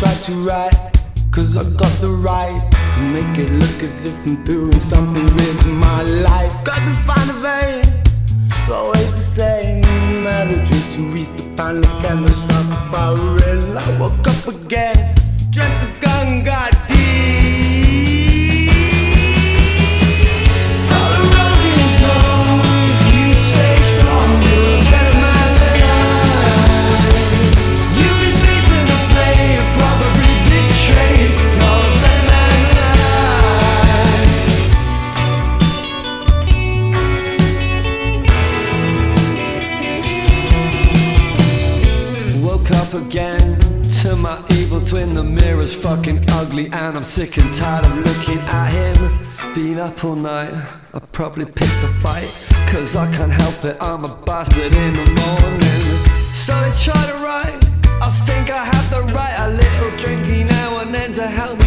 try to write, cause I got the right to make it look as if I'm doing something with my life. Got to find a vein, it's always the same melody to reach the panic and the suffering. I woke up again, drank the gun got deep. mirror's fucking ugly and I'm sick and tired of looking at him. Been up all night, I probably picked a fight. Cause I can't help it, I'm a bastard in the morning. So I try to write, I think I have the right. A little drinky now and then to help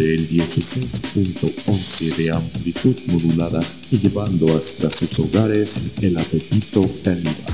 del 16.11 de amplitud modulada y llevando hasta sus hogares el apetito caníbal.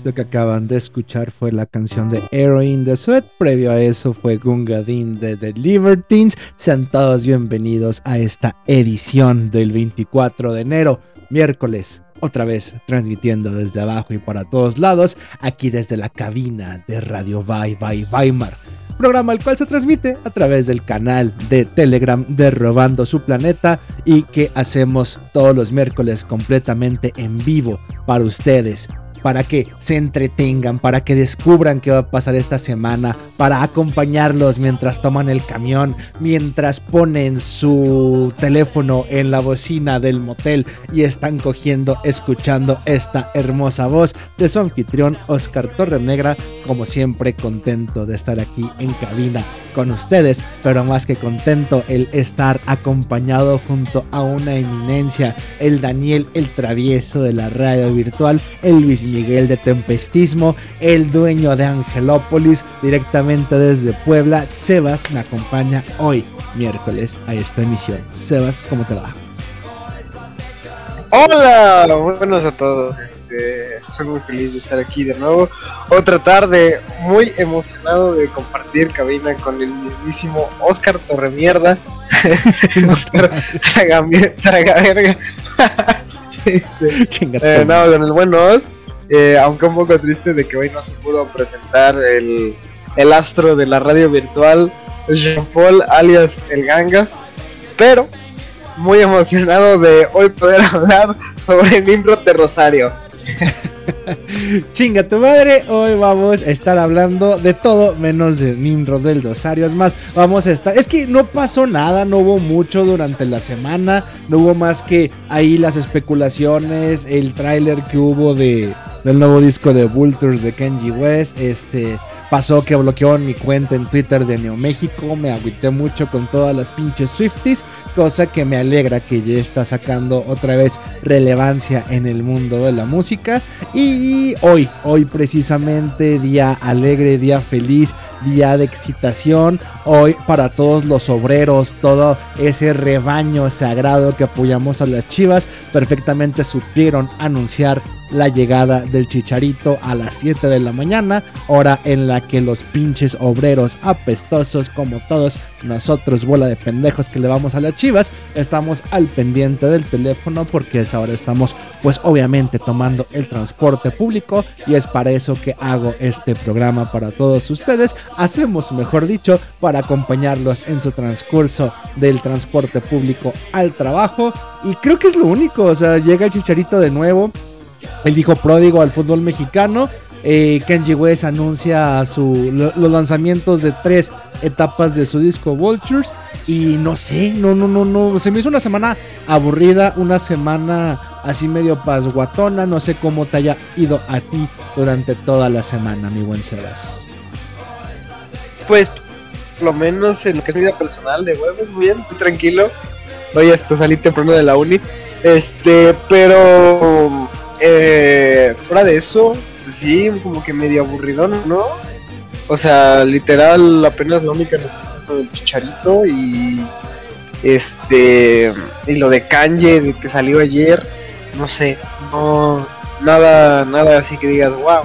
Esto que acaban de escuchar fue la canción de Heroin the Sweat. Previo a eso fue Gungadin de The Libertines. Sean todos bienvenidos a esta edición del 24 de enero, miércoles. Otra vez transmitiendo desde abajo y para todos lados, aquí desde la cabina de Radio Bye Bye Weimar programa el cual se transmite a través del canal de Telegram de Robando su Planeta y que hacemos todos los miércoles completamente en vivo para ustedes para que se entretengan, para que descubran qué va a pasar esta semana, para acompañarlos mientras toman el camión, mientras ponen su teléfono en la bocina del motel y están cogiendo, escuchando esta hermosa voz de su anfitrión Oscar Torrenegra, como siempre contento de estar aquí en cabina con ustedes, pero más que contento el estar acompañado junto a una eminencia, el Daniel el travieso de la radio virtual, el Luis Miguel de Tempestismo, el dueño de Angelópolis, directamente desde Puebla, Sebas me acompaña hoy, miércoles, a esta emisión. Sebas, ¿cómo te va? Hola, buenos a todos. Este, estoy muy feliz de estar aquí de nuevo. Otra tarde, muy emocionado de compartir cabina con el mismísimo Oscar Torremierda. Oscar traga, traga este, eh, no, con el buen. Eh, aunque un poco triste de que hoy no se pudo presentar el, el astro de la radio virtual, Jean Paul, alias El Gangas. Pero muy emocionado de hoy poder hablar sobre Nimrod de Rosario. Chinga tu madre, hoy vamos a estar hablando de todo menos de Nimrod del Rosario. Es más, vamos a estar. Es que no pasó nada, no hubo mucho durante la semana, no hubo más que ahí las especulaciones, el tráiler que hubo de del nuevo disco de Vultures de Kenji West. Este pasó que bloqueó mi cuenta en Twitter de Neo México. Me agüité mucho con todas las pinches Swifties. Cosa que me alegra que ya está sacando otra vez relevancia en el mundo de la música. Y hoy, hoy precisamente, día alegre, día feliz, día de excitación. Hoy para todos los obreros, todo ese rebaño sagrado que apoyamos a las chivas, perfectamente supieron anunciar la llegada del Chicharito a las 7 de la mañana, hora en la que los pinches obreros apestosos como todos nosotros, bola de pendejos que le vamos a las chivas, estamos al pendiente del teléfono porque es ahora estamos pues obviamente tomando el transporte público y es para eso que hago este programa para todos ustedes. Hacemos, mejor dicho, para acompañarlos en su transcurso del transporte público al trabajo y creo que es lo único, o sea, llega el Chicharito de nuevo el hijo pródigo al fútbol mexicano. Eh, Kenji West anuncia su, los lanzamientos de tres etapas de su disco Vultures. Y no sé, no, no, no, no. Se me hizo una semana aburrida, una semana así medio pasguatona. No sé cómo te haya ido a ti durante toda la semana, mi buen Sebas. Pues, por lo menos en lo que es vida personal de huevos, muy bien, muy tranquilo. Hoy hasta salí temprano de la uni. Este, pero eh, fuera de eso, pues sí, como que medio aburrido, ¿no? O sea, literal, apenas la única noticia es lo del chicharito y este y lo de Kanye que salió ayer, no sé, no nada nada así que digas, wow,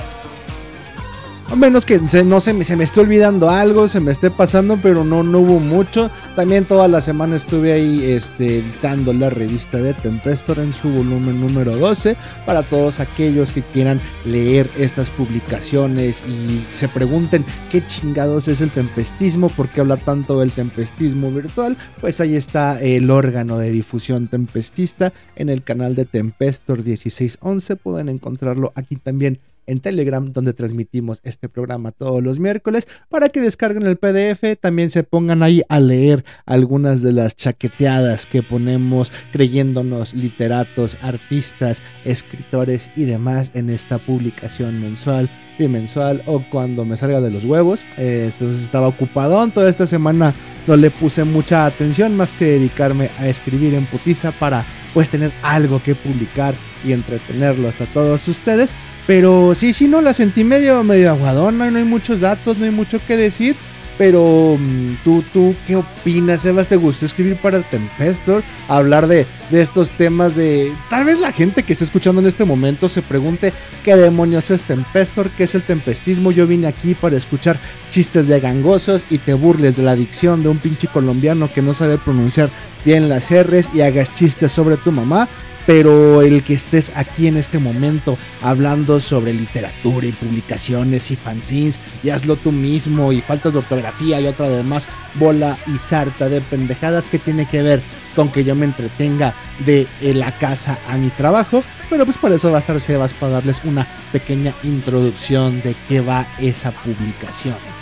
a menos que se, no se me, se me esté olvidando algo, se me esté pasando, pero no, no hubo mucho. También toda la semana estuve ahí este, editando la revista de Tempestor en su volumen número 12 para todos aquellos que quieran leer estas publicaciones y se pregunten qué chingados es el tempestismo, por qué habla tanto del tempestismo virtual. Pues ahí está el órgano de difusión tempestista en el canal de Tempestor 1611. Pueden encontrarlo aquí también en Telegram, donde transmitimos este programa todos los miércoles, para que descarguen el PDF, también se pongan ahí a leer algunas de las chaqueteadas que ponemos creyéndonos literatos, artistas, escritores y demás en esta publicación mensual, bimensual o cuando me salga de los huevos. Eh, entonces estaba ocupado toda esta semana, no le puse mucha atención más que dedicarme a escribir en putiza para pues tener algo que publicar y entretenerlos a todos ustedes. Pero sí, sí, no, la sentí medio, medio aguadona, no hay muchos datos, no hay mucho que decir. Pero mm, tú, tú, ¿qué opinas, Sebas? ¿Te gusta escribir para Tempestor? Hablar de, de estos temas de... Tal vez la gente que está escuchando en este momento se pregunte qué demonios es Tempestor, qué es el tempestismo. Yo vine aquí para escuchar chistes de gangosos y te burles de la dicción de un pinche colombiano que no sabe pronunciar bien las R's y hagas chistes sobre tu mamá pero el que estés aquí en este momento hablando sobre literatura y publicaciones y fanzines y hazlo tú mismo y faltas de ortografía y otra además bola y sarta de pendejadas que tiene que ver con que yo me entretenga de la casa a mi trabajo, pero pues por eso va a estar Sebas para darles una pequeña introducción de qué va esa publicación.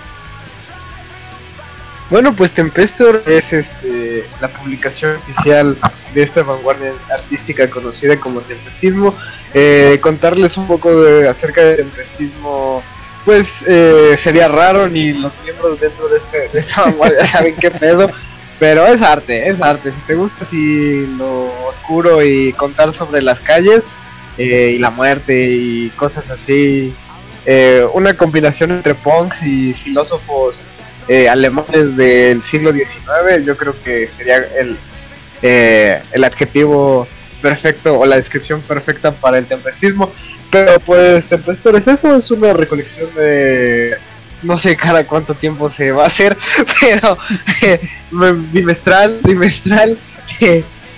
Bueno, pues Tempestor es este la publicación oficial de esta vanguardia artística conocida como Tempestismo. Eh, contarles un poco acerca de Tempestismo, pues eh, sería raro, ni los miembros dentro de, este, esta vanguardia saben qué pedo. Pero es arte, es arte. Si te gusta así lo oscuro y contar sobre las calles eh, y la muerte y cosas así, una combinación entre punks y filósofos eh, alemanes del siglo XIX, yo creo que sería el, eh, el adjetivo perfecto o la descripción perfecta para el tempestismo. Pero pues Tempestor es eso, es una recolección de no sé cada cuánto tiempo se va a hacer, pero eh, bimestral, trimestral,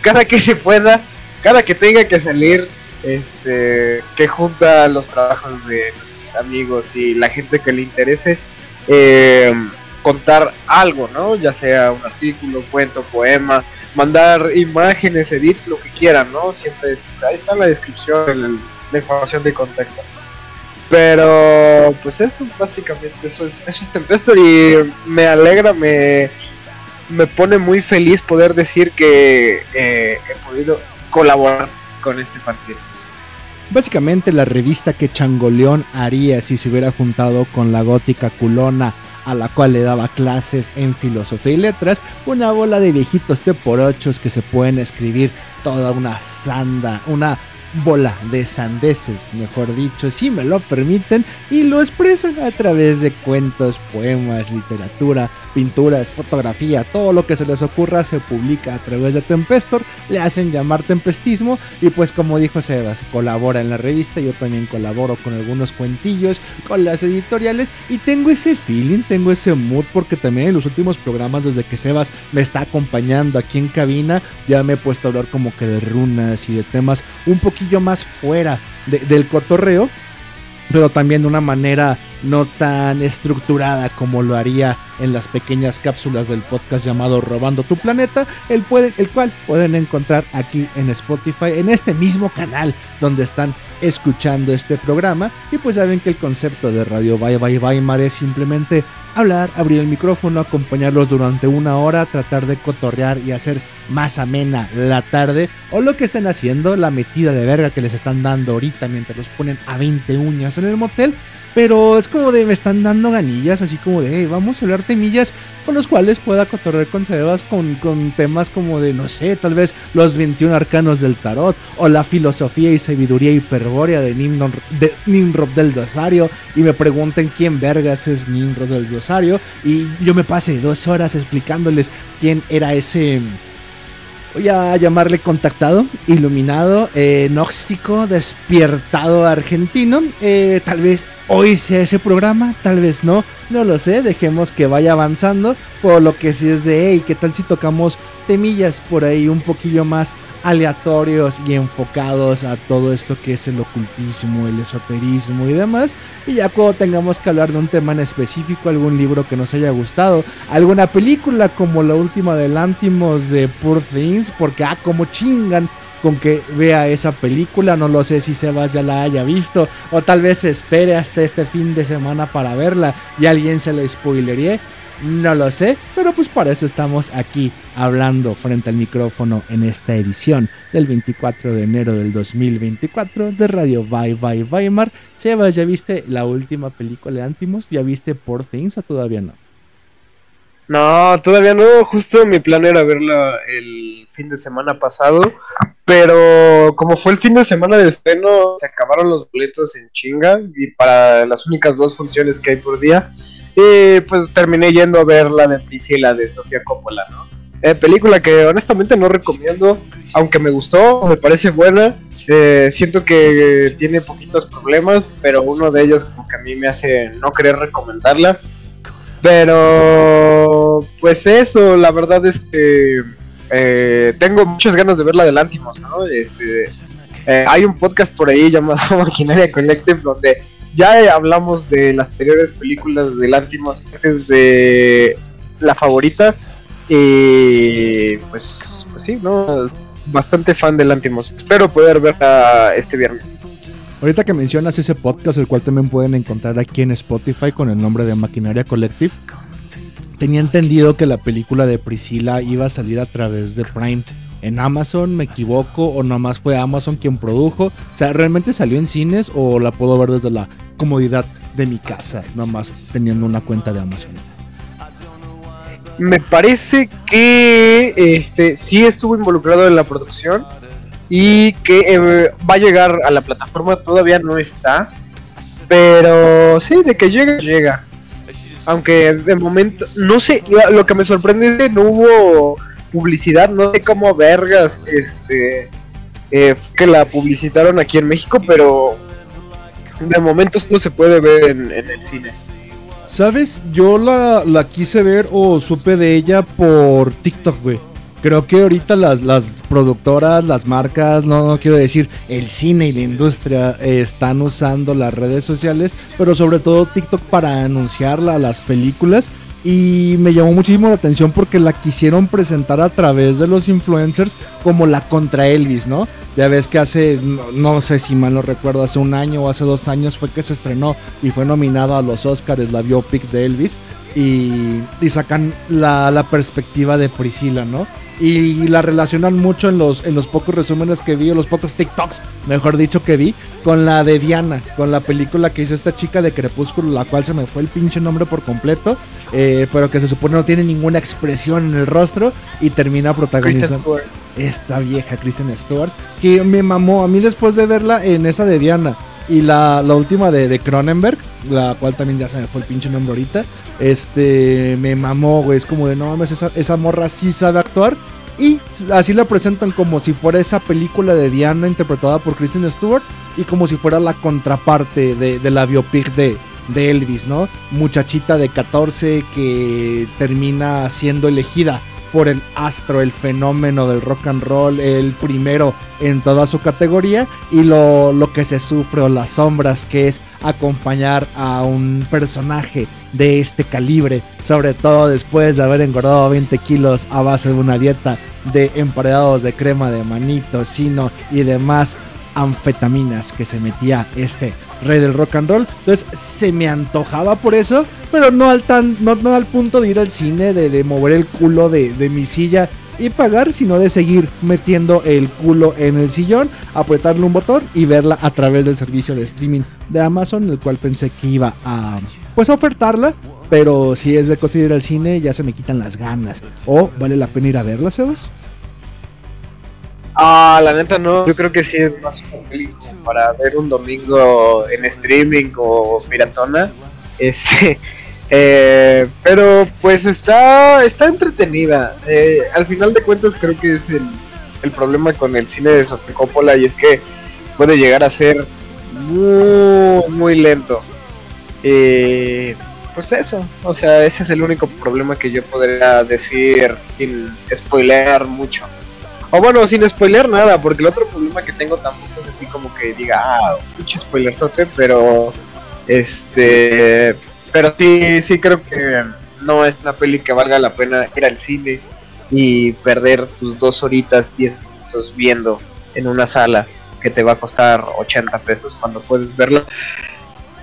cada que se pueda, cada que tenga que salir, este, que junta los trabajos de nuestros amigos y la gente que le interese. Eh, contar algo, ¿no? Ya sea un artículo, cuento, poema, mandar imágenes, edits, lo que quieran, ¿no? Siempre, ahí está la descripción, la información de contacto. Pero, pues eso, básicamente, eso es, eso es Tempestor y me alegra, me, me pone muy feliz poder decir que eh, he podido colaborar con este fanzine. Básicamente la revista que Changoleón haría si se hubiera juntado con la gótica culona a la cual le daba clases en filosofía y letras, una bola de viejitos de por ochos que se pueden escribir toda una sanda, una bola de sandeces, mejor dicho, si me lo permiten, y lo expresan a través de cuentos, poemas, literatura, pinturas, fotografía, todo lo que se les ocurra se publica a través de Tempestor, le hacen llamar Tempestismo y pues como dijo Sebas, colabora en la revista, yo también colaboro con algunos cuentillos, con las editoriales y tengo ese feeling, tengo ese mood porque también en los últimos programas desde que Sebas me está acompañando aquí en cabina, ya me he puesto a hablar como que de runas y de temas un poquito más fuera del cotorreo, pero también de una manera no tan estructurada como lo haría en las pequeñas cápsulas del podcast llamado Robando tu Planeta, el, el cual pueden encontrar aquí en Spotify, en este mismo canal donde están escuchando este programa. Y pues saben que el concepto de Radio Bye Bye Weimar es simplemente hablar, abrir el micrófono, acompañarlos durante una hora, tratar de cotorrear y hacer más amena la tarde o lo que estén haciendo, la metida de verga que les están dando ahorita mientras los ponen a 20 uñas en el motel. Pero es como de me están dando ganillas, así como de vamos a hablar temillas con los cuales pueda cotorrear con Sebas con, con temas como de, no sé, tal vez los 21 arcanos del tarot o la filosofía y sabiduría hiperbórea de de Nimrod del Dosario y me pregunten quién vergas es Nimrod del Dosario y yo me pasé dos horas explicándoles quién era ese voy a llamarle contactado, iluminado, eh, despiertado argentino. Eh, tal vez hoy sea ese programa, tal vez no, no lo sé, dejemos que vaya avanzando, por lo que si es de, hey, ¿qué tal si tocamos temillas por ahí un poquillo más aleatorios y enfocados a todo esto que es el ocultismo, el esoterismo y demás? Y ya cuando tengamos que hablar de un tema en específico, algún libro que nos haya gustado, alguna película como la última de Lantimos de Poor Things, porque ah, como chingan con que vea esa película. No lo sé si Sebas ya la haya visto o tal vez espere hasta este fin de semana para verla y alguien se la spoileré. No lo sé, pero pues para eso estamos aquí hablando frente al micrófono en esta edición del 24 de enero del 2024 de Radio Bye Bye Weimar. Sebas, ¿ya viste la última película de Antimos? ¿Ya viste Poor Things o todavía no? No, todavía no. Justo mi plan era verla el fin de semana pasado. Pero como fue el fin de semana de estreno, se acabaron los boletos en chinga. Y para las únicas dos funciones que hay por día. Y pues terminé yendo a ver la de Priscila de Sofía Coppola, ¿no? Eh, película que honestamente no recomiendo, aunque me gustó, me parece buena. Eh, siento que tiene poquitos problemas, pero uno de ellos como que a mí me hace no querer recomendarla. Pero pues eso, la verdad es que eh, tengo muchas ganas de ver la de Lantimos, ¿no? Este, eh, hay un podcast por ahí llamado Maquinaria Collective donde ya hablamos de las anteriores películas de Lantimos antes de la favorita. Y pues, pues sí, ¿no? Bastante fan de Lantimos. Espero poder verla este viernes. Ahorita que mencionas ese podcast, el cual también pueden encontrar aquí en Spotify con el nombre de Maquinaria Collective, tenía entendido que la película de Priscila iba a salir a través de Prime. En Amazon, me equivoco, o nomás fue Amazon quien produjo. O sea, ¿realmente salió en cines o la puedo ver desde la comodidad de mi casa, nomás teniendo una cuenta de Amazon? Me parece que este sí estuvo involucrado en la producción y que eh, va a llegar a la plataforma todavía no está, pero sí, de que llega, llega. Aunque de momento, no sé, lo que me sorprende es que no hubo publicidad, no sé cómo vergas, este, eh, que la publicitaron aquí en México, pero de momento no se puede ver en, en el cine. ¿Sabes? Yo la, la, quise ver o supe de ella por TikTok, güey. Creo que ahorita las, las productoras, las marcas, no, no, quiero decir el cine y la industria eh, están usando las redes sociales, pero sobre todo TikTok para anunciarla a las películas. Y me llamó muchísimo la atención porque la quisieron presentar a través de los influencers como la contra Elvis, ¿no? Ya ves que hace, no, no, sé si mal no recuerdo, hace un año o hace dos años fue que se estrenó y fue nominado a los Oscars la biopic de Elvis. Y, y sacan la, la, perspectiva de Priscila, ¿no? Y la relacionan mucho en los, en los pocos resúmenes que vi, o los pocos TikToks, mejor dicho, que vi, con la de Diana, con la película que hizo esta chica de Crepúsculo, la cual se me fue el pinche nombre por completo, eh, pero que se supone no tiene ninguna expresión en el rostro y termina protagonizando esta vieja Kristen Stewart, que me mamó a mí después de verla en esa de Diana. Y la, la última de, de, Cronenberg, la cual también ya se me fue el pinche nombre ahorita. Este, me mamó, güey. Es como de no mames, esa, esa morra sí sabe actuar. Y así la presentan como si fuera esa película de Diana interpretada por Kristen Stewart. Y como si fuera la contraparte de, de la biopic de, de Elvis, ¿no? Muchachita de 14 que termina siendo elegida por el astro, el fenómeno del rock and roll, el primero en toda su categoría, y lo, lo, que se sufre o las sombras que es acompañar a un personaje de este calibre, sobre todo después de haber engordado 20 kilos a base de una dieta de emparedados de crema de manito, sino y demás anfetaminas que se metía este rey del rock and roll. Entonces se me antojaba por eso, pero no al, tan, no, no al punto de ir al cine, de, de mover el culo de, de, mi silla y pagar, sino de seguir metiendo el culo en el sillón, apretarle un botón y verla a través del servicio de streaming de Amazon, el cual pensé que iba a pues a ofertarla. Pero si es de cosa ir al cine, ya se me quitan las ganas. ¿O vale la pena ir a verla, Sebas? Ah, la neta no. Yo creo que sí es más película para ver un domingo en streaming o piratona. Este, eh, pero pues está, está entretenida. Eh, al final de cuentas creo que es el, el problema con el cine de Sofía Coppola y es que puede llegar a ser muy, muy lento. Eh, pues eso, o sea, ese es el único problema que yo podría decir sin spoilear mucho. O bueno, sin spoiler nada, porque el otro problema que tengo tampoco es así como que diga, ah, pinche spoilerzote, pero este, pero sí, sí creo que no es una peli que valga la pena ir al cine y perder tus dos horitas, diez minutos viendo en una sala que te va a costar 80 pesos cuando puedes verla.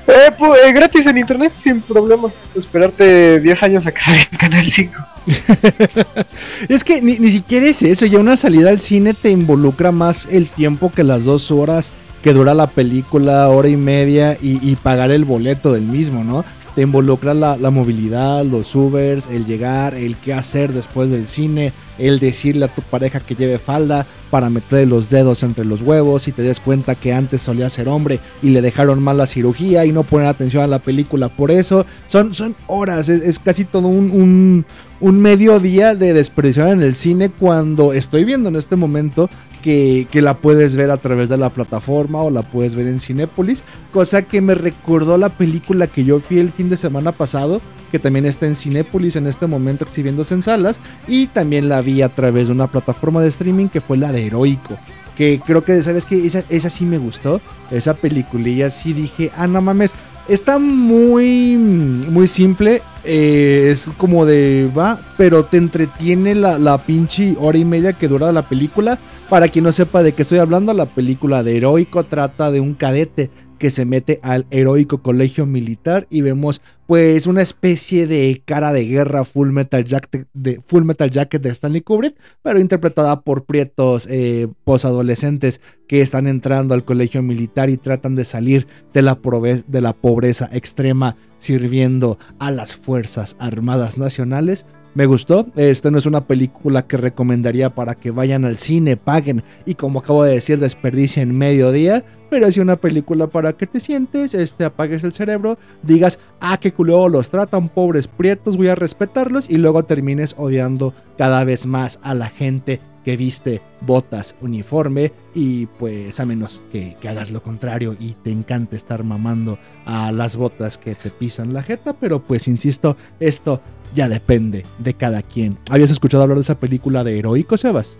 Eh, pues, gratis en internet, sin problema. Esperarte 10 años a que salga en Canal 5. es que ni, ni, siquiera es eso, ya una salida al cine te involucra más el tiempo que las dos horas que dura la película, hora y media, y pagar el boleto del mismo, ¿no? Te involucra la, la, movilidad, los Ubers, el llegar, el qué hacer después del cine, el decirle a tu pareja que lleve falda para meter los dedos entre los huevos y te des cuenta que antes solía ser hombre y le dejaron mal la cirugía y no poner atención a la película por eso. Son, son horas, es, casi todo un, un, mediodía de desperdiciar en el cine cuando estoy viendo en este momento que, la puedes ver a través de la plataforma o la puedes ver en Cinépolis, cosa que me recordó la película que yo fui el fin de semana pasado, que también está en Cinépolis en este momento exhibiéndose en salas, y también la vi a través de una plataforma de streaming que fue la de Heroico. Que creo que, ¿sabes que esa, sí me gustó. Esa peliculilla sí dije, ah, no mames, Está muy, muy simple. Eh, es como de va, pero te entretiene la, la pinche hora y media que dura la película. Para quien no sepa de qué estoy hablando, la película de Heroico trata de un cadete que se mete al heroico colegio militar y vemos pues una especie de cara de guerra Full Metal Jacket de, Full Metal Jacket de Stanley Kubrick, pero interpretada por prietos eh, posadolescentes que están entrando al colegio militar y tratan de salir de la, de la pobreza extrema sirviendo a las Fuerzas Armadas Nacionales me gustó. Esta no es una película que recomendaría para que vayan al cine, paguen y como acabo de decir, desperdicien mediodía. Pero es una película para que te sientes, este, apagues el cerebro, digas, ah, qué culo los tratan, pobres prietos, voy a respetarlos y luego termines odiando cada vez más a la gente que viste botas, uniforme y pues a menos que, hagas lo contrario y te encante estar mamando a las botas que te pisan la jeta, pero pues insisto, esto ya depende de cada quien. ¿Habías escuchado hablar de esa película de Heroico, Sebas?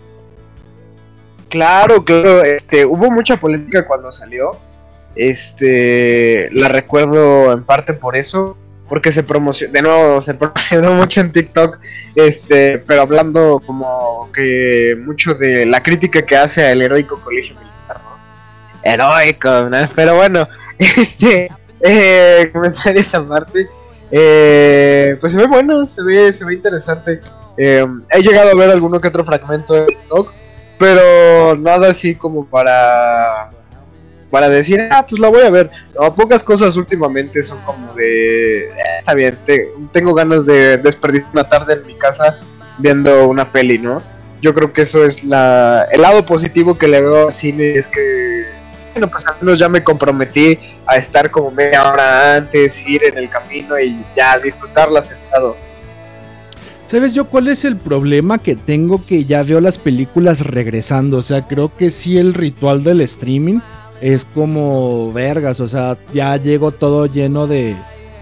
Claro, claro, este, hubo mucha polémica cuando salió. Este, la recuerdo en parte por eso, porque se promocionó, de nuevo, se promocionó mucho en TikTok, este, pero hablando como que mucho de la crítica que hace al heroico colegio militar, ¿no? Heroico, ¿no? Pero bueno, este, eh, comentar esa parte, eh, pues se ve bueno, se ve, se ve interesante. Eh, he llegado a ver alguno que otro fragmento de TikTok, pero nada así como para para decir, ah, pues la voy a ver. No, pocas cosas últimamente son como de, eh, está bien, tengo ganas de desperdiciar una tarde en mi casa viendo una peli, ¿no? Yo creo que eso es la, el lado positivo que le veo al cine, es que, bueno, pues al menos ya me comprometí a estar como media hora antes, ir en el camino y ya disfrutarla sentado. ¿Sabes yo cuál es el problema que tengo que ya veo las películas regresando? O sea, creo que sí el ritual del streaming es como vergas, o sea, ya llego todo lleno de,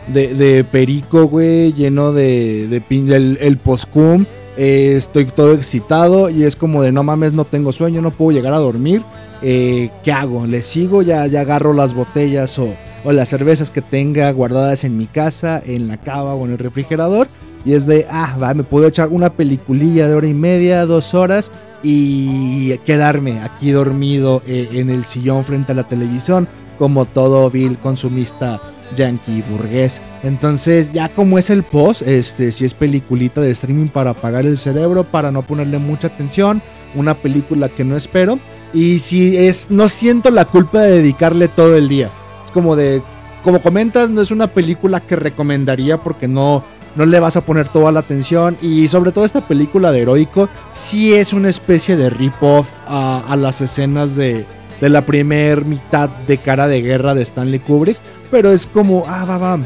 de, perico, güey, lleno de, de el, el postcum, eh, estoy todo excitado y es como de no mames, no tengo sueño, no puedo llegar a dormir, eh, ¿qué hago? ¿Le sigo? Ya, ya agarro las botellas o, las cervezas que tenga guardadas en mi casa, en la cava o en el refrigerador. Y es de, ah, va, me puedo echar una peliculilla de hora y media, dos horas y quedarme aquí dormido eh, en el sillón frente a la televisión, como todo vil consumista yankee burgués. Entonces, ya como es el post, este, si es peliculita de streaming para apagar el cerebro, para no ponerle mucha atención, una película que no espero. Y si es, no siento la culpa de dedicarle todo el día. Es como de, como comentas, no es una película que recomendaría porque no, no le vas a poner toda la atención. Y sobre todo esta película de Heroico, sí es una especie de rip-off a, las escenas de, de la primer mitad de cara de guerra de Stanley Kubrick. Pero es como, ah, va, va.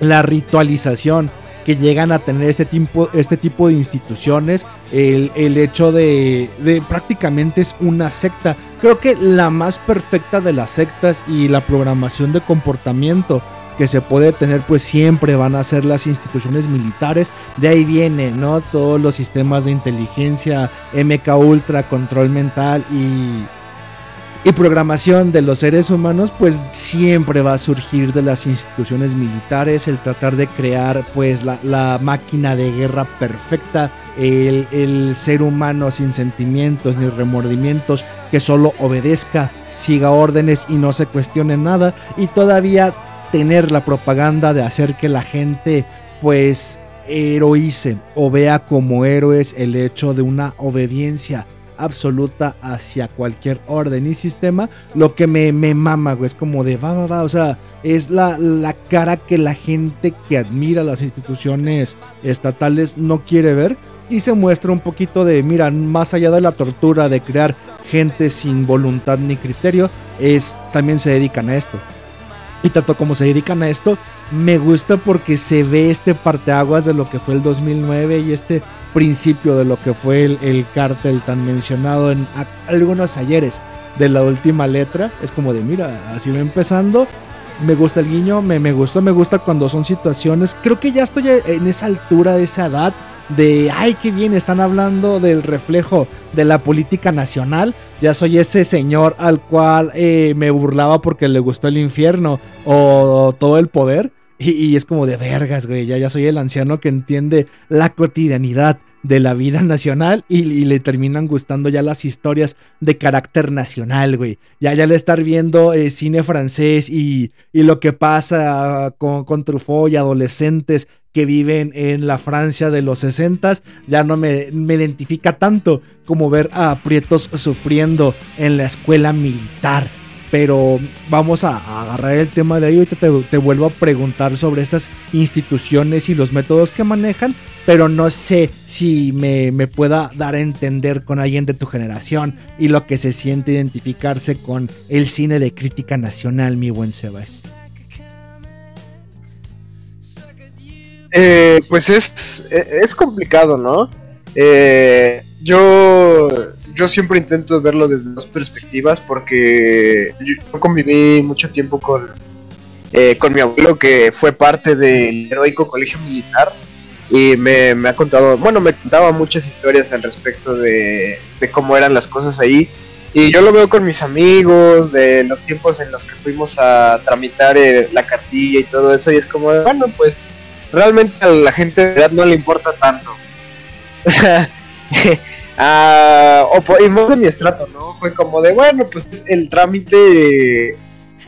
La ritualización que llegan a tener este tipo, este tipo de instituciones, el, el hecho de, de, prácticamente es una secta. Creo que la más perfecta de las sectas y la programación de comportamiento que se puede tener pues siempre van a ser las instituciones militares. De ahí viene, ¿no? Todos los sistemas de inteligencia, MK Ultra, control mental y, y programación de los seres humanos pues siempre va a surgir de las instituciones militares, el tratar de crear pues la, máquina de guerra perfecta, el, el ser humano sin sentimientos ni remordimientos que solo obedezca siga órdenes y no se cuestione nada y todavía tener la propaganda de hacer que la gente pues heroice o vea como héroes el hecho de una obediencia absoluta hacia cualquier orden y sistema, lo que me, me mama, güey, es como de va, va, va, o sea, es la, la cara que la gente que admira las instituciones estatales no quiere ver y se muestra un poquito de, mira, más allá de la tortura de crear gente sin voluntad ni criterio, es también se dedican a esto. Y tanto como se dedican a esto, me gusta porque se ve este parteaguas de lo que fue el 2009 y este principio de lo que fue el, el cártel tan mencionado en algunos ayeres de la última letra. Es como de, mira, así va empezando. Me gusta el guiño, me, me gustó, me gusta cuando son situaciones. Creo que ya estoy en esa altura de esa edad de, ay, qué bien, están hablando del reflejo de la política nacional. Ya soy ese señor al cual eh, me burlaba porque le gustó el infierno o todo el poder. Y, es como de vergas, güey. Ya, ya soy el anciano que entiende la cotidianidad de la vida nacional y, le terminan gustando ya las historias de carácter nacional, güey. Ya, ya le estar viendo eh, cine francés y, y, lo que pasa con, con Truffaut y adolescentes que viven en la Francia de los 60 ya no me, me identifica tanto como ver a Prietos sufriendo en la escuela militar pero vamos a, agarrar el tema de ahí. Ahorita te, vuelvo a preguntar sobre estas instituciones y los métodos que manejan, pero no sé si me, pueda dar a entender con alguien de tu generación y lo que se siente identificarse con el cine de crítica nacional, mi buen Sebas. Eh, pues es, es complicado, ¿no? Eh, yo, yo siempre intento verlo desde dos perspectivas porque yo conviví mucho tiempo con, eh, con mi abuelo que fue parte del heroico colegio militar y me, ha contado, bueno, me contaba muchas historias al respecto de, cómo eran las cosas ahí. Y yo lo veo con mis amigos, de los tiempos en los que fuimos a tramitar eh, la cartilla y todo eso, y es como, bueno, pues realmente a la gente de edad no le importa tanto. O sea, uh, y más de mi estrato, ¿no? Fue como de, bueno, pues el trámite,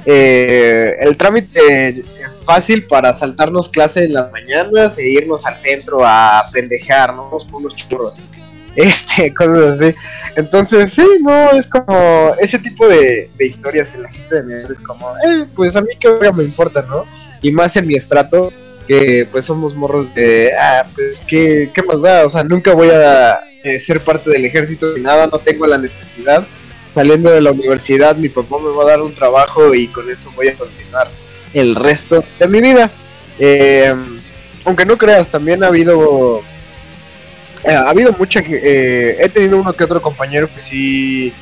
eh, el trámite fácil para saltarnos clase en las mañanas e irnos al centro a pendejear, ¿no? Unos churros. Este, cosas así. Entonces, sí, no, es como ese tipo de, historias en la gente de mi edad es como, eh, pues a mí que me importa, ¿no? Y más en mi estrato, que pues somos morros de, ah, pues ¿qué, qué más da? O sea, nunca voy a eh, ser parte del ejército ni nada, no tengo la necesidad. Saliendo de la universidad, mi papá me va a dar un trabajo y con eso voy a continuar el resto de mi vida. Eh, aunque no creas, también ha habido eh, ha habido mucha he tenido uno que otro compañero que sí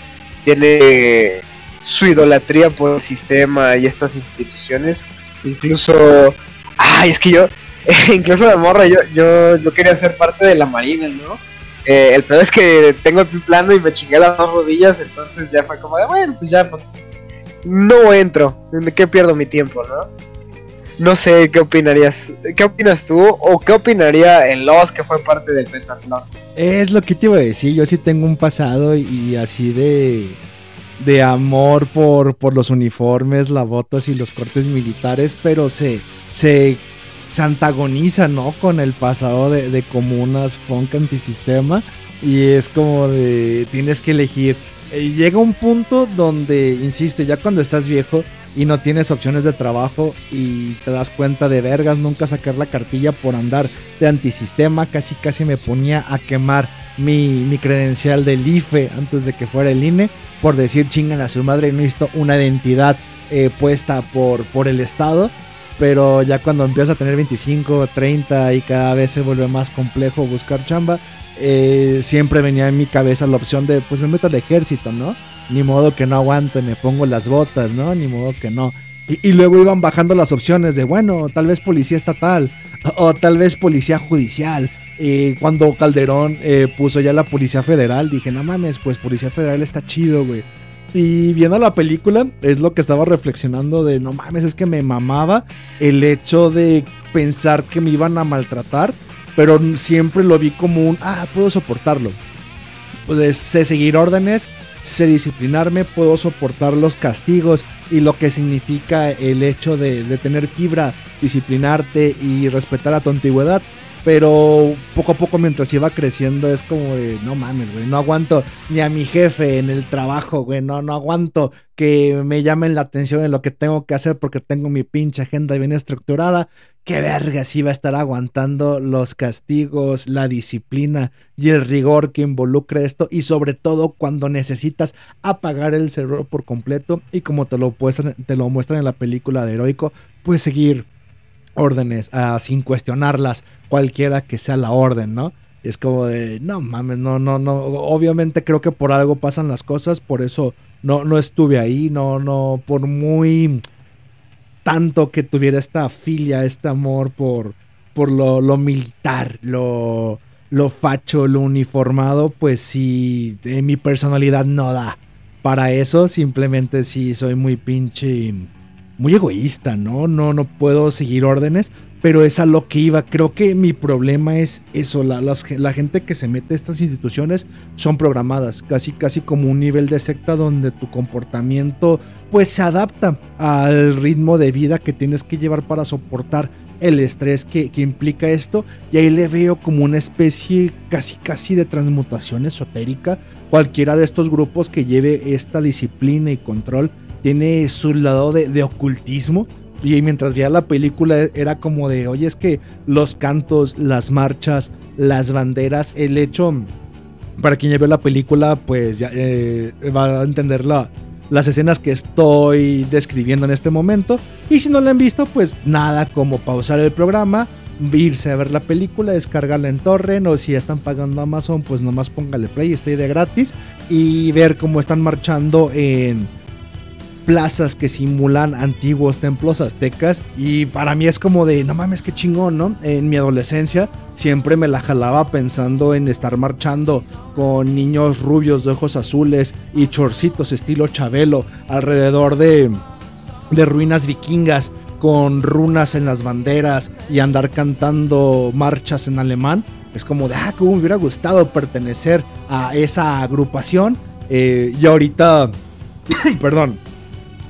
tiene su idolatría por el sistema y estas instituciones incluso ay es que yo incluso de morra yo, yo yo quería ser parte de la marina no eh, el peor es que tengo el plano y me chingué las dos rodillas, entonces ya fue como de, bueno, pues ya pues, no entro. ¿De qué pierdo mi tiempo, no? No sé qué opinarías, qué opinas tú o qué opinaría en Los que fue parte del pentatlón. Es lo que te iba a decir, yo sí tengo un pasado y así de de amor por, por los uniformes, las botas y los cortes militares, pero se, se antagoniza, ¿no? Con el pasado de, comunas punk antisistema. Y es como de, tienes que elegir. Y llega un punto donde, insisto, ya cuando estás viejo y no tienes opciones de trabajo y te das cuenta de vergas, nunca sacar la cartilla por andar de antisistema, casi casi me ponía a quemar mi, mi credencial del IFE antes de que fuera el INE, por decir chingan a su madre, no visto una identidad eh, puesta por, por el Estado pero ya cuando empiezas a tener 25, 30 y cada vez se vuelve más complejo buscar chamba, eh, siempre venía en mi cabeza la opción de, pues me meto al ejército, ¿no? Ni modo que no aguante, me pongo las botas, ¿no? Ni modo que no. Y, luego iban bajando las opciones de, bueno, tal vez policía estatal o, tal vez policía judicial. Y cuando Calderón eh, puso ya la policía federal, dije, no mames, pues policía federal está chido, güey. Y viendo la película, es lo que estaba reflexionando de, no mames, es que me mamaba el hecho de pensar que me iban a maltratar, pero siempre lo vi como un, ah, puedo soportarlo. Pues sé seguir órdenes, sé disciplinarme, puedo soportar los castigos y lo que significa el hecho de, de tener fibra, disciplinarte y respetar a tu antigüedad Pero poco a poco mientras iba creciendo es como de, no mames, güey, no aguanto ni a mi jefe en el trabajo, güey, no, no aguanto que me llamen la atención en lo que tengo que hacer porque tengo mi pinche agenda bien estructurada. Qué verga si a estar aguantando los castigos, la disciplina y el rigor que involucra esto y sobre todo cuando necesitas apagar el cerebro por completo y como te lo, te lo muestran en la película de Heroico, puedes seguir órdenes uh, sin cuestionarlas, cualquiera que sea la orden, ¿no? es como de, no mames, no, no, no. Obviamente creo que por algo pasan las cosas, por eso no, no estuve ahí, no, no, por muy tanto que tuviera esta filia, este amor por, por lo, lo militar, lo, lo facho, lo uniformado, pues sí, de mi personalidad no da. Para eso simplemente sí soy muy pinche muy egoísta, ¿no? No, no puedo seguir órdenes, pero es a lo que iba. Creo que mi problema es eso, la, la, gente que se mete a estas instituciones son programadas, casi, casi como un nivel de secta donde tu comportamiento pues se adapta al ritmo de vida que tienes que llevar para soportar el estrés que, que, implica esto y ahí le veo como una especie casi casi de transmutación esotérica cualquiera de estos grupos que lleve esta disciplina y control tiene su lado de, ocultismo. Y mientras veía la película era como de, oye, es que los cantos, las marchas, las banderas, el hecho, para quien ya vio la película, pues ya eh, va a entender las escenas que estoy describiendo en este momento. Y si no la han visto, pues nada como pausar el programa, irse a ver la película, descargarla en torrent o si están pagando Amazon, pues nomás póngale play, ahí de gratis y ver cómo están marchando en plazas que simulan antiguos templos aztecas y para mí es como de, no mames, qué chingón, ¿no? En mi adolescencia siempre me la jalaba pensando en estar marchando con niños rubios de ojos azules y chorcitos estilo Chabelo alrededor de, de ruinas vikingas con runas en las banderas y andar cantando marchas en alemán. Es como de, ah, cómo me hubiera gustado pertenecer a esa agrupación. Eh, y ahorita, perdón,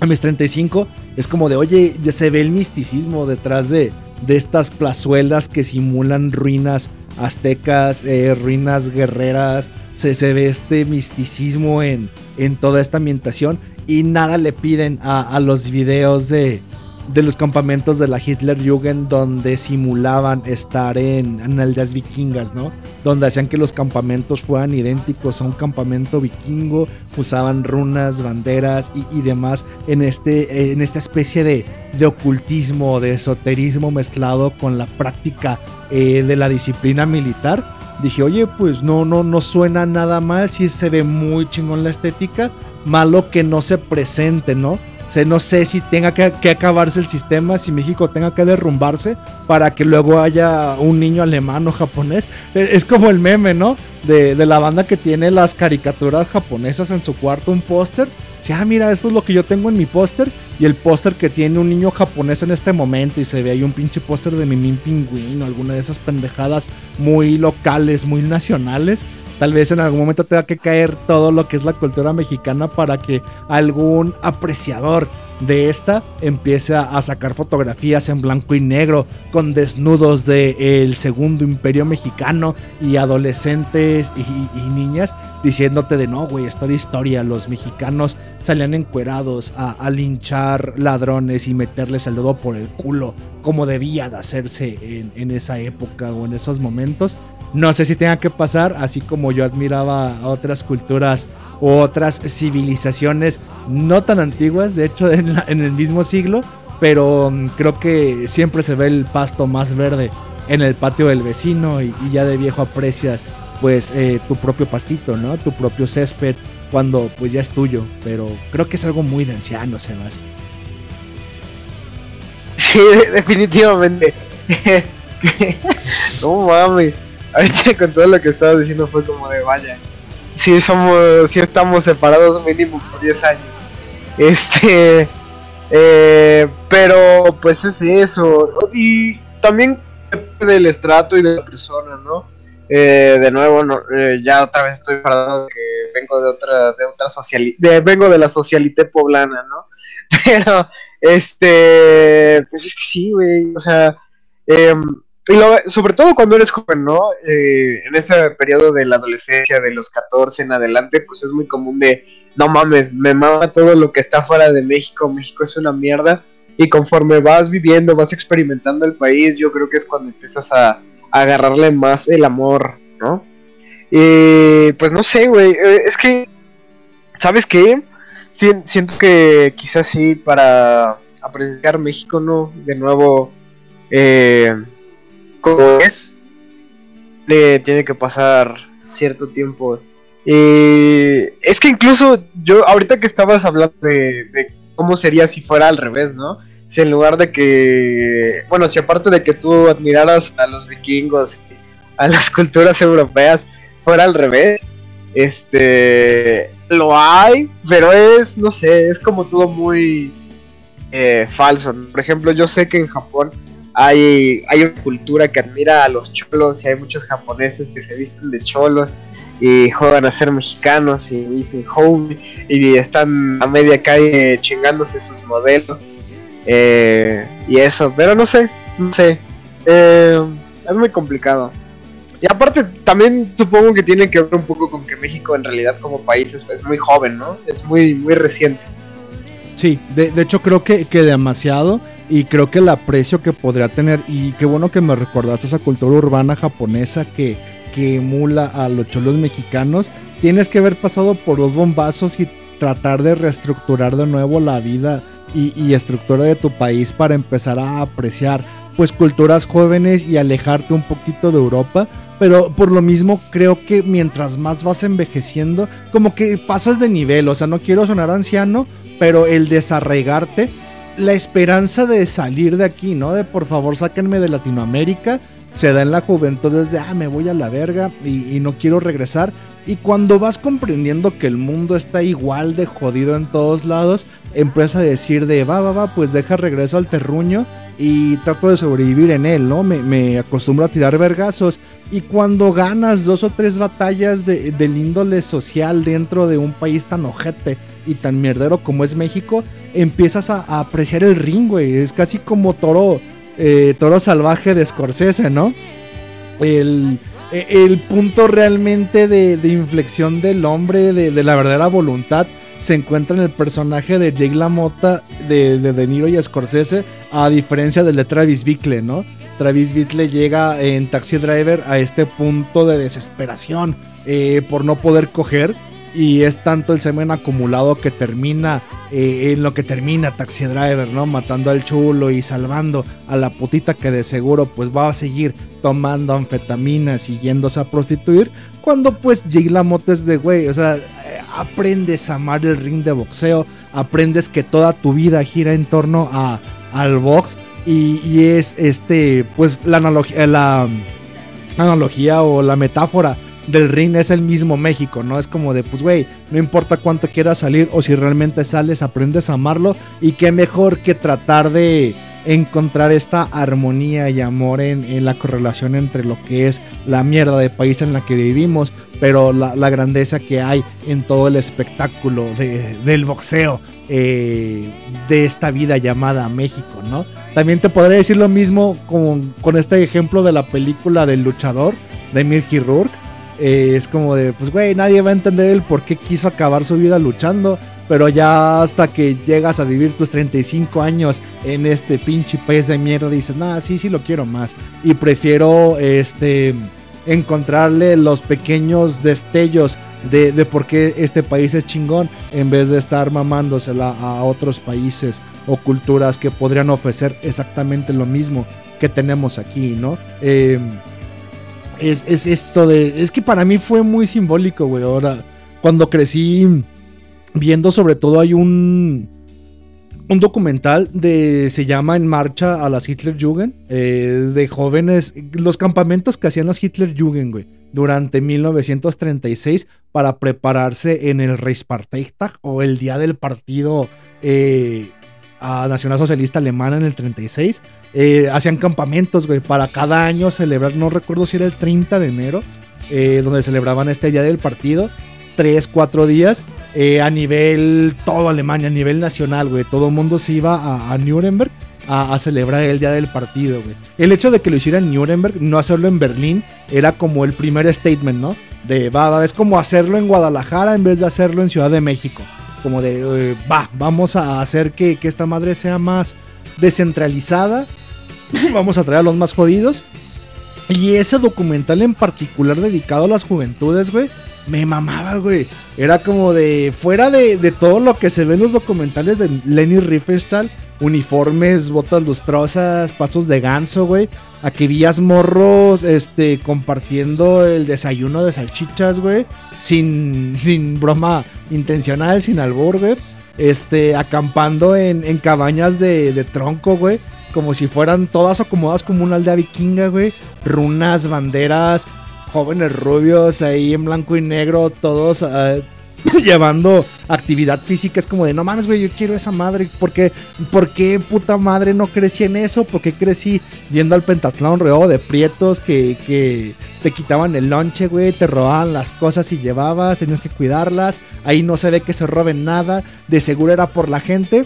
a mis 35 es como de, oye, ya se ve el misticismo detrás de, de estas plazuelas que simulan ruinas aztecas, eh, ruinas guerreras, se, se, ve este misticismo en, en toda esta ambientación y nada le piden a, a los videos de, de los campamentos de la Hitlerjugend donde simulaban estar en, en, aldeas vikingas, ¿no? Donde hacían que los campamentos fueran idénticos a un campamento vikingo, usaban runas, banderas y, demás en, este, en esta especie de, de, ocultismo, de esoterismo mezclado con la práctica eh, de la disciplina militar. Dije, oye, pues no, no, no suena nada mal, sí se ve muy chingón la estética, malo que no se presente, ¿no? No sé si tenga que, acabarse el sistema, si México tenga que derrumbarse para que luego haya un niño alemán o japonés. E, es, como el meme, ¿no? De, la banda que tiene las caricaturas japonesas en su cuarto, un póster. Si, ah, mira, esto es lo que yo tengo en mi póster. Y el póster que tiene un niño japonés en este momento. Y se ve ahí un pinche póster de Mimín Pingüino, alguna de esas pendejadas muy locales, muy nacionales. Tal vez en algún momento tenga que caer todo lo que es la cultura mexicana para que algún apreciador de esta empiece a sacar fotografías en blanco y negro con desnudos del segundo imperio mexicano y adolescentes y, niñas diciéndote de no, güey, esto historia. Los mexicanos salían encuerados a, linchar ladrones y meterles el dedo por el culo como debía de hacerse en, en esa época o en esos momentos. No sé si tenga que pasar, así como yo admiraba a otras culturas u otras civilizaciones no tan antiguas, de hecho en, el mismo siglo, pero mm, creo que siempre se ve el pasto más verde en el patio del vecino y, ya de viejo aprecias pues eh, tu propio pastito, ¿no? Tu propio césped cuando pues ya es tuyo, pero creo que es algo muy de anciano, Sebas. Sí, definitivamente. no mames ahorita con todo lo que estabas diciendo fue como de vaya. Si somos, si estamos separados mínimo por 10 años. Este, eh, pero pues es eso. Y también del estrato y de la persona, ¿no? Eh, de nuevo, eh, ya otra vez estoy parado que vengo de otra, de otra socialidad, vengo de la socialité poblana, ¿no? Pero, este, pues es que sí, güey, o sea, y sobre todo cuando eres joven, ¿no? Eh, en ese periodo de la adolescencia, de los 14 en adelante, pues es muy común de, no mames, me mama todo lo que está fuera de México, México es una mierda. Y conforme vas viviendo, vas experimentando el país, yo creo que es cuando empiezas a, agarrarle más el amor, ¿no? Y pues no sé, güey, eh, es que, ¿sabes qué? siento que quizás sí, para apreciar México, ¿no? De nuevo, eh, como es, le tiene que pasar cierto tiempo. Es que incluso yo, ahorita que estabas hablando de, cómo sería si fuera al revés, ¿no? Si en lugar de que, bueno, si aparte de que tú admiraras a los vikingos, a las culturas europeas, fuera al revés, este, lo hay, pero es, no sé, es como todo muy eh, falso. Por ejemplo, yo sé que en Japón hay, hay una cultura que admira a los cholos y hay muchos japoneses que se visten de cholos y juegan a ser mexicanos y dicen home y están a media calle chingándose sus modelos eh, y eso, pero no sé, no sé, eh, es muy complicado. Y aparte también supongo que tiene que ver un poco con que México en realidad como país es, muy joven, ¿no? Es muy, muy reciente. Sí, de, hecho creo que, que demasiado y creo que el aprecio que podría tener, y qué bueno que me recordaste esa cultura urbana japonesa que, que emula a los cholos mexicanos, tienes que haber pasado por dos bombazos y tratar de reestructurar de nuevo la vida y, y estructura de tu país para empezar a apreciar pues culturas jóvenes y alejarte un poquito de Europa. Pero por lo mismo creo que mientras más vas envejeciendo, como que pasas de nivel. O sea, no quiero sonar anciano, pero el desarraigarte la esperanza de salir de aquí, ¿no? De por favor sáquenme de Latinoamérica. Se da en la juventud desde, ah, me voy a la verga y, no quiero regresar. Y cuando vas comprendiendo que el mundo está igual de jodido en todos lados, empieza a decir de, va, va, va, pues deja regreso al terruño y trato de sobrevivir en él, ¿no? Me, me acostumbro a tirar vergazos. Y cuando ganas dos o tres batallas de, del índole social dentro de un país tan ojete y tan mierdero como es México, empiezas a, apreciar el ring, güey. Es casi como toro, eh, toro salvaje de Scorsese, ¿no? El, el punto realmente de, inflexión del hombre, de, la verdadera voluntad, se encuentra en el personaje de Jake LaMotta de, de De Niro y Scorsese, a diferencia del de Travis Bickle, ¿no? Travis Bickle llega en Taxi Driver a este punto de desesperación eh, por no poder coger y es tanto el semen acumulado que termina eh, en lo que termina Taxi Driver, ¿no? Matando al chulo y salvando a la putita que de seguro pues va a seguir tomando anfetaminas y yéndose a prostituir. Cuando pues Jay LaMotta es de güey, o sea, eh, aprendes a amar el ring de boxeo, aprendes que toda tu vida gira en torno a, al box y, y es este, pues la analogía, la analogía o la metáfora del ring es el mismo México, ¿no? Es como de, pues, güey, no importa cuánto quieras salir o si realmente sales, aprendes a amarlo y qué mejor que tratar de encontrar esta armonía y amor en, la correlación entre lo que es la mierda de país en la que vivimos, pero la, grandeza que hay en todo el espectáculo del boxeo eh, de esta vida llamada México, ¿no? También te podría decir lo mismo con, con este ejemplo de la película del luchador de Mirky Rourke eh, es como de, pues, güey, nadie va a entender el por qué quiso acabar su vida luchando. Pero ya hasta que llegas a vivir tus 35 años en este pinche país de mierda, dices, nada, sí, sí lo quiero más. Y prefiero, este, encontrarle los pequeños destellos de, de, por qué este país es chingón en vez de estar mamándosela a otros países o culturas que podrían ofrecer exactamente lo mismo que tenemos aquí, ¿no? Eh, es, esto de. Es que para mí fue muy simbólico, güey. Ahora, cuando crecí viendo, sobre todo, hay un. Un documental de. Se llama En Marcha a las Hitlerjugend. Eh, de jóvenes. Los campamentos que hacían las Hitlerjugend, güey. Durante 1936 para prepararse en el Reichsparteitag o el día del partido eh, a Nacional Socialista Alemana en el 36. Eh, hacían campamentos, güey, para cada año celebrar, no recuerdo si era el 30 de enero, eh, donde celebraban este día del partido. Tres, cuatro días eh, a nivel todo Alemania, a nivel nacional, güey. Todo el mundo se iba a, Nuremberg a, celebrar el día del partido, güey. el hecho de que lo hiciera en Nuremberg, no hacerlo en Berlín, era como el primer statement, ¿no? De, va, es como hacerlo en Guadalajara en vez de hacerlo en Ciudad de México. Como de, eh, va, vamos a hacer que, que esta madre sea más descentralizada. vamos a traer a los más jodidos. Y ese documental en particular dedicado a las juventudes, güey, me mamaba, güey. Era como de, fuera de, de todo lo que se ve en los documentales de Lenny Riefenstahl, uniformes, botas lustrosas, pasos de ganso, güey. Aquí vías morros, este, compartiendo el desayuno de salchichas, güey. Sin, sin broma intencional, sin albur, güey. Este, acampando en, en cabañas de, de tronco, güey como si fueran todas acomodadas como una aldea vikinga, güey. Runas, banderas, jóvenes rubios ahí en blanco y negro, todos uh, llevando actividad física. Es como de, no mames, güey, yo quiero esa madre. ¿Por qué, ¿Por qué puta madre no crecí en eso? ¿Por qué crecí yendo al pentatlón rodeado de prietos que, que te quitaban el lonche, güey? Te robaban las cosas y llevabas, tenías que cuidarlas. Ahí no se ve que se roben nada. De seguro era por la gente.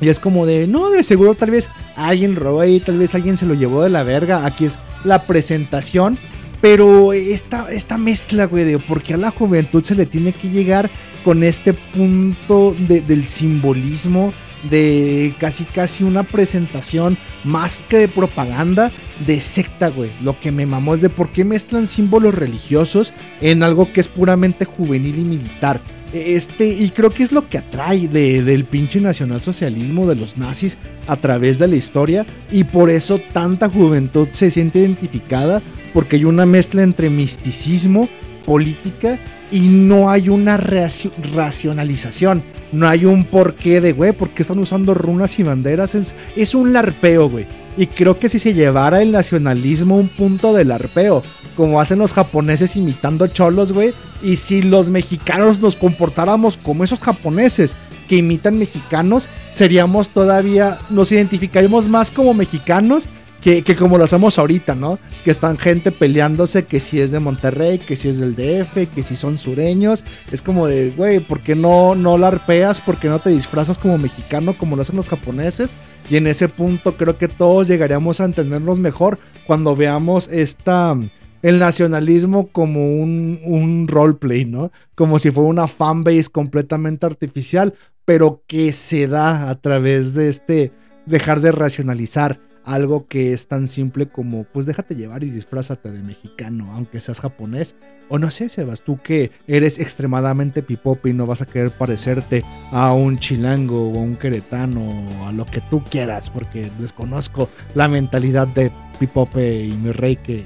Y es como de, no, de seguro tal vez alguien robó ahí, tal vez alguien se lo llevó de la verga. Aquí es la presentación. Pero esta, esta mezcla, güey, de por qué a la juventud se le tiene que llegar con este punto de, del simbolismo, de casi casi una presentación más que de propaganda, de secta, güey. Lo que me mamó es de por qué mezclan símbolos religiosos en algo que es puramente juvenil y militar. Este, y creo que es lo que atrae de, del pinche nacionalsocialismo de los nazis a través de la historia. Y por eso tanta juventud se siente identificada, porque hay una mezcla entre misticismo, política, y no hay una racionalización. No hay un porqué de, güey, ¿por qué están usando runas y banderas? Es, es un larpeo, güey. Y creo que si se llevara el nacionalismo un punto del arpeo, como hacen los japoneses imitando cholos, güey, y si los mexicanos nos comportáramos como esos japoneses que imitan mexicanos, seríamos todavía, nos identificaríamos más como mexicanos que, que, como lo hacemos ahorita, ¿no? Que están gente peleándose que si es de Monterrey, que si es del DF, que si son sureños. Es como de, güey, ¿por qué no, no la arpeas? ¿Por qué no te disfrazas como mexicano como lo hacen los japoneses? Y en ese punto creo que todos llegaríamos a entendernos mejor cuando veamos esta el nacionalismo como un, un roleplay, ¿no? Como si fuera una fanbase completamente artificial, pero que se da a través de este dejar de racionalizar algo que es tan simple como, pues déjate llevar y disfrázate de mexicano, aunque seas japonés. O no sé, Sebas, tú que eres extremadamente pipope y no vas a querer parecerte a un chilango o a un queretano o a lo que tú quieras, porque desconozco la mentalidad de pipope y mi rey que,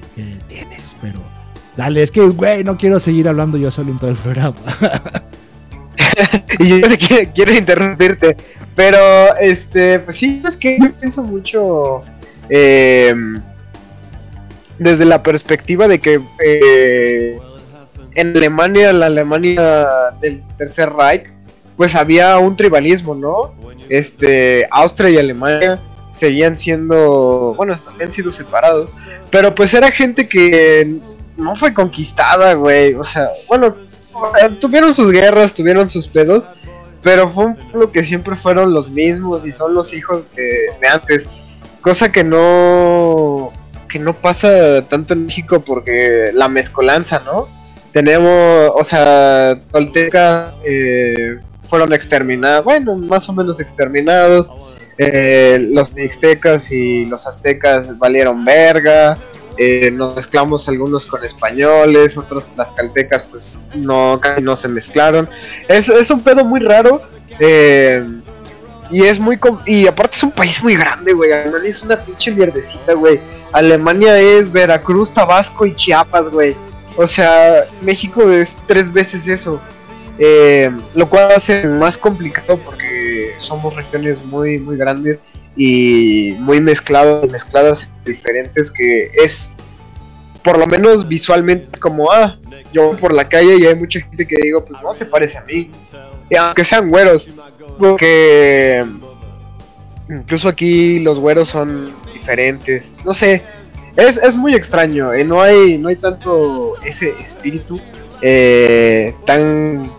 tienes, pero dale, es que, güey, no quiero seguir hablando yo solo en todo el programa. y yo quiero, quiero, interrumpirte. Pero, este, pues sí, es que yo pienso mucho eh, desde la perspectiva de que eh, en Alemania, la Alemania del Tercer Reich, pues había un tribalismo, ¿no? Este, Austria y Alemania seguían siendo, bueno, también sido separados, pero pues era gente que no fue conquistada, güey, o sea, bueno, tuvieron sus guerras, tuvieron sus pedos, pero fue un pueblo que siempre fueron los mismos y son los hijos de antes. Cosa que no que no pasa tanto en México porque la mezcolanza, ¿no? Tenemos, o sea, Tolteca eh, fueron exterminados, bueno, más o menos exterminados. Eh, los mixtecas y los aztecas valieron verga. Eh, nos mezclamos algunos con españoles, otros las caltecas pues no, no se mezclaron. Es, es un pedo muy raro. Eh, y es muy. Y aparte es un país muy grande, güey. Alemania es una pinche mierdecita, güey. Alemania es Veracruz, Tabasco y Chiapas, güey. O sea, México es tres veces eso. Eh, lo cual hace más complicado porque somos regiones muy, muy grandes y muy mezcladas, mezcladas diferentes que es por lo menos visualmente como, ah, yo por la calle y hay mucha gente que digo, pues no se parece a mí. Y aunque sean güeros, porque incluso aquí los güeros son diferentes. No sé, es, es muy extraño. Eh, no, hay, no hay tanto ese espíritu eh, tan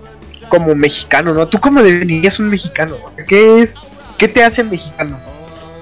como mexicano, ¿no? ¿Tú cómo definirías un mexicano? ¿Qué es? ¿Qué te hace mexicano?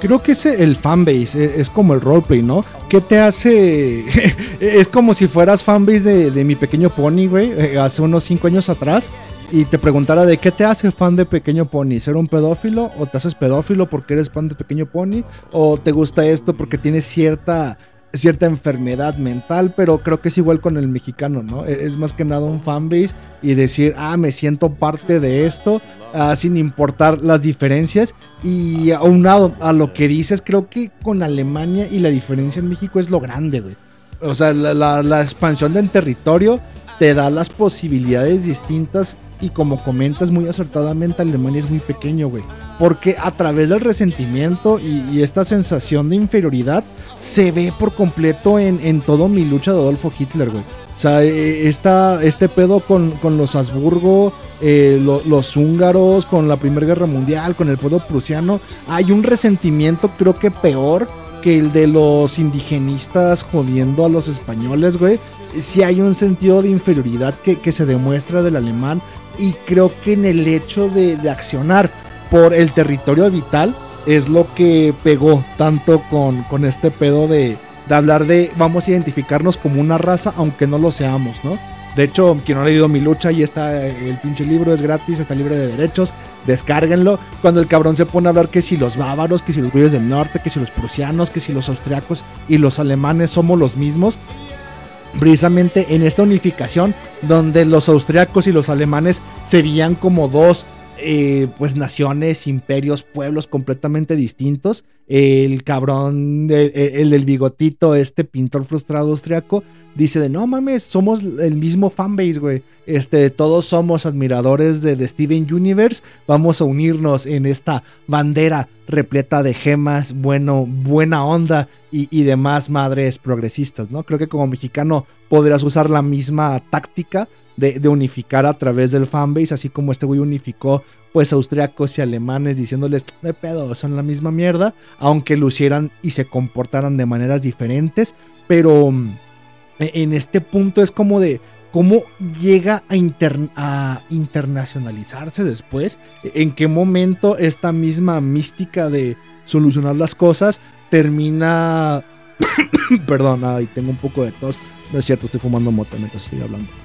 Creo que es el fanbase, e, es, como el roleplay, ¿no? ¿Qué te hace? es como si fueras fanbase de, mi pequeño pony, güey, eh, hace unos 5 años atrás. Y te preguntara de qué te hace fan de Pequeño Pony, ser un pedófilo o te haces pedófilo porque eres fan de Pequeño Pony o te gusta esto porque tienes cierta cierta enfermedad mental, pero creo que es igual con el mexicano, ¿no? E, es más que nada un fanbase y decir, ah, me siento parte de esto, ah, sin importar las diferencias. Y aunado a lo que dices, creo que con Alemania y la diferencia en México es lo grande, güey. O sea, la, la expansión del territorio te da las posibilidades distintas y como comentas muy acertadamente, Alemania es muy pequeño, güey. Porque a través del resentimiento y, esta sensación de inferioridad se ve por completo en, todo mi lucha de Adolfo Hitler, güey. O sea, e, esta, este pedo con, los Habsburgo, eh, los húngaros, con la Primera Guerra Mundial, con el pueblo prusiano, hay un resentimiento creo que peor que el de los indigenistas jodiendo a los españoles, güey. Sí hay un sentido de inferioridad que, que se demuestra del alemán y creo que en el hecho de, accionar por el territorio vital es lo que pegó tanto con, con este pedo de, de, hablar de vamos a identificarnos como una raza aunque no lo seamos, ¿no? De hecho, quien no ha leído mi lucha, y está el pinche libro, es gratis, está libre de derechos, descárguenlo. Cuando el cabrón se pone a hablar que si los bávaros, que si los güeyes del norte, que si los prusianos, que si los austriacos y los alemanes somos los mismos, precisamente en esta unificación donde los austriacos y los alemanes se veían como dos eh, pues naciones, imperios, pueblos completamente distintos. El cabrón, el, del bigotito, este pintor frustrado austriaco, dice de no mames, somos el mismo fanbase, güey. Este, todos somos admiradores de, de, Steven Universe. Vamos a unirnos en esta bandera repleta de gemas, bueno, buena onda y, y demás madres progresistas, ¿no? Creo que como mexicano podrías usar la misma táctica de, unificar a través del fanbase, así como este güey unificó pues austriacos y alemanes diciéndoles, de pedo, son la misma mierda, aunque lucieran y se comportaran de maneras diferentes, pero mm, e, en este punto es como de cómo llega a, a internacionalizarse después, e, en qué momento esta misma mística de solucionar las cosas termina... Perdón, ahí tengo un poco de tos. No es cierto, estoy fumando mota mientras estoy hablando.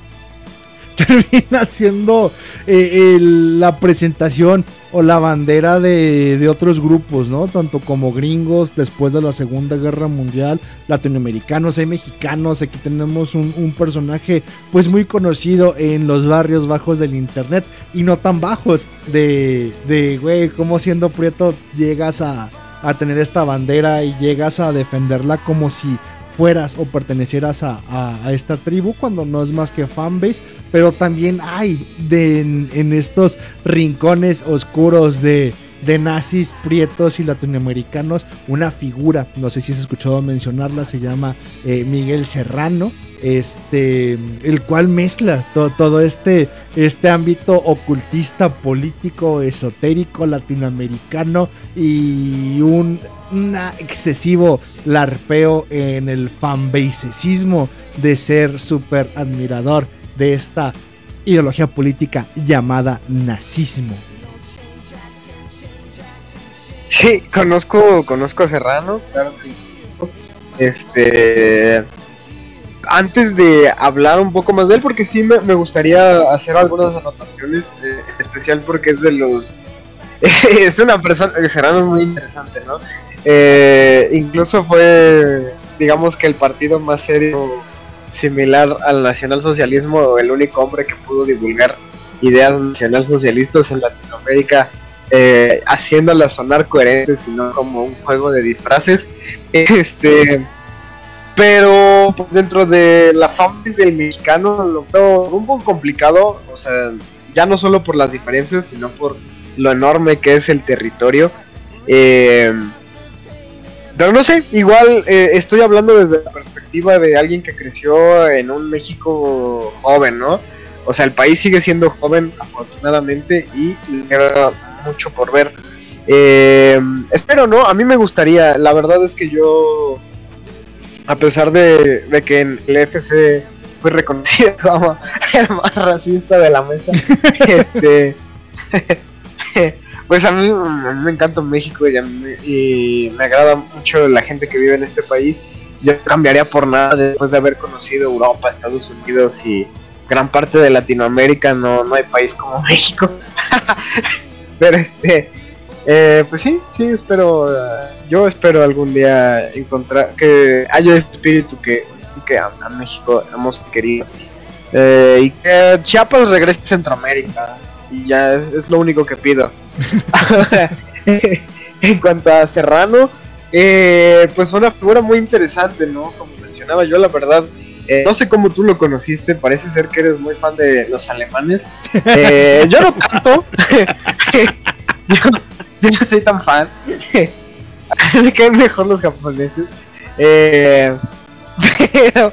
termina siendo eh, la presentación o la bandera de, otros grupos, ¿no? Tanto como gringos después de la Segunda Guerra Mundial, latinoamericanos, hay mexicanos, aquí tenemos un, personaje pues muy conocido en los barrios bajos del internet y no tan bajos de, de güey, como siendo prieto llegas a, a tener esta bandera y llegas a defenderla como si fueras o pertenecieras a, esta tribu cuando no es más que fanbase, pero también hay de, en, estos rincones oscuros de, de nazis, prietos y latinoamericanos una figura, no sé si has escuchado mencionarla, se llama eh, Miguel Serrano, este, el cual mezcla todo este, este ámbito ocultista, político, esotérico, latinoamericano y un excesivo larpeo en el fanbasesismo de ser súper admirador de esta ideología política llamada nazismo. Sí, conozco, conozco a Serrano, claro Este antes de hablar un poco más de él, porque sí me, gustaría hacer algunas anotaciones, eh, especial porque es de los... es una persona, Serrano es muy interesante, ¿no? Eh, incluso fue, digamos que el partido más serio, similar al nacionalsocialismo, el único hombre que pudo divulgar ideas nacionalsocialistas en Latinoamérica, eh, haciéndolas sonar coherentes y no como un juego de disfraces. Este, pero pues, dentro de la fanbase del mexicano lo veo un poco complicado, o sea, ya no solo por las diferencias, sino por lo enorme que es el territorio. Eh, pero no sé, igual eh, estoy hablando desde la perspectiva de alguien que creció en un México joven, ¿no? O sea, el país sigue siendo joven, afortunadamente, y queda mucho por ver. Eh, espero, ¿no? A mí me gustaría, la verdad es que yo, a pesar de, de que en el FC fui reconocido como el más racista de la mesa, este Pues a mí, a mí me encanta México y, a mí- y me agrada mucho la gente que vive en este país. Yo cambiaría por nada después de haber conocido Europa, Estados Unidos y gran parte de Latinoamérica. No, no hay país como México. Pero este, eh, pues sí, sí, espero. eh, yo espero algún día encontrar que haya ese espíritu que unifique a, México hermoso y querido. Eh, y que Chiapas regrese a Centroamérica. Y ya es, es lo único que pido. en cuanto a Serrano, eh, pues fue una figura muy interesante, ¿no? Como mencionaba yo, la verdad. eh, no sé cómo tú lo conociste, parece ser que eres muy fan de los alemanes. Eh, yo no tanto. yo, yo no soy tan fan. Me caen mejor los japoneses. Eh, pero,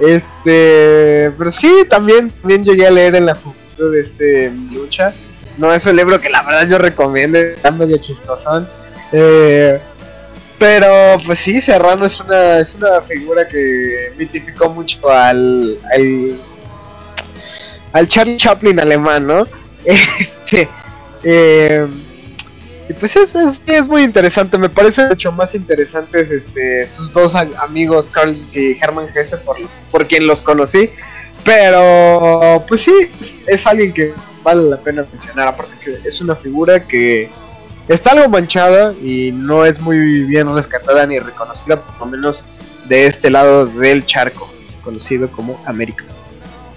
este, pero sí, también, también llegué a leer en la de este lucha. No es un libro que la verdad yo recomiendo, está medio chistosón. Eh, pero pues sí, Serrano es una, es una figura que mitificó mucho al, al, al Charlie Chaplin alemán, ¿no? Este, eh, y pues es, es, es muy interesante, me parece mucho más interesantes este, sus dos amigos, Carl y Hermann Hesse, por, los- por quien los conocí. Pero pues sí, es, alguien que vale la pena mencionar, aparte que es una figura que está algo manchada y no es muy bien rescatada ni reconocida, por lo menos de este lado del charco, conocido como América.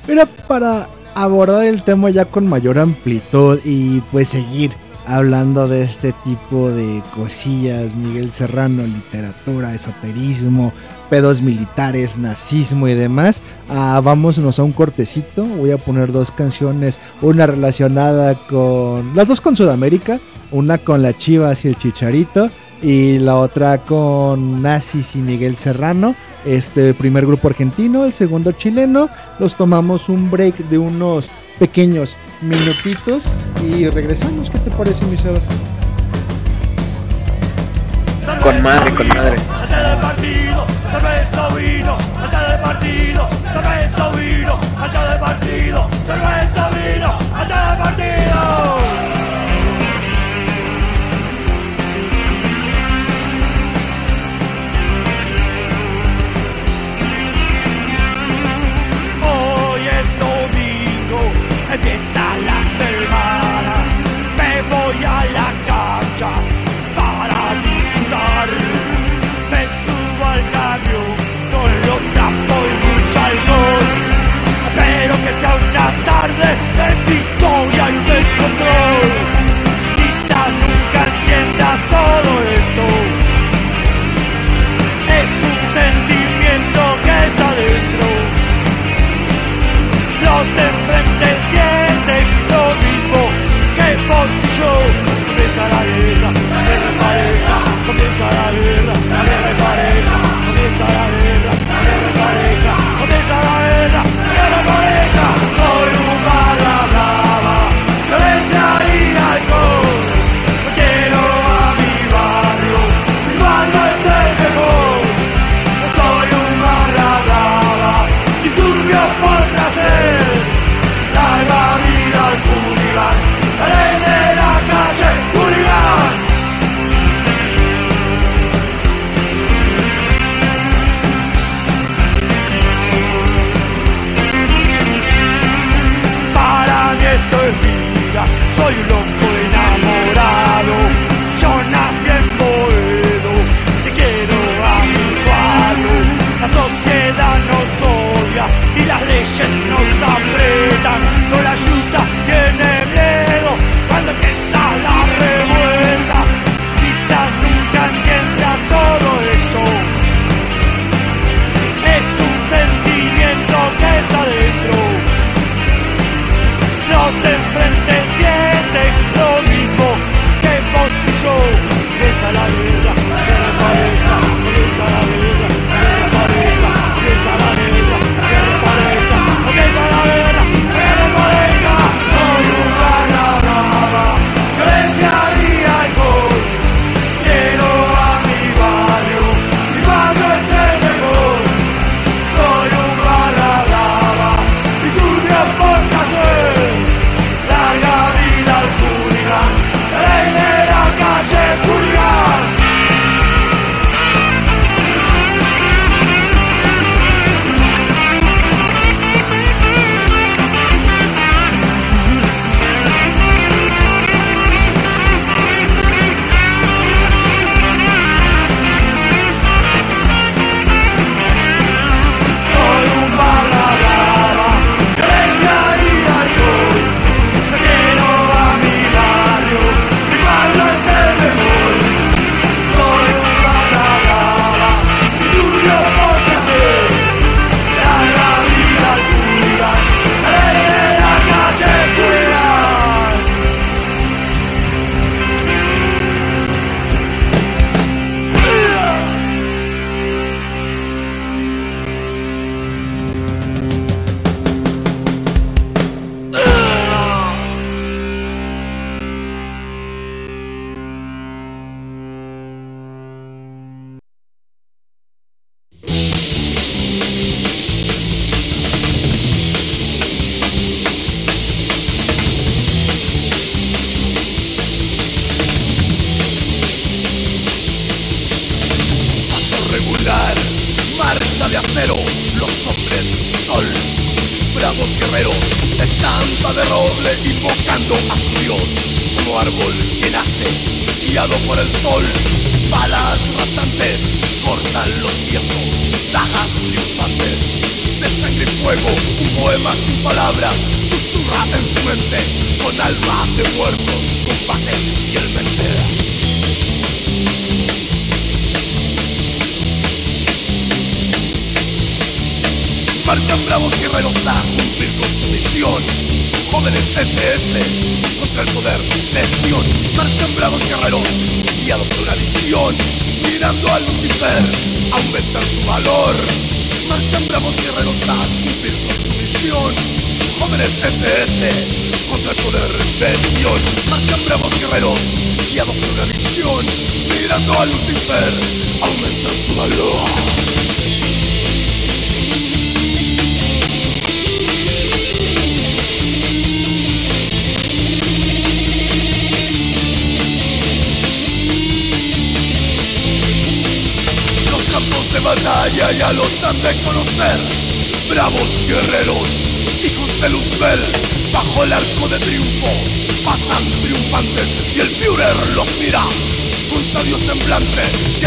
Pero para abordar el tema ya con mayor amplitud y pues seguir hablando de este tipo de cosillas, Miguel Serrano, literatura, esoterismo, pedos militares, nazismo y demás, ah, vámonos a un cortecito. Voy a poner dos canciones, una relacionada con... Las dos con Sudamérica, una con la Chivas y el Chicharito y la otra con Nazis y Miguel Serrano. Este primer grupo argentino, el segundo chileno. Los tomamos un break de unos pequeños minutitos y regresamos. ¿Qué te parece, mi Sebas? Con madre, con madre. Partido, vino. Partido, vino. Partido.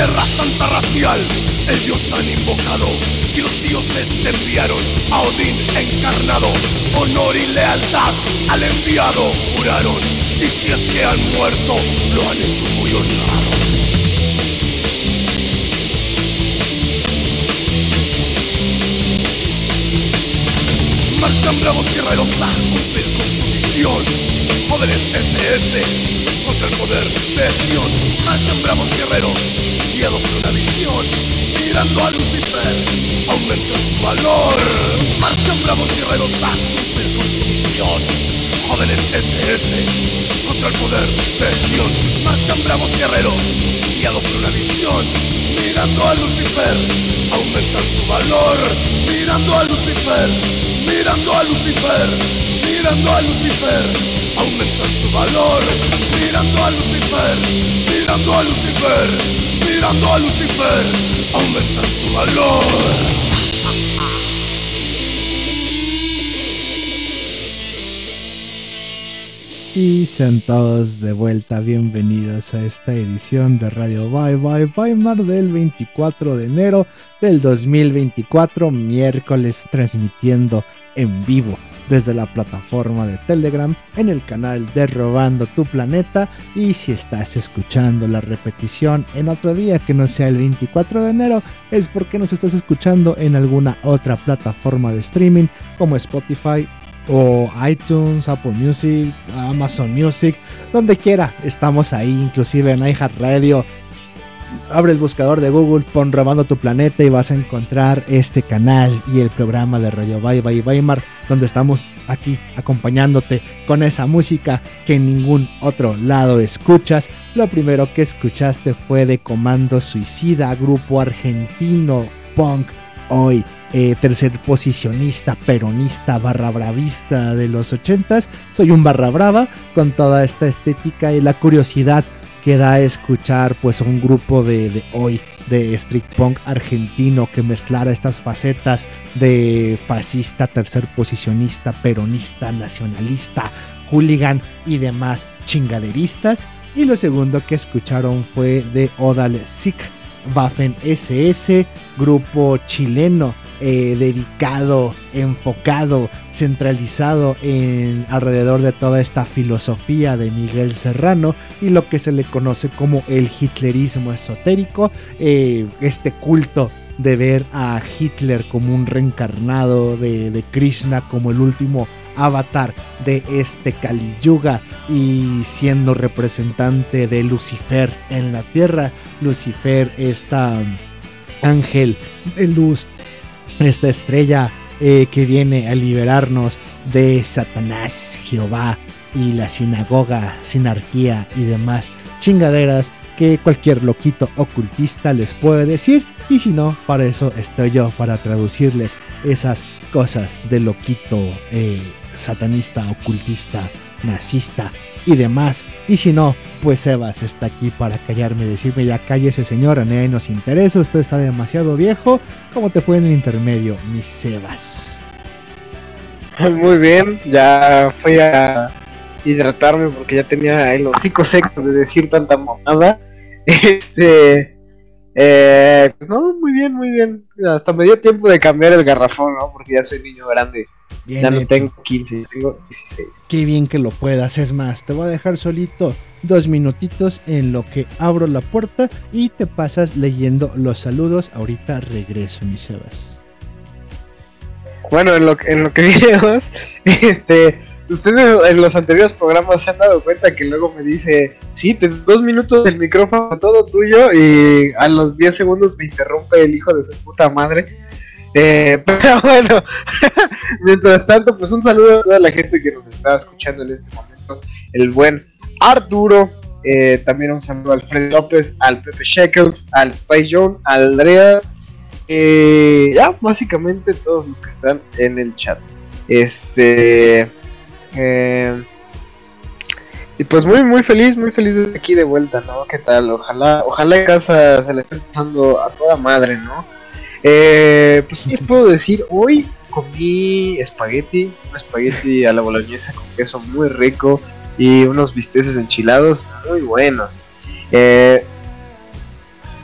Guerra santa racial, ellos han invocado y los dioses enviaron a Odín encarnado. Honor y lealtad al enviado juraron, y si es que han muerto, lo han hecho muy honrado. Marchan bravos guerreros a cumplir con su misión. Jóvenes SS el poder de Sion. Bravos guerreros guiados por una visión. Mirando a Lucifer, aumentan su valor. Bravos guerreros a cumplir con su misión. Jóvenes SS contra el poder de Sion. Marchan bravos guerreros guiados por una visión. Mirando a Lucifer, aumentan su valor. Mirando a Lucifer, mirando a Lucifer, mirando a Lucifer, aumentan su valor. Mirando a Lucifer, mirando a Lucifer, mirando a Lucifer, aumentan su valor. Y sean todos de vuelta bienvenidos a esta edición de Radio Bye Bye Weimar del 24 de enero del 2024, miércoles transmitiendo en vivo desde la plataforma de Telegram en el canal de Robando tu Planeta y si estás escuchando la repetición en otro día que no sea el 24 de enero es porque nos estás escuchando en alguna otra plataforma de streaming como Spotify o iTunes, Apple Music, Amazon Music, donde quiera. Estamos ahí, inclusive en iHeartRadio. Abre el buscador de Google, pon Robando tu Planeta y vas a encontrar este canal y el programa de Radio Bye Bye Weimar, donde estamos aquí acompañándote con esa música que en ningún otro lado escuchas. Lo primero que escuchaste fue de Comando Suicida, grupo argentino punk hoy eh, tercer posicionista, peronista, barra bravista de los ochentas. Soy un barra brava con toda esta estética y la curiosidad que da a escuchar pues un grupo de, hoy de street punk argentino que mezclara estas facetas de fascista, tercer posicionista, peronista, nacionalista, hooligan y demás chingaderistas. Y lo segundo que escucharon fue de Odal Sik Waffen SS, grupo chileno eh, dedicado, enfocado, centralizado en alrededor de toda esta filosofía de Miguel Serrano y lo que se le conoce como el hitlerismo esotérico, eh, este culto de ver a Hitler como un reencarnado de, de Krishna, como el último avatar de este Kali Yuga y siendo representante de Lucifer en la tierra. Lucifer, esta ángel de luz, esta estrella eh, que viene a liberarnos de Satanás, Jehová y la sinagoga, sinarquía y demás chingaderas que cualquier loquito ocultista les puede decir y si no, para eso estoy yo, para traducirles esas cosas de loquito eh, satanista, ocultista, nazista y demás. Y si no, pues Sebas está aquí para callarme y decirme ya cállese señor, a nadie nos interesa, usted está demasiado viejo. ¿Cómo te fue en el intermedio, mi Sebas? Muy bien, ya fui a hidratarme porque ya tenía el hocico seco de decir tanta monada. Este. Eh, pues no, muy bien, muy bien. Hasta me dio tiempo de cambiar el garrafón, ¿no? Porque ya soy niño grande. Bien ya no tengo 15, tengo 16. Qué bien que lo puedas. Es más, te voy a dejar solito dos minutitos en lo que abro la puerta y te pasas leyendo los saludos. Ahorita regreso, mi Sebas. Bueno, en lo, que- en lo que videos, este, ustedes en los anteriores programas se han dado cuenta que luego me dice, sí, te dos minutos del micrófono todo tuyo y a los 10 segundos me interrumpe el hijo de su puta madre. Eh, pero bueno, mientras tanto, pues un saludo a toda la gente que nos está escuchando en este momento. El buen Arturo, eh, también un saludo al Fred López, al Pepe Shekels, al Spy John, al Andreas, eh, ya, básicamente todos los que están en el chat. Este. Eh, y pues muy, muy feliz, muy feliz de aquí de vuelta, ¿no? ¿Qué tal? Ojalá, ojalá en casa se le esté pasando a toda madre, ¿no? Eh, pues, ¿qué les puedo decir? Hoy comí espagueti, un espagueti a la boloñesa con queso muy rico y unos bisteces enchilados muy buenos. Eh,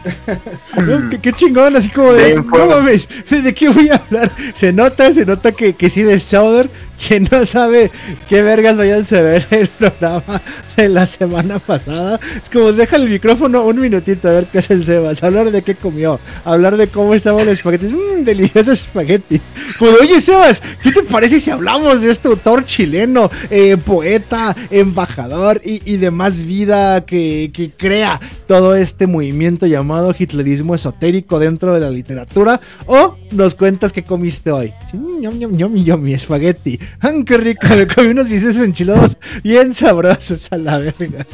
No, qué, qué chingón, así como de. De No mames, ¿de qué voy a hablar? Se nota, se nota que, que sí de Chowder. Quien no sabe qué vergas vayan a ver el programa de la semana pasada. Es como, deja el micrófono un minutito a ver qué es el Sebas. Hablar de qué comió. Hablar de cómo estaban los espaguetis. Mmm, deliciosos espagueti. Pues, oye, Sebas, ¿qué te parece si hablamos de este autor chileno, eh, poeta, embajador y, y demás vida que, que crea todo este movimiento llamado hitlerismo esotérico dentro de la literatura? O nos cuentas qué comiste hoy. Ñom, ñom, ñom, mi espagueti. ¡Ah, qué rico! Comí unos bisteces enchilados bien sabrosos a la verga.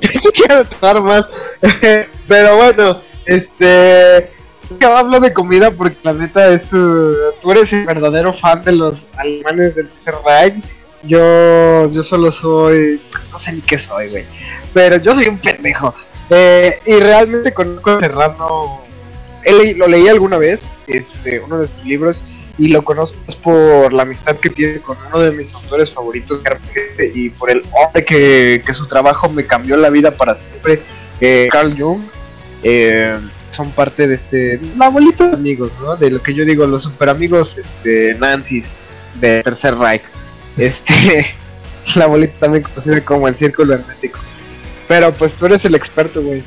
Pensé que iba a tardar más. Pero bueno, este. Hablo de comida porque la neta es tu, tú eres el verdadero fan de los alemanes del Reich. Yo, yo solo soy. No sé ni qué soy, güey. Pero yo soy un pendejo. Eh, y realmente conozco a Serrano. Él lo leí alguna vez, este, uno de sus libros, y lo conozco por la amistad que tiene con uno de mis autores favoritos y por el hombre que, que su trabajo me cambió la vida para siempre, eh, Carl Jung. Eh, son parte de este, la bolita de amigos, ¿no? De lo que yo digo, los super amigos, este, Nancy's de Tercer Reich. Este, la bolita también conocida como el círculo hermético. Pero pues tú eres el experto, güey.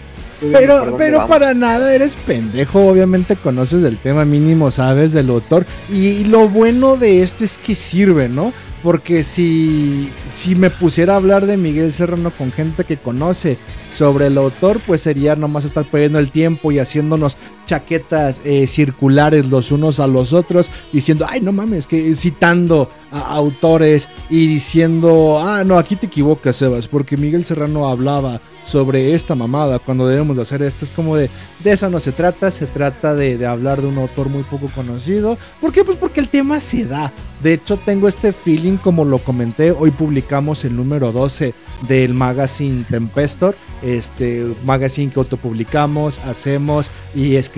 Pero, pero para nada eres pendejo, obviamente conoces del tema mínimo, sabes del autor. Y lo bueno de esto es que sirve, ¿no? Porque si, si me pusiera a hablar de Miguel Serrano con gente que conoce sobre el autor, pues sería nomás estar perdiendo el tiempo y haciéndonos chaquetas eh, circulares los unos a los otros, diciendo, ay, no mames, que citando a autores y diciendo, ah, no, aquí te equivocas, Sebas, porque Miguel Serrano hablaba sobre esta mamada cuando debemos de hacer esto. Es como de, de eso no se trata, se trata de, de hablar de un autor muy poco conocido. ¿Por qué? Pues porque el tema se da. De hecho, tengo este feeling, como lo comenté, hoy publicamos el número 12 del magazine Tempestor, este magazine que autopublicamos, hacemos y escribimos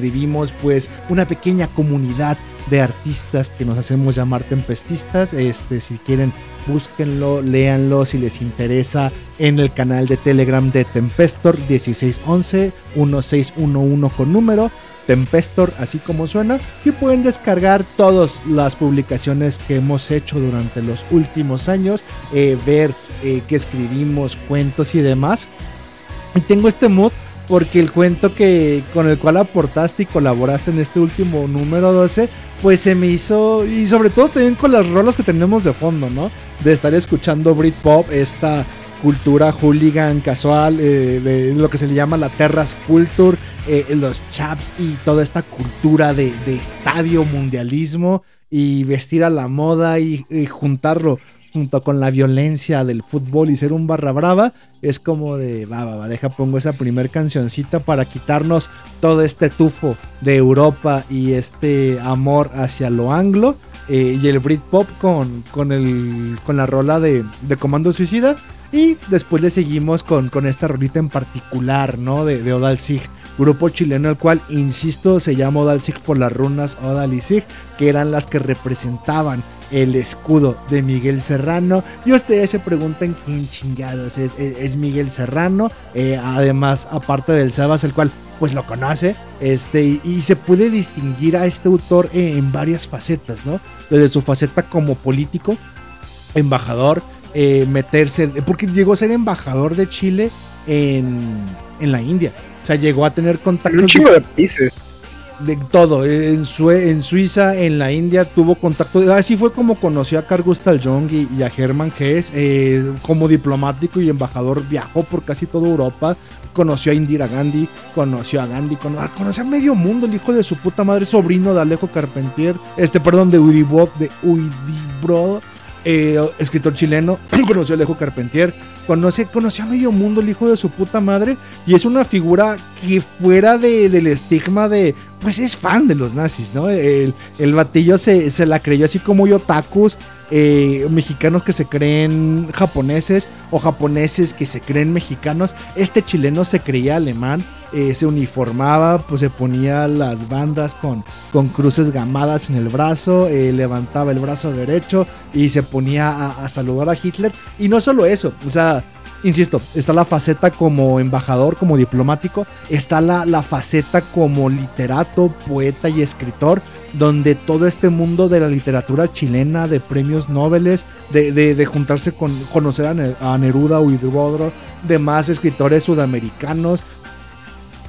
pues una pequeña comunidad de artistas que nos hacemos llamar tempestistas. Este, si quieren, búsquenlo, léanlo si les interesa en el canal de Telegram de Tempestor 1611 1611 con número. Tempestor, así como suena, y pueden descargar todas las publicaciones que hemos hecho durante los últimos años, eh, ver eh, qué escribimos, cuentos y demás. Y tengo este mood porque el cuento que con el cual aportaste y colaboraste en este último número 12, pues se me hizo, y sobre todo también con las rolas que tenemos de fondo, ¿no? De estar escuchando Britpop, esta cultura hooligan casual, eh, de lo que se le llama la Terras Culture, eh, los chaps y toda esta cultura de, de estadio mundialismo y vestir a la moda y, y juntarlo junto con la violencia del fútbol y ser un barra brava, es como de, va, va, deja pongo esa primer cancioncita para quitarnos todo este tufo de Europa y este amor hacia lo anglo. eh, y el Britpop con, con, el, con la rola de, de Comando Suicida. Y después le seguimos con, con esta rolita en particular, ¿no? De, de Odal Sig, grupo chileno, el cual, insisto, se llama Odalsig por las runas Odal y Sig, que eran las que representaban el escudo de Miguel Serrano. Y ustedes se preguntan quién chingados es, es, Miguel Serrano. Eh, además, aparte del Sebas, el cual pues lo conoce. Este, y, se puede distinguir a este autor en, en varias facetas, ¿no? Desde su faceta como político, embajador, eh, meterse, porque llegó a ser embajador de Chile en, en la India. O sea, llegó a tener En contacto un chingo de países. de todo. En, Sue- en Suiza, en la India, tuvo contacto. Así fue como conoció a Carl Gustav Jung y, y a Hermann Hesse. eh, como diplomático y embajador, viajó por casi toda Europa. Conoció a Indira Gandhi, conoció a Gandhi, cono- ah, conoció a medio mundo, el hijo de su puta madre, sobrino de Alejo Carpentier, este, perdón, de Udibot, de Udibro, eh, escritor chileno, conoció a Alejo Carpentier, conoce, conoció a medio mundo el hijo de su puta madre y es una figura que fuera de, del estigma de, pues es fan de los nazis, ¿no? El, el batillo se, se la creyó así como otakus, eh, mexicanos que se creen japoneses o japoneses que se creen mexicanos. Este chileno se creía alemán, eh, se uniformaba, pues se ponía las bandas con, con cruces gamadas en el brazo, eh, levantaba el brazo derecho y se ponía a, a saludar a Hitler. Y no solo eso, o sea, insisto, está la faceta como embajador, como diplomático, está la, la faceta como literato, poeta y escritor, donde todo este mundo de la literatura chilena, de premios Nobel, de, de- juntarse con, conocer a, Ne- a Neruda o Hidrodro, demás escritores sudamericanos,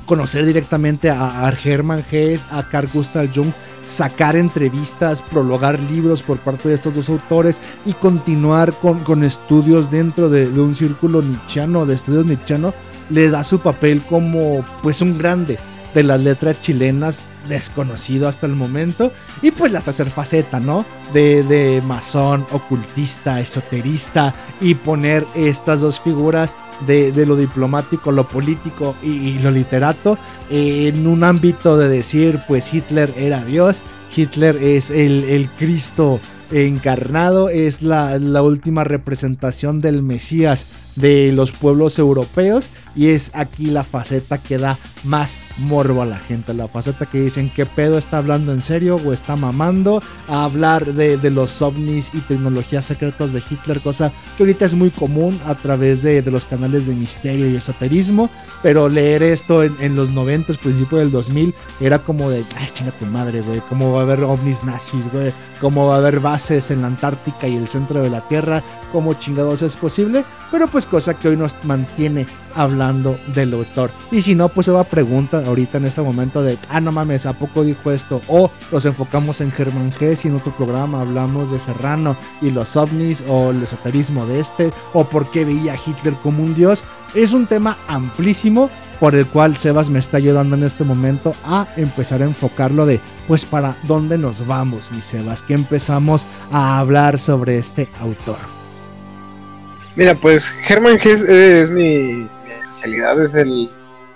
conocer directamente a, a Hermann Hesse, a Carl Gustav Jung, sacar entrevistas, prologar libros por parte de estos dos autores y continuar con, con estudios dentro de, un círculo nichiano, de estudios nichiano, le da su papel como pues un grande de las letras chilenas desconocido hasta el momento y pues la tercera faceta, ¿no? De, de masón, ocultista, esoterista y poner estas dos figuras de, de lo diplomático, lo político y, lo literato en un ámbito de decir pues Hitler era Dios, Hitler es el, el Cristo encarnado, es la, la última representación del Mesías de los pueblos europeos y es aquí la faceta que da más morbo a la gente, la faceta que dicen que pedo está hablando en serio o está mamando a hablar de, de los ovnis y tecnologías secretas de Hitler, cosa que ahorita es muy común a través de, de los canales de misterio y esoterismo, pero leer esto en, en los 90, principio del 2000, era como de, ay, chinga tu madre, güey, cómo va a haber ovnis nazis, güey, cómo va a haber bases en la Antártica y el centro de la Tierra, cómo chingados es posible, pero pues cosa que hoy nos mantiene hablando del autor. Y si no, pues se va a pregunta ahorita en este momento de, ah, no mames, ¿a poco dijo esto? O nos enfocamos en Germán Hesse y en otro programa hablamos de Serrano y los ovnis o el esoterismo de este, o por qué veía a Hitler como un dios. Es un tema amplísimo por el cual Sebas me está ayudando en este momento a empezar a enfocarlo de, pues, para dónde nos vamos, mi Sebas, que empezamos a hablar sobre este autor. Mira, pues Hermann Hesse es mi, especialidad, es el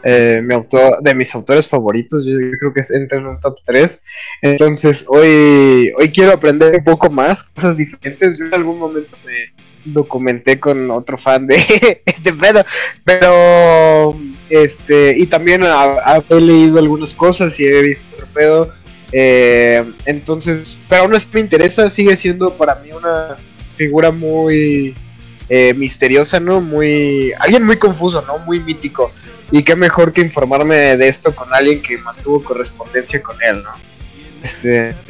eh, mi autor, de mis autores favoritos, yo, creo que es, entra en un top 3. Entonces, hoy, hoy quiero aprender un poco más, cosas diferentes. Yo en algún momento me documenté con otro fan de este pedo, pero este, y también he leído algunas cosas y he visto otro pedo. eh, entonces, pero aún así me interesa, sigue siendo para mí una figura muy eh, misteriosa, ¿no? Muy. Alguien muy confuso, ¿no? Muy mítico. Y qué mejor que informarme de esto con alguien que mantuvo correspondencia con él, ¿no? Este.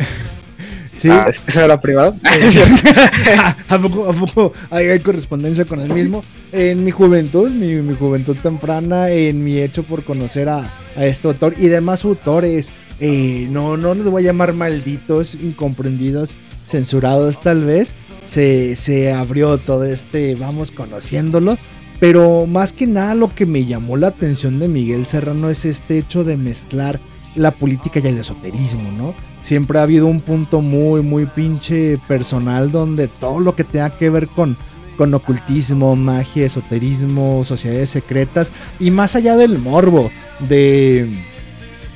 Sí. ah, ¿es que ¿Eso era privado? ¿A poco, a poco hay, hay correspondencia con el mismo? En mi juventud, mi, mi juventud temprana, en mi hecho por conocer a, a este autor y demás autores, eh, no, no les voy a llamar malditos, incomprendidos, censurados tal vez, se, se abrió todo este, vamos conociéndolo. Pero más que nada lo que me llamó la atención de Miguel Serrano es este hecho de mezclar la política y el esoterismo, ¿no? Siempre ha habido un punto muy, muy pinche personal donde todo lo que tenga que ver con, con ocultismo, magia, esoterismo, sociedades secretas y más allá del morbo de,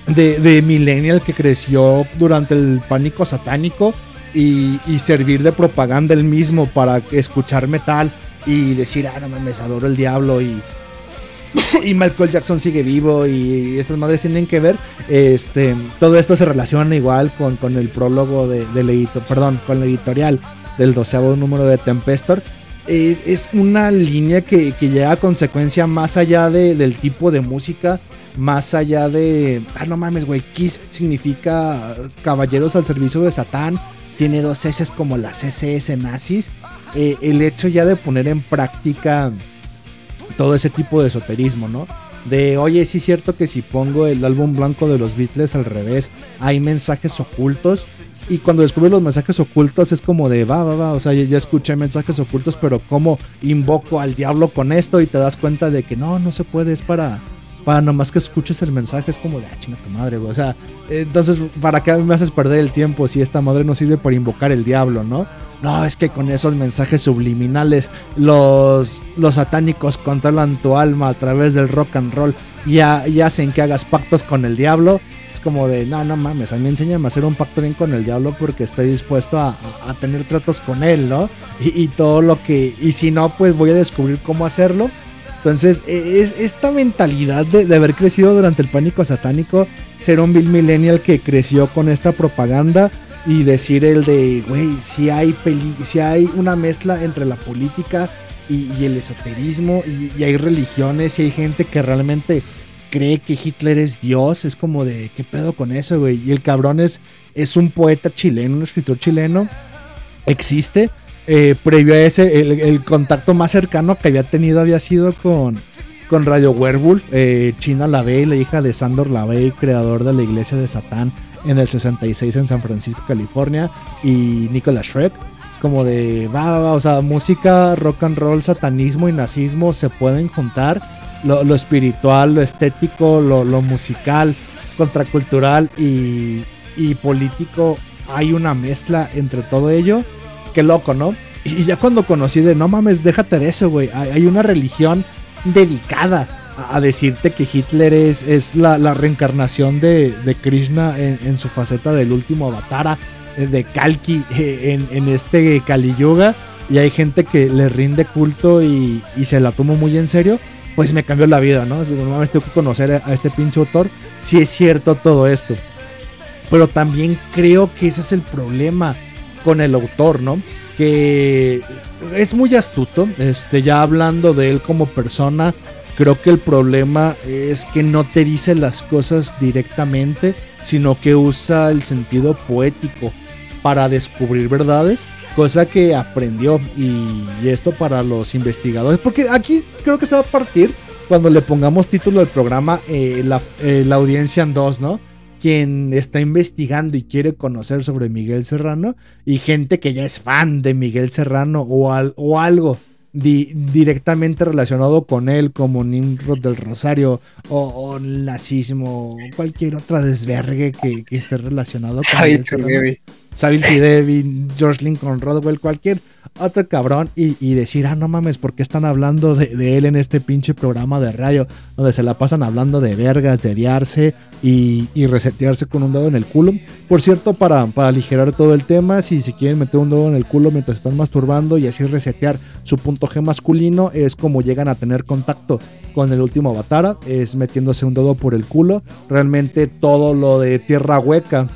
de, de Millennial que creció durante el pánico satánico y, servir de propaganda el mismo para escuchar metal y decir, ah, no mames, adoro el diablo y, y Michael Jackson sigue vivo y estas madres tienen que ver. Este, todo esto se relaciona igual con, con el prólogo de, del edito- perdón, con la editorial del doceavo número de Tempestor. Es, es una línea que, que llega a consecuencia más allá de- del tipo de música, más allá de. Ah, no mames, güey. Kiss significa caballeros al servicio de Satán. Tiene dos S como las SS nazis. Eh, el hecho ya de poner en práctica todo ese tipo de esoterismo, ¿no? De, oye, sí es cierto que si pongo el álbum blanco de los Beatles al revés, hay mensajes ocultos. Y cuando descubres los mensajes ocultos es como de, va, va, va, o sea, ya, ya escuché mensajes ocultos, pero ¿cómo invoco al diablo con esto? Y te das cuenta de que no, no se puede, es para, para nomás que escuches el mensaje, es como de, ah, chinga tu madre. O sea, entonces, ¿para qué me haces perder el tiempo si esta madre no sirve para invocar el diablo, no? No, es que con esos mensajes subliminales los, los satánicos controlan tu alma a través del rock and roll y, ha- y hacen que hagas pactos con el diablo. Es como de, no, no mames, a mí enséñame a hacer un pacto bien con el diablo porque estoy dispuesto a, a- a tener tratos con él, ¿no? Y todo lo que... Y si no, pues voy a descubrir cómo hacerlo. Entonces, e- es esta mentalidad de, haber crecido durante el pánico satánico, ser un Bill Millennial que creció con esta propaganda y decir el de, güey, si hay, si hay una mezcla entre la política y, y el esoterismo y, y hay religiones y hay gente que realmente cree que Hitler es Dios, es como de, ¿qué pedo con eso, güey? Y el cabrón es, es un poeta chileno, un escritor chileno, existe. Eh, previo a ese, el, contacto más cercano que había tenido había sido con, con Radio Werewolf, eh, China Lavey, la hija de Sandor Lavey, creador de la iglesia de Satán en el 66 en San Francisco, California, y Nicolas Shrek. Es como de, va, va, va, o sea, música, rock and roll, satanismo y nazismo se pueden juntar. Lo, lo espiritual, lo estético, lo, lo musical, contracultural y, y político. Hay una mezcla entre todo ello. Qué loco, ¿no? Y ya cuando conocí de, no mames, déjate de eso, güey. Hay, una religión dedicada a, decirte que Hitler es, es la, reencarnación de, de Krishna en, su faceta del último avatara, eh, de Kalki eh, en, en este Kali Yuga. Y hay gente que le rinde culto y, y se la toma muy en serio. Pues me cambió la vida, ¿no? No mames, tengo que conocer a este pinche autor. Si es cierto todo esto. Pero también creo que ese es el problema con el autor, ¿no? Que es muy astuto, este, ya hablando de él como persona, creo que el problema es que no te dice las cosas directamente, sino que usa el sentido poético para descubrir verdades, cosa que aprendió y esto para los investigadores, porque aquí creo que se va a partir cuando le pongamos título del programa eh, la, eh, la audiencia en dos, ¿no? Quien está investigando y quiere conocer sobre Miguel Serrano y gente que ya es fan de Miguel Serrano o, al- o algo di- directamente relacionado con él como Nimrod del Rosario o, o nazismo o cualquier otra desvergue que, que esté relacionado con Miguel Serrano. Devin, George Lincoln Rodwell, cualquier otro cabrón y, decir, ah, no mames, ¿por qué están hablando de, él en este pinche programa de radio donde se la pasan hablando de vergas, de diarse y, resetearse con un dedo en el culo? Por cierto, para, aligerar todo el tema, si se quieren meter un dedo en el culo mientras están masturbando y así resetear su punto G masculino, es como llegan a tener contacto con el último Avatara, es metiéndose un dedo por el culo. Realmente todo lo de tierra hueca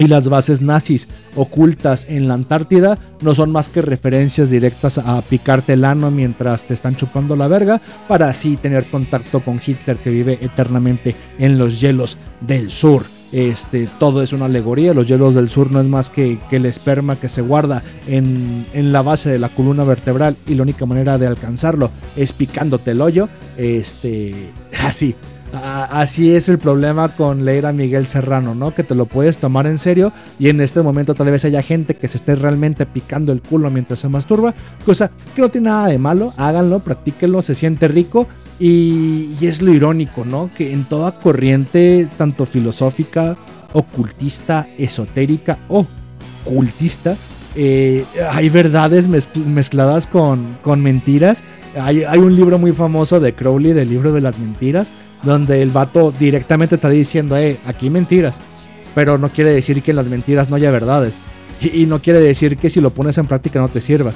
y las bases nazis ocultas en la Antártida no son más que referencias directas a picarte el ano mientras te están chupando la verga para así tener contacto con Hitler que vive eternamente en los hielos del sur. Este, todo es una alegoría, los hielos del sur no es más que, el esperma que se guarda en, en la base de la columna vertebral y la única manera de alcanzarlo es picándote el hoyo, este, así, Así es el problema con leer a Miguel Serrano, ¿no? Que te lo puedes tomar en serio y en este momento tal vez haya gente que se esté realmente picando el culo mientras se masturba, cosa que no tiene nada de malo, háganlo, practíquenlo, se siente rico y, es lo irónico, ¿no? Que en toda corriente, tanto filosófica, ocultista, esotérica o cultista, eh, hay verdades mez- mezcladas con, con mentiras. Hay, hay un libro muy famoso de Crowley, del libro de las mentiras, donde el vato directamente está diciendo, eh, aquí mentiras, pero no quiere decir que en las mentiras no haya verdades. Y, no quiere decir que si lo pones en práctica no te sirva.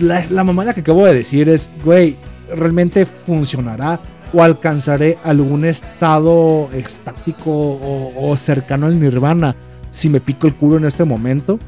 La, la mamada que acabo de decir es, güey, ¿realmente funcionará o alcanzaré algún estado estático o, o cercano al nirvana si me pico el culo en este momento.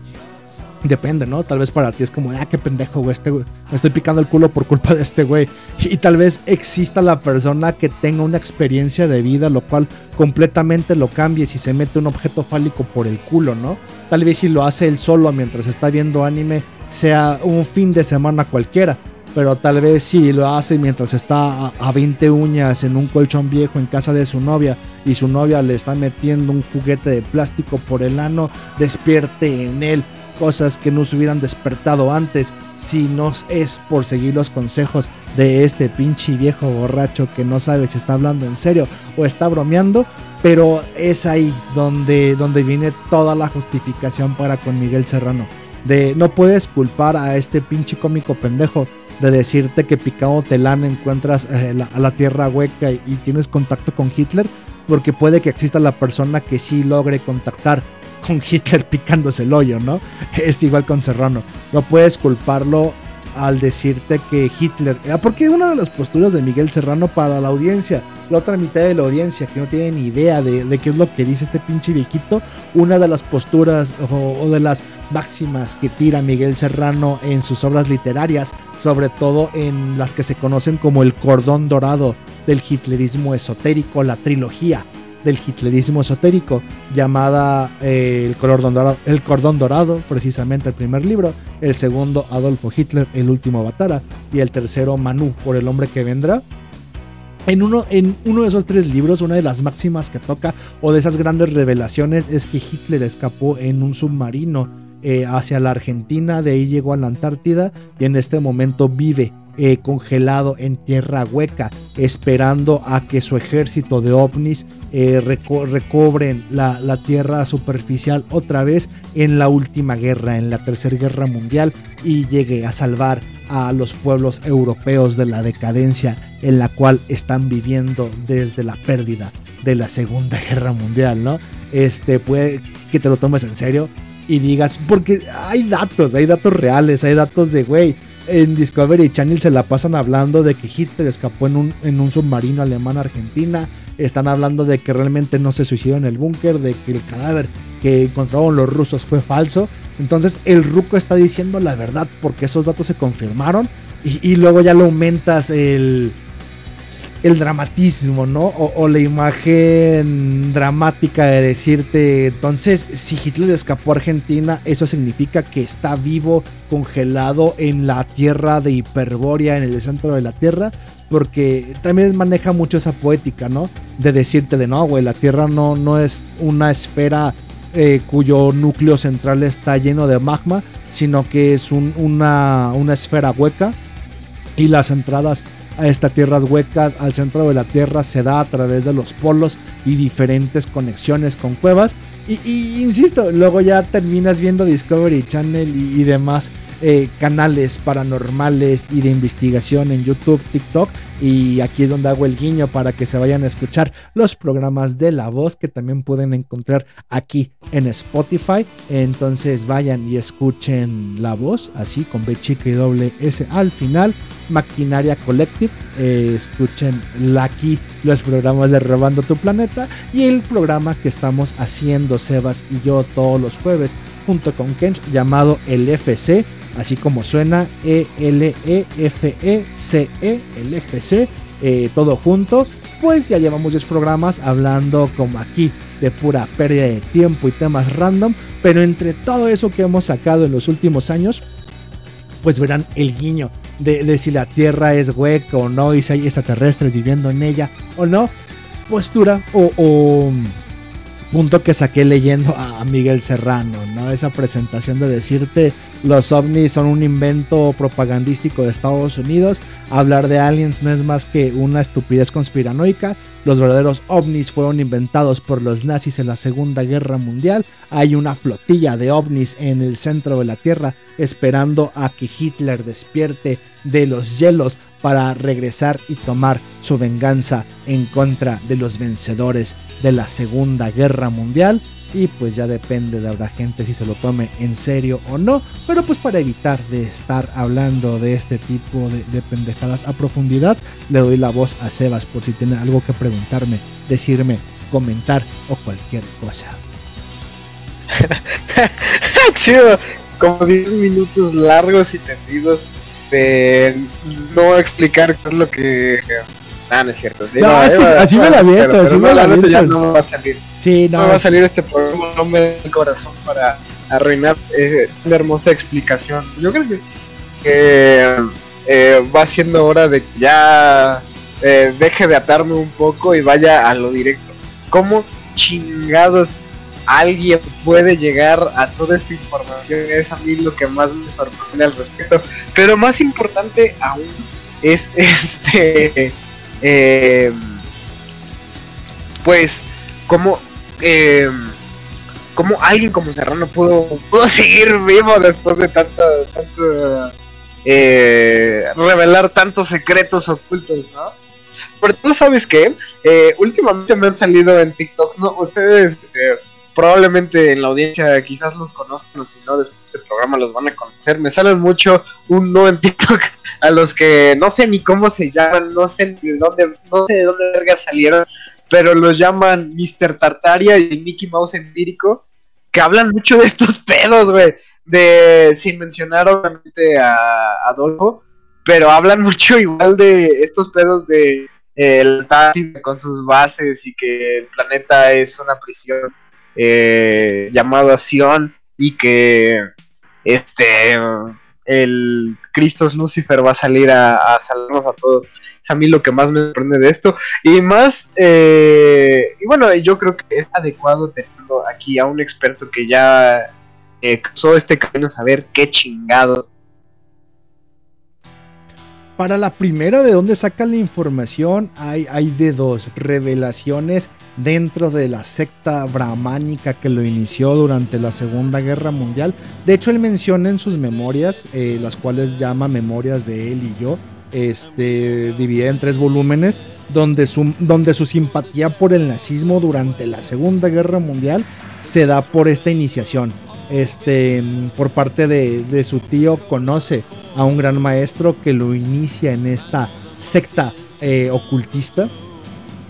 Depende, ¿no? Tal vez para ti es como, ah, qué pendejo, güey, este. Me estoy picando el culo por culpa de este güey. Y tal vez exista la persona que tenga una experiencia de vida, lo cual completamente lo cambie si se mete un objeto fálico por el culo, ¿no? Tal vez si lo hace él solo mientras está viendo anime, sea un fin de semana cualquiera. Pero tal vez si lo hace mientras está a, a 20 uñas en un colchón viejo en casa de su novia y su novia le está metiendo un juguete de plástico por el ano, despierte en él cosas que no se hubieran despertado antes si no es por seguir los consejos de este pinche viejo borracho que no sabe si está hablando en serio o está bromeando, pero es ahí donde, donde viene toda la justificación para con Miguel Serrano. De no puedes culpar a este pinche cómico pendejo de decirte que picado telán encuentras eh, a la tierra hueca y, y tienes contacto con Hitler, porque puede que exista la persona que sí logre contactar con Hitler picándose el hoyo, ¿no? Es igual con Serrano. No puedes culparlo al decirte que Hitler. ah, Porque una de las posturas de Miguel Serrano para la audiencia, la otra mitad de la audiencia que no tiene ni idea de, de qué es lo que dice este pinche viejito, una de las posturas o, o de las máximas que tira Miguel Serrano en sus obras literarias, sobre todo en las que se conocen como el cordón dorado del hitlerismo esotérico, la trilogía del hitlerismo esotérico, llamada eh, el, cordón dorado, el Cordón Dorado, precisamente el primer libro, el segundo Adolfo Hitler, el último Batara, y el tercero Manu, por el hombre que vendrá. En uno, en uno de esos tres libros, una de las máximas que toca o de esas grandes revelaciones es que Hitler escapó en un submarino eh, hacia la Argentina, de ahí llegó a la Antártida y en este momento vive eh, congelado en tierra hueca, esperando a que su ejército de ovnis eh, reco recobren la, la, tierra superficial otra vez en la última guerra, en la tercera guerra mundial, y llegue a salvar a los pueblos europeos de la decadencia en la cual están viviendo desde la pérdida de la segunda guerra mundial, ¿no? Este puede que te lo tomes en serio y digas, porque hay datos, hay datos reales, hay datos de, güey, en Discovery Channel se la pasan hablando de que Hitler escapó en un, submarino alemán a Argentina. Están hablando de que realmente no se suicidó en el búnker, de que el cadáver que encontraron los rusos fue falso. Entonces el ruco está diciendo la verdad porque esos datos se confirmaron. Y luego ya lo aumentas el, el dramatismo, ¿no? O, la imagen dramática de decirte, entonces, si Hitler escapó a Argentina, eso significa que está vivo, congelado en la tierra de Hiperbórea, en el centro de la tierra. Porque también maneja mucho esa poética, ¿no? De decirte de no, güey, la tierra no, no es una esfera eh, cuyo núcleo central está lleno de magma, sino que es un, una, una esfera hueca y las entradas a estas tierras huecas al centro de la Tierra se da a través de los polos y diferentes conexiones con cuevas. Y, insisto, luego ya terminas viendo Discovery Channel y, y demás eh, canales paranormales y de investigación en YouTube, TikTok. Y aquí es donde hago el guiño para que se vayan a escuchar los programas de La Voz que también pueden encontrar aquí en Spotify. Entonces vayan y escuchen La Voz, así con B chica y doble S al final. Maquinaria Collective. Eh, escuchen aquí los programas de Robando tu Planeta y el programa que estamos haciendo Sebas y yo todos los jueves junto con Kench llamado el FC. Así como suena E-L-E-F-E-C-E, el FC, eh, todo junto. Pues ya llevamos 10 programas hablando como aquí de pura pérdida de tiempo y temas random. Pero entre todo eso que hemos sacado en los últimos años, pues verán el guiño de, si la Tierra es hueca o no y si hay extraterrestres viviendo en ella o no. Postura o, o punto que saqué leyendo a Miguel Serrano, ¿no? Esa presentación de decirte los ovnis son un invento propagandístico de Estados Unidos, hablar de aliens no es más que una estupidez conspiranoica, los verdaderos ovnis fueron inventados por los nazis en la Segunda Guerra Mundial, hay una flotilla de ovnis en el centro de la Tierra esperando a que Hitler despierte de los hielos para regresar y tomar su venganza en contra de los vencedores de la Segunda Guerra Mundial. y pues ya depende de la gente si se lo tome en serio o no, pero pues para evitar de estar hablando de este tipo de, de pendejadas a profundidad, le doy la voz a Sebas por si tiene algo que preguntarme, decirme, comentar o cualquier cosa. Sido como 10 minutos largos y tendidos de no explicar qué es lo que. Ah, no es cierto. Sí, No, es que iba- así me la aviento, pero- así pero me la neta ya no va a salir. Sí, No, no, va a salir este programa, no me da el corazón para arruinar eh, una hermosa explicación. Yo creo que, que, eh, va siendo hora de que ya eh, deje de atarme un poco y vaya a lo directo. ¿Cómo chingados alguien puede llegar a toda esta información? Es a mí lo que más me sorprende al respecto. Pero más importante aún es este... eh, pues cómo eh, alguien como Serrano pudo, seguir vivo después de tanto, eh, revelar tantos secretos ocultos, ¿no? Pero tú sabes que últimamente me han salido en TikToks, ¿no? Ustedes este, probablemente en la audiencia quizás los conozcan o si no después del programa los van a conocer. Me salen mucho un no en TikTok a los que no sé ni cómo se llaman, no sé ni de dónde, no sé de dónde verga salieron, pero los llaman Mr. Tartaria y Mickey Mouse empírico, que hablan mucho de estos pedos, güey, de, sin mencionar obviamente a Adolfo, pero hablan mucho igual de estos pedos de eh, el Antártida con sus bases y que el planeta es una prisión eh, llamado Sion y que este el Cristos Lucifer va a salir a, a salvarnos a todos. Es a mí lo que más me sorprende de esto. Y más, eh, y bueno, yo creo que es adecuado teniendo aquí a un experto que ya eh, cruzó este camino, saber qué chingados. Para la primera de dónde sacan la información hay, hay de dos revelaciones dentro de la secta brahmánica que lo inició durante la Segunda Guerra Mundial. De hecho, él menciona en sus memorias, eh, las cuales llama Memorias de él y yo, este, dividida en tres volúmenes, donde su, donde su simpatía por el nazismo durante la Segunda Guerra Mundial se da por esta iniciación. Este, por parte de, de su tío, conoce a un gran maestro que lo inicia en esta secta eh, ocultista,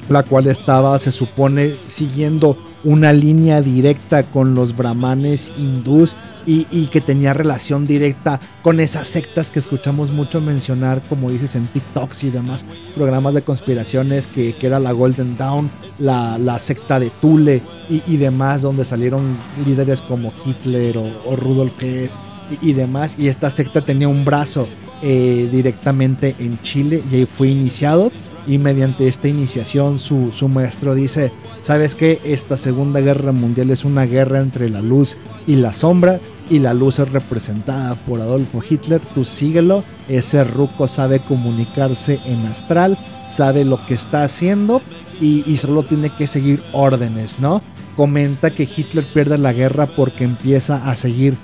la cual estaba, se supone, siguiendo una línea directa con los brahmanes hindús y, que tenía relación directa con esas sectas que escuchamos mucho mencionar, como dices, en TikToks y demás programas de conspiraciones, que, que era la Golden Dawn, la, secta de Thule y, y, demás, donde salieron líderes como Hitler o, o Rudolf Hess y, demás. Y esta secta tenía un brazo eh, directamente en Chile y ahí fue iniciado. Y mediante esta iniciación su, su maestro dice, ¿sabes qué? Esta Segunda Guerra Mundial es una guerra entre la luz y la sombra y la luz es representada por Adolfo Hitler, tú síguelo, ese ruco sabe comunicarse en astral, sabe lo que está haciendo y, y, solo tiene que seguir órdenes, ¿no? Comenta que Hitler pierde la guerra porque empieza a seguir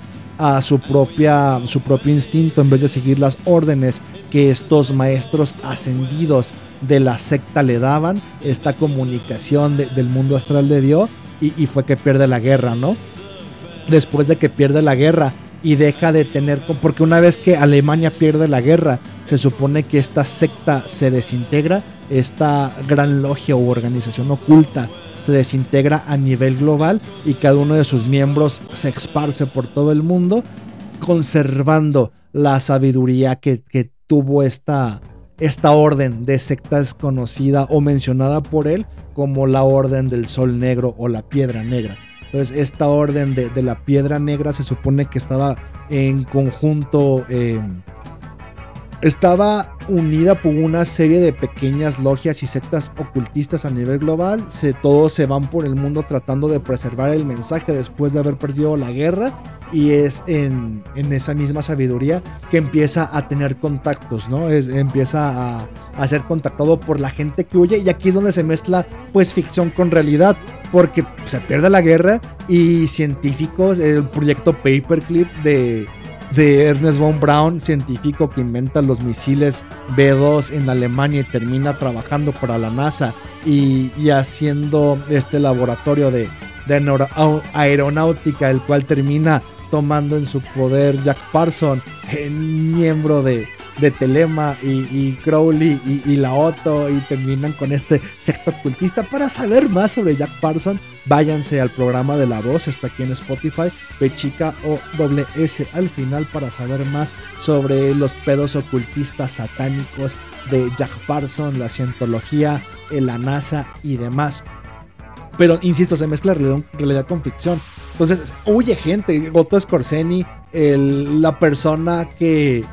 a su propia su propio instinto en vez de seguir las órdenes que estos maestros ascendidos de la secta le daban, esta comunicación de, del mundo astral le dio y, y fue que pierde la guerra, ¿no? después de que pierde la guerra y deja de tener, porque una vez que Alemania pierde la guerra, se supone que esta secta se desintegra, esta gran logia u organización oculta se desintegra a nivel global y cada uno de sus miembros se esparce por todo el mundo, conservando la sabiduría que, tuvo esta, esta orden de sectas conocida o mencionada por él como la orden del sol negro o la piedra negra. Entonces, esta orden de, de, la piedra negra se supone que estaba en conjunto, eh, estaba unida por una serie de pequeñas logias y sectas ocultistas a nivel global. Se, todos se van por el mundo tratando de preservar el mensaje después de haber perdido la guerra. Y es en, esa misma sabiduría que empieza a tener contactos, ¿no? Es, empieza a, a ser contactado por la gente que huye. Y aquí es donde se mezcla, pues, ficción con realidad porque se pierde la guerra y científicos, el proyecto Paperclip de, de Ernest von Braun, científico que inventa los misiles B2 en Alemania y termina trabajando para la NASA y, y haciendo este laboratorio de, de aeronáutica, el cual termina tomando en su poder Jack Parson, eh, miembro de, de Telema y, Crowley y, la Otto y terminan con este secto ocultista. Para saber más sobre Jack Parson, váyanse al programa de La Voz, está aquí en Spotify, Pechica o S al final para saber más sobre los pedos ocultistas satánicos de Jack Parson, la cientología, la NASA y demás. Pero insisto, se mezcla realidad, con ficción. Entonces, huye gente. Otto Scorseni, la persona que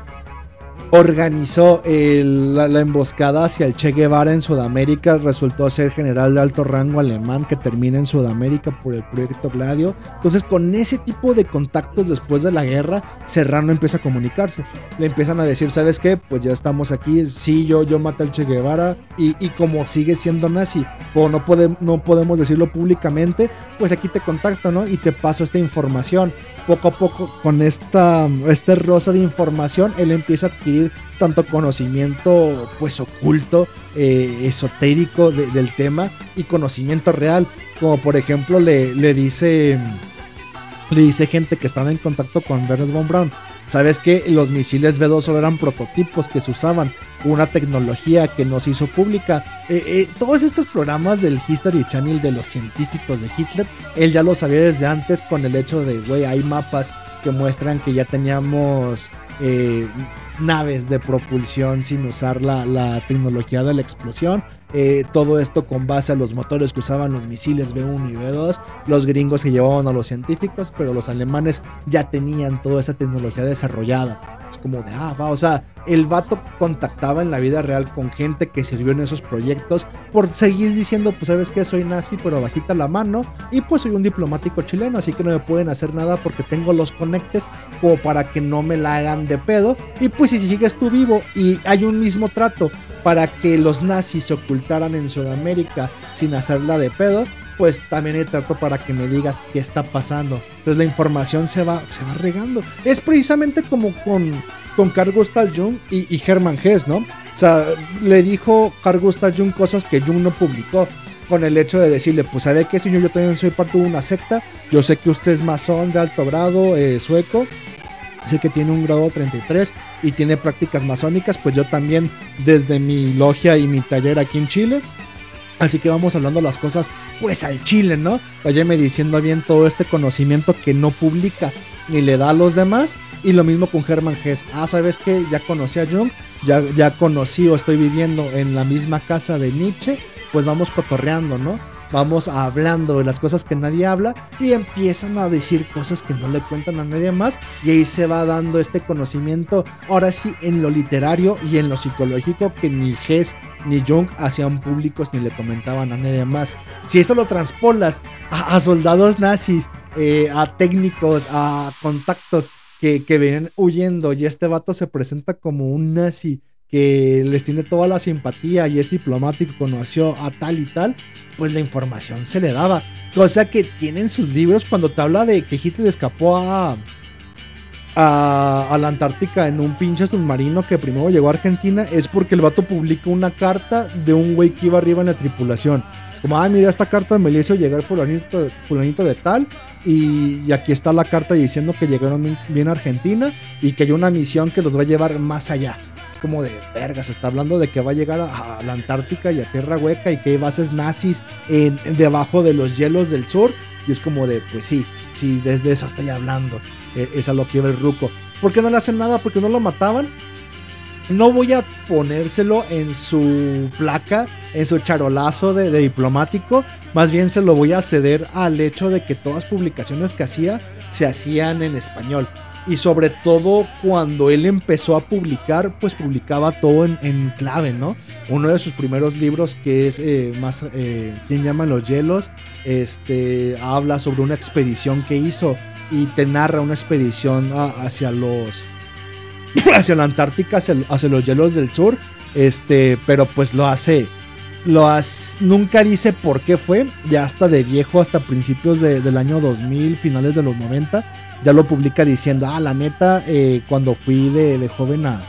organizó el- la, la emboscada hacia el Che Guevara en Sudamérica, resultó ser general de alto rango alemán que termina en Sudamérica por el proyecto Gladio. Entonces, con ese tipo de contactos después de la guerra, Serrano empieza a comunicarse. Le empiezan a decir, ¿sabes qué? Pues ya estamos aquí. Sí, yo, yo maté al Che Guevara. Y, y como sigue siendo nazi, o no, pode- no podemos decirlo públicamente, pues aquí te contacto, ¿no? Y te paso esta información. Poco a poco, con esta este rosa de información, él empieza a adquirir tanto conocimiento, pues oculto, eh, esotérico de- del tema y conocimiento real. Como por ejemplo, le, le dice. Le dice gente que estaba en contacto con Ernest von Braun. ¿Sabes que Los misiles B2 solo eran prototipos que se usaban, una tecnología que no se hizo pública. Eh, eh, todos estos programas del History Channel de los científicos de Hitler, él ya lo sabía desde antes con el hecho de, güey, hay mapas que muestran que ya teníamos eh, naves de propulsión sin usar la, tecnología de la explosión. Eh, todo esto con base a los motores que usaban los misiles B1 y B2, los gringos que llevaban a los científicos, pero los alemanes ya tenían toda esa tecnología desarrollada. Es como de, ah, va, o sea, el vato contactaba en la vida real con gente que sirvió en esos proyectos por seguir diciendo, pues sabes que soy nazi, pero bajita la mano, y pues soy un diplomático chileno, así que no me pueden hacer nada porque tengo los conectes como para que no me la hagan de pedo. Y pues si sigues tú vivo y hay un mismo trato para que los nazis se ocultaran en Sudamérica sin hacerla de pedo, pues también hay trato para que me digas qué está pasando. Entonces la información se va, se va regando. Es precisamente como con, con Carl Gustav Jung y, y Hermann Hesse, ¿no? O sea, le dijo Carl Gustav Jung cosas que Jung no publicó. Con el hecho de decirle, pues sabe que señor, yo también soy parte de una secta. Yo sé que usted es masón de alto grado, eh, sueco. Sé que tiene un grado 33 y tiene prácticas masónicas. Pues yo también, desde mi logia y mi taller aquí en Chile, Así que vamos hablando las cosas pues al chile, ¿no? Váyame diciendo bien todo este conocimiento que no publica ni le da a los demás. Y lo mismo con Hermann Hesse. Ah, ¿sabes qué? Ya conocí a Jung, ya, ya conocí o estoy viviendo en la misma casa de Nietzsche. Pues vamos cotorreando, ¿no? Vamos hablando de las cosas que nadie habla y empiezan a decir cosas que no le cuentan a nadie más y ahí se va dando este conocimiento, ahora sí, en lo literario y en lo psicológico que ni Hess ni Jung hacían públicos ni le comentaban a nadie más. Si esto lo transpolas a, soldados nazis, eh, a técnicos, a contactos que, que vienen huyendo y este vato se presenta como un nazi que les tiene toda la simpatía y es diplomático, conoció a tal y tal, pues la información se le daba. Cosa que tienen sus libros cuando te habla de que Hitler escapó a, a, la Antártica en un pinche submarino que primero llegó a Argentina, es porque el vato publica una carta de un güey que iba arriba en la tripulación. Como, ah, mira, esta carta me le hizo llegar fulanito, fulanito de tal. Y, aquí está la carta diciendo que llegaron bien a Argentina y que hay una misión que los va a llevar más allá como de verga, se está hablando de que va a llegar a, a, la Antártica y a Tierra Hueca y que hay bases nazis en, en debajo de los hielos del sur. Y es como de, pues sí, sí, desde eso estoy hablando. Eh, es a lo iba el ruco. ¿Por qué no le hacen nada? ¿Por qué no lo mataban? No voy a ponérselo en su placa, en su charolazo de, de diplomático. Más bien se lo voy a ceder al hecho de que todas publicaciones que hacía se hacían en español. Y sobre todo cuando él empezó a publicar, pues publicaba todo en, en clave, ¿no? Uno de sus primeros libros que es eh, más, eh, ¿quién llama los hielos? Este, habla sobre una expedición que hizo y te narra una expedición hacia los, hacia la Antártica, hacia, hacia, los hielos del sur, este, pero pues lo hace, lo hace, nunca dice por qué fue, ya hasta de viejo, hasta principios de, del año 2000, finales de los 90 ya lo publica diciendo, ah, la neta, eh, cuando fui de, de joven a,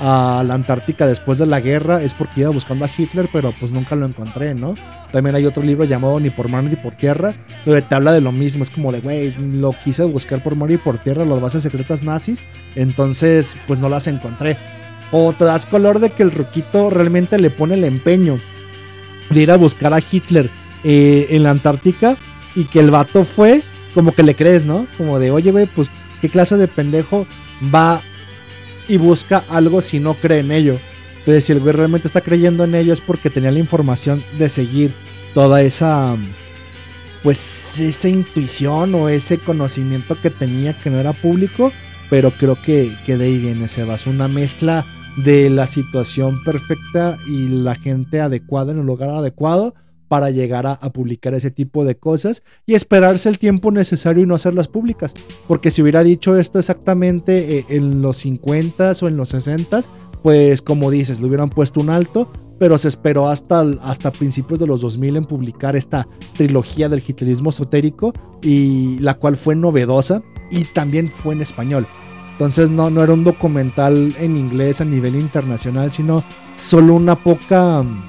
a la Antártica después de la guerra es porque iba buscando a Hitler, pero pues nunca lo encontré, ¿no? También hay otro libro llamado Ni por mar ni por tierra, donde te habla de lo mismo. Es como de, güey, lo quise buscar por mar y por tierra, las bases secretas nazis, entonces pues no las encontré. O te das color de que el ruquito realmente le pone el empeño de ir a buscar a Hitler eh, en la Antártica y que el vato fue, como que le crees, ¿no? Como de, oye, güey, pues qué clase de pendejo va y busca algo si no cree en ello. Entonces, si el güey realmente está creyendo en ello es porque tenía la información de seguir toda esa, pues, esa intuición o ese conocimiento que tenía que no era público. Pero creo que, que de ahí viene ese vaso. Una mezcla de la situación perfecta y la gente adecuada en el lugar adecuado para llegar a, publicar ese tipo de cosas y esperarse el tiempo necesario y no hacerlas públicas. Porque si hubiera dicho esto exactamente eh, en los 50s o en los 60s, pues como dices, le hubieran puesto un alto, pero se esperó hasta, hasta principios de los 2000 en publicar esta trilogía del hitlerismo esotérico y la cual fue novedosa y también fue en español. Entonces no, no era un documental en inglés a nivel internacional, sino solo una poca um,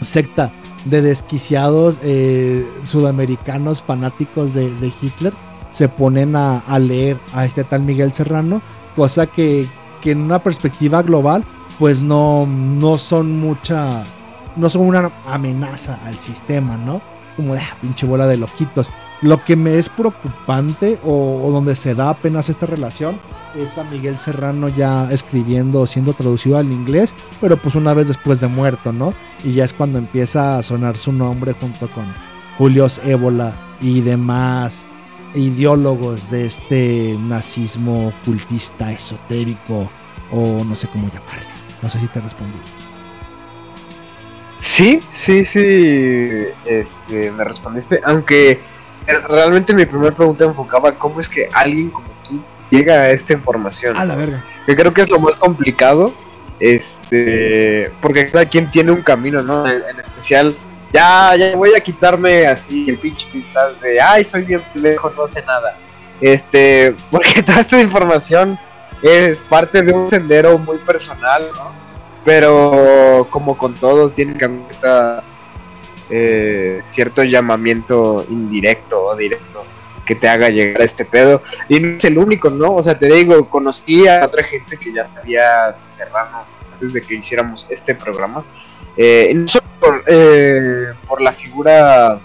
secta de desquiciados eh, sudamericanos fanáticos de, de, Hitler se ponen a, leer a este tal Miguel Serrano, cosa que, que en una perspectiva global pues no, no son mucha, no son una amenaza al sistema, ¿no? Como de ah, pinche bola de loquitos. Lo que me es preocupante o, donde se da apenas esta relación es a Miguel Serrano ya escribiendo, siendo traducido al inglés, pero pues una vez después de muerto, ¿no? Y ya es cuando empieza a sonar su nombre junto con Julius Ébola y demás ideólogos de este nazismo ocultista, esotérico, o no sé cómo llamarle. No sé si te respondí. Sí, sí, sí, este, me respondiste, aunque realmente mi primera pregunta enfocaba cómo es que alguien como tú llega a esta información. A la verga. Que creo que es lo más complicado. Este. Porque cada quien tiene un camino, ¿no? En, en especial. Ya, ya voy a quitarme así el pinche pistas de ay, soy bien lejos, no sé nada. Este. Porque toda esta información es parte de un sendero muy personal, ¿no? Pero como con todos, tiene que haber eh, cierto llamamiento indirecto o directo que te haga llegar a este pedo. Y no es el único, ¿no? O sea, te digo, conocí a otra gente que ya sabía Serrano antes de que hiciéramos este programa. Eh, no solo por, eh, la figura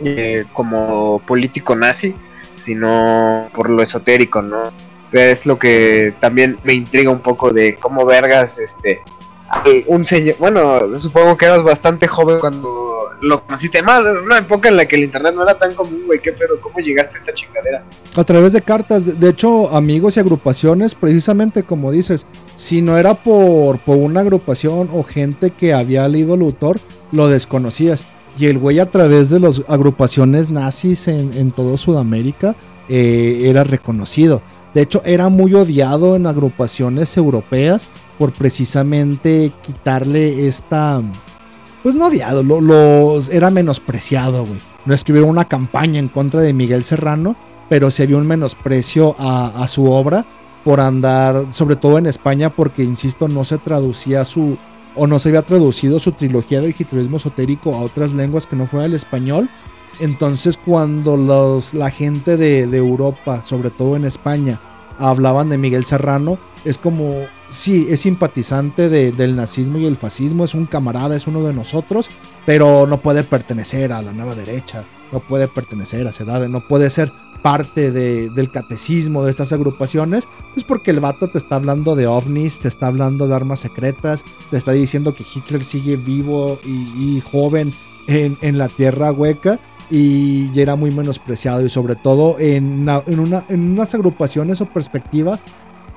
eh, como político nazi, sino por lo esotérico, ¿no? Es lo que también me intriga un poco de cómo vergas, este, un señor, bueno, supongo que eras bastante joven cuando lo conociste más, una época en la que el internet no era tan común, güey, qué pedo, cómo llegaste a esta chingadera. A través de cartas, de hecho, amigos y agrupaciones, precisamente como dices, si no era por, por una agrupación o gente que había leído el autor, lo desconocías. Y el güey a través de las agrupaciones nazis en, en todo Sudamérica eh, era reconocido. De hecho, era muy odiado en agrupaciones europeas por precisamente quitarle esta. Pues no odiado, lo, era menospreciado, güey. No escribieron una campaña en contra de Miguel Serrano, pero se había un menosprecio a, su obra por andar, sobre todo en España, porque, insisto, no se traducía su. o no se había traducido su trilogía del hitlerismo esotérico a otras lenguas que no fuera el español. Entonces cuando los, la gente de, Europa, sobre todo en España, hablaban de Miguel Serrano, es como, sí, es simpatizante de, del nazismo y el fascismo, es un camarada, es uno de nosotros, pero no puede pertenecer a la nueva derecha, no puede pertenecer a Sedade, no puede ser parte de, del catecismo de estas agrupaciones, pues porque el vato te está hablando de ovnis, te está hablando de armas secretas, te está diciendo que Hitler sigue vivo y, joven en, en la tierra hueca y era muy menospreciado y sobre todo en, en, una, en unas agrupaciones o perspectivas,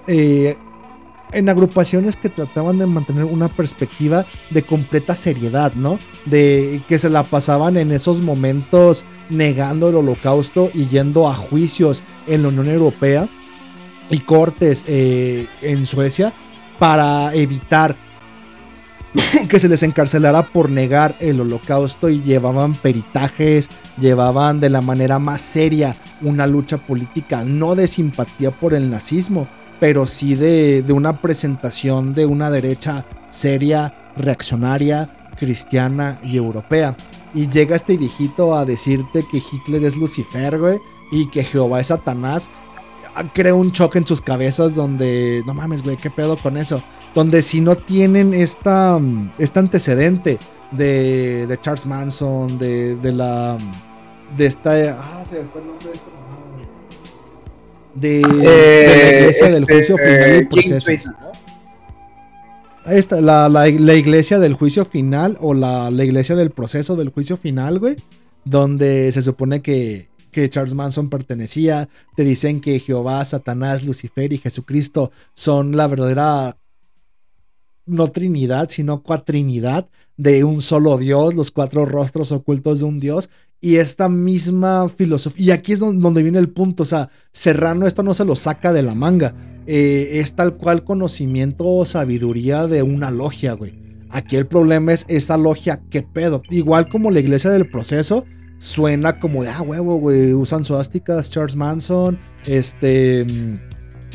eh, en agrupaciones que trataban de mantener una perspectiva de completa seriedad, ¿no? De que se la pasaban en esos momentos negando el holocausto y yendo a juicios en la Unión Europea y cortes eh, en Suecia para evitar que se les encarcelara por negar el holocausto y llevaban peritajes, llevaban de la manera más seria una lucha política, no de simpatía por el nazismo, pero sí de, de una presentación de una derecha seria, reaccionaria, cristiana y europea. Y llega este viejito a decirte que Hitler es Lucifer, güey, y que Jehová es Satanás. Crea un choque en sus cabezas donde, no mames, güey, ¿qué pedo con eso? Donde si no tienen esta, mm, este antecedente de, de Charles Manson, de, de la... De esta... Ah, se me fue el nombre de esta mamada, de, de la iglesia del este, juicio final eh, y King proceso. La, la- la iglesia del juicio final o la, la iglesia del proceso del juicio final, güey. Donde se supone que, que Charles Manson pertenecía. Te dicen que Jehová, Satanás, Lucifer y Jesucristo son la verdadera, no trinidad, sino cuatrinidad de un solo Dios, los cuatro rostros ocultos de un Dios. Y esta misma filosofía, y aquí es don- donde viene el punto, o sea, Serrano esto no se lo saca de la manga eh, es tal cual conocimiento o sabiduría de una logia, güey. Aquí el problema es esa logia, qué pedo. Igual como la iglesia del proceso, suena como de, ah, huevo, güey, usan suásticas, Charles Manson, este,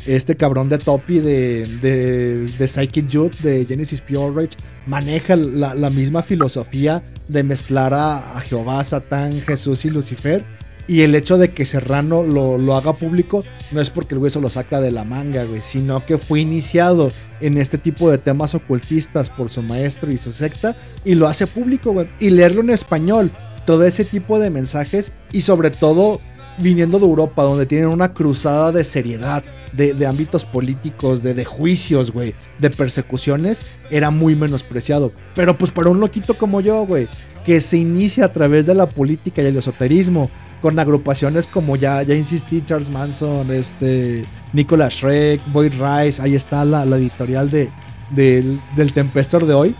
este cabrón de Topi de, de, de Psychic Youth, de Genesis Pure Rage, maneja la, la misma filosofía de mezclar a, a Jehová, Satán, Jesús y Lucifer. Y el hecho de que Serrano lo, lo haga público no es porque el güey se lo saca de la manga, güey, sino que fue iniciado en este tipo de temas ocultistas por su maestro y su secta y lo hace público, güey. Y leerlo en español, todo ese tipo de mensajes y sobre todo viniendo de Europa, donde tienen una cruzada de seriedad, de, de ámbitos políticos, de, de juicios, güey, de persecuciones, era muy menospreciado. Pero pues para un loquito como yo, güey, que se inicia a través de la política y el esoterismo, con agrupaciones como ya, ya insistí, Charles Manson, este, Nicolas Shrek, Boyd Rice, ahí está la, editorial de, del, del Tempestor de hoy.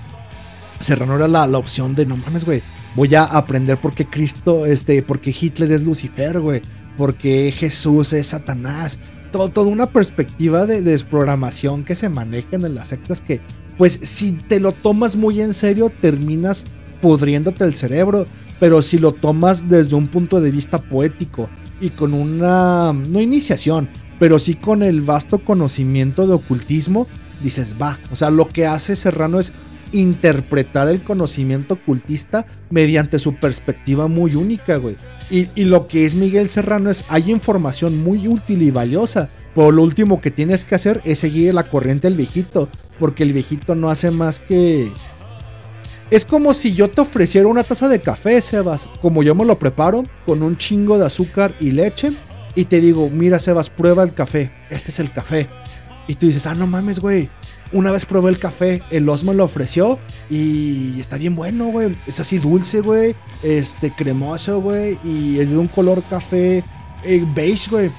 Serrano era la, la opción de, no mames, güey, voy a aprender por qué Cristo, este, porque Hitler es Lucifer, güey, porque Jesús es Satanás. Todo, toda una perspectiva de, de desprogramación que se manejan en las sectas que, pues, si te lo tomas muy en serio, terminas pudriéndote el cerebro. Pero si lo tomas desde un punto de vista poético y con una, no iniciación, pero sí con el vasto conocimiento de ocultismo, dices, va. O sea, lo que hace Serrano es interpretar el conocimiento ocultista mediante su perspectiva muy única, güey. Y, lo que es Miguel Serrano es, hay información muy útil y valiosa. Pero lo último que tienes que hacer es seguir la corriente del viejito. Porque el viejito no hace más que... Es como si yo te ofreciera una taza de café, Sebas, como yo me lo preparo, con un chingo de azúcar y leche. Y te digo, mira, Sebas, prueba el café. Este es el café. Y tú dices, ah, no mames, güey. Una vez probé el café, el Os me lo ofreció y está bien bueno, güey. Es así dulce, güey. Este, cremoso, güey. Y es de un color café eh, beige, güey.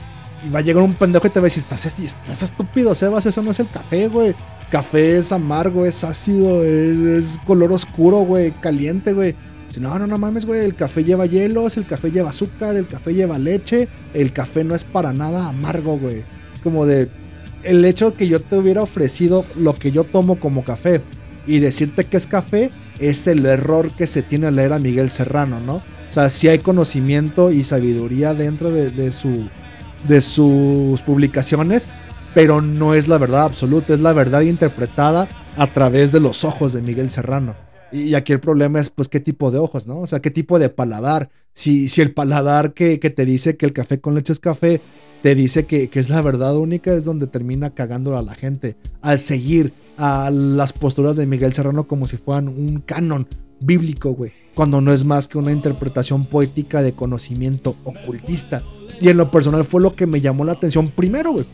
Y va a llegar un pendejo y te va a decir, estás, estúpido, Sebas, eso no es el café, güey. Café es amargo, es ácido, es, color oscuro, güey, caliente, güey. No, no, no mames, güey. El café lleva hielos, el café lleva azúcar, el café lleva leche. El café no es para nada amargo, güey. Como de, el hecho que yo te hubiera ofrecido lo que yo tomo como café y decirte que es café es el error que se tiene al leer a Miguel Serrano, ¿no? O sea, sí hay conocimiento y sabiduría dentro de, de su, de sus publicaciones, pero no es la verdad absoluta, es la verdad interpretada a través de los ojos de Miguel Serrano. Y aquí el problema es, pues, qué tipo de ojos, ¿no? O sea, qué tipo de paladar. Si, si el paladar que, que te dice que el café con leche es café, te dice que, que es la verdad única, es donde termina cagándolo a la gente. Al seguir a las posturas de Miguel Serrano como si fueran un canon bíblico, güey. Cuando no es más que una interpretación poética de conocimiento ocultista. Y en lo personal fue lo que me llamó la atención primero, güey.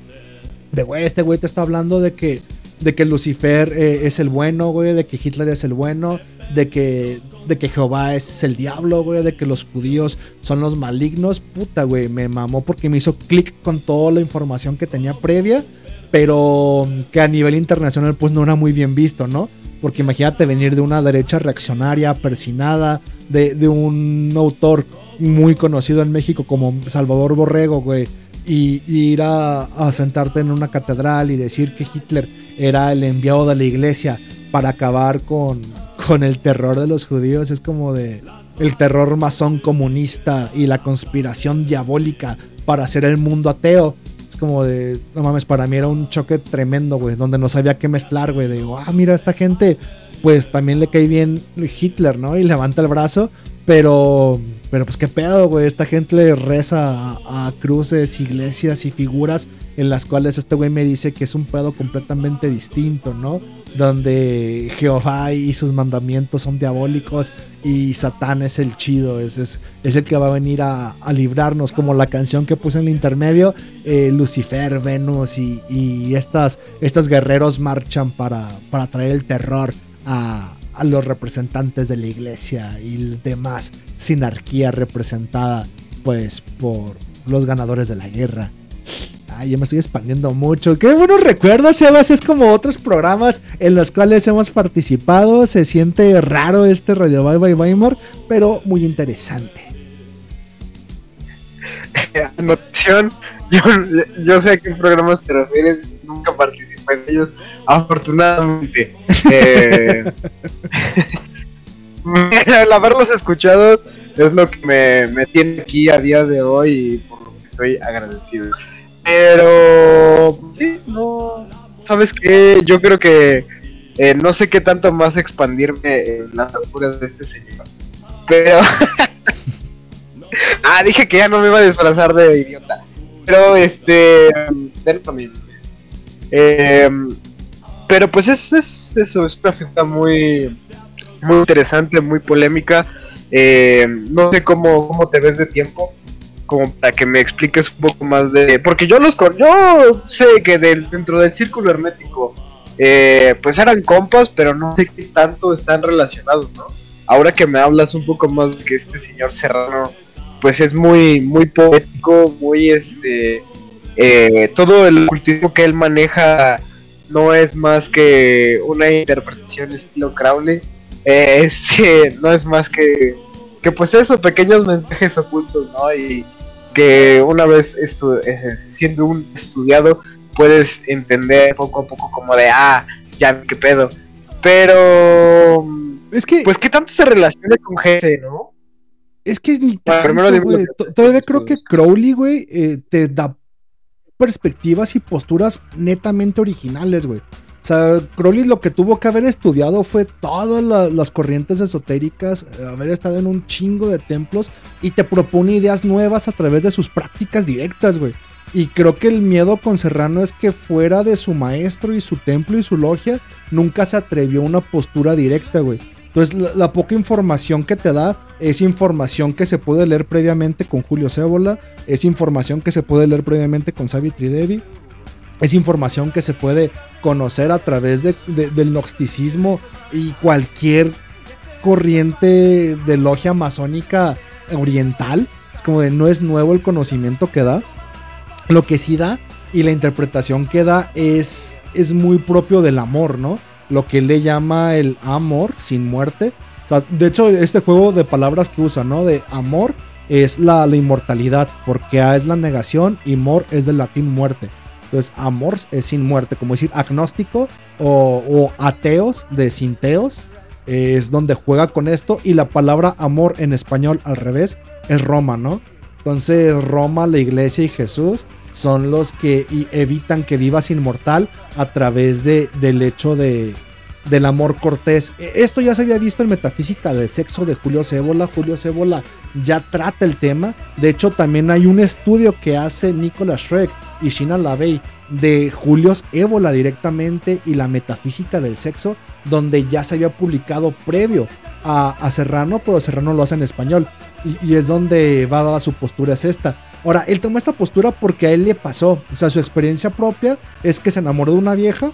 De, güey, este güey te está hablando de que, de que Lucifer eh, es el bueno, güey, de que Hitler es el bueno, de que, de que Jehová es el diablo, güey, de que los judíos son los malignos. Puta, güey, me mamó porque me hizo clic con toda la información que tenía previa, pero que a nivel internacional pues no era muy bien visto, ¿no? Porque imagínate venir de una derecha reaccionaria, persinada, de, de un autor muy conocido en México como Salvador Borrego, güey, y, y ir a, a sentarte en una catedral y decir que Hitler era el enviado de la iglesia para acabar con, con el terror de los judíos. Es como de el terror masón comunista y la conspiración diabólica para hacer el mundo ateo. Es como de, no mames, para mí era un choque tremendo, güey, donde no sabía qué mezclar, güey. De, ah, mira, esta gente, pues también le cae bien Hitler, ¿no? Y levanta el brazo, pero, pero pues qué pedo, güey. Esta gente reza a, a cruces, iglesias y figuras en las cuales este güey me dice que es un pedo completamente distinto, ¿no? Donde Jehová y sus mandamientos son diabólicos y Satán es el chido, es, es, es el que va a venir a, a, librarnos, como la canción que puse en el intermedio, eh, Lucifer, Venus y, y estas, estos guerreros marchan para, para traer el terror a, a los representantes de la iglesia y demás sinarquía representada pues por los ganadores de la guerra. Ay, ya me estoy expandiendo mucho. Qué buenos recuerdos, Sebas. Es como otros programas en los cuales hemos participado. Se siente raro este Radio Bye Bye Weimar, pero muy interesante. Anotación. Yo, yo, sé a qué programas te refieres. Nunca participé en ellos. Afortunadamente. Eh, el haberlos escuchado es lo que me, me tiene aquí a día de hoy y por lo que estoy agradecido. Pero, no. ¿Sabes qué? Yo creo que eh, no sé qué tanto más expandirme en las locuras de este señor. Pero. ah, dije que ya no me iba a disfrazar de idiota. Pero, este. Eh, pero, pues es, es eso, es una figura muy. Muy interesante, muy polémica. Eh, no sé cómo, cómo te ves de tiempo como para que me expliques un poco más de... Porque yo los con... Yo sé que del, dentro del círculo hermético, eh, pues eran compas, pero no sé qué tanto están relacionados, ¿no? Ahora que me hablas un poco más de que este señor Serrano, pues es muy, muy poético, muy este... Eh, todo el cultivo que él maneja no es más que una interpretación estilo Crowley. Eh, este, no es más que, que pues eso, pequeños mensajes ocultos, ¿no? Y, que una vez estu siendo un estudiado puedes entender poco a poco como de, ah, ya, qué pedo. Pero... Es que... Pues que tanto se relaciona con gente, ¿no? Es que es ni tanto, güey. Todavía creo que Crowley, güey, eh, te da perspectivas y posturas netamente originales, güey. O sea, Crowley lo que tuvo que haber estudiado fue todas la, las corrientes esotéricas, eh, haber estado en un chingo de templos y te propone ideas nuevas a través de sus prácticas directas, güey. Y creo que el miedo con Serrano es que fuera de su maestro y su templo y su logia, nunca se atrevió a una postura directa, güey. Entonces, la, poca información que te da es información que se puede leer previamente con Julio Cébola, es información que se puede leer previamente con Savitri Devi, es información que se puede conocer a través de, de, del gnosticismo y cualquier corriente de logia masónica oriental. Es como de no es nuevo el conocimiento que da. Lo que sí da y la interpretación que da es, es muy propio del amor, ¿no? Lo que le llama el amor sin muerte. O sea, de hecho, este juego de palabras que usa, ¿no? De amor es la, inmortalidad, porque A es la negación y mor es del latín muerte. Entonces, amor es sin muerte, como decir agnóstico o, o ateos de sinteos, es donde juega con esto. Y la palabra amor en español al revés es Roma, ¿no? Entonces, Roma, la iglesia y Jesús son los que evitan que vivas inmortal a través de, del hecho de, del amor cortés. Esto ya se había visto en Metafísica de Sexo de Julio Cébola. Julio Cébola ya trata el tema. De hecho, también hay un estudio que hace Nicolas Schreck y Shina Lavey de Julius Ébola directamente y la metafísica del sexo, donde ya se había publicado previo a, a Serrano, pero Serrano lo hace en español. Y, es donde va a su postura, es esta. Ahora, él tomó esta postura porque a él le pasó. O sea, su experiencia propia es que se enamoró de una vieja,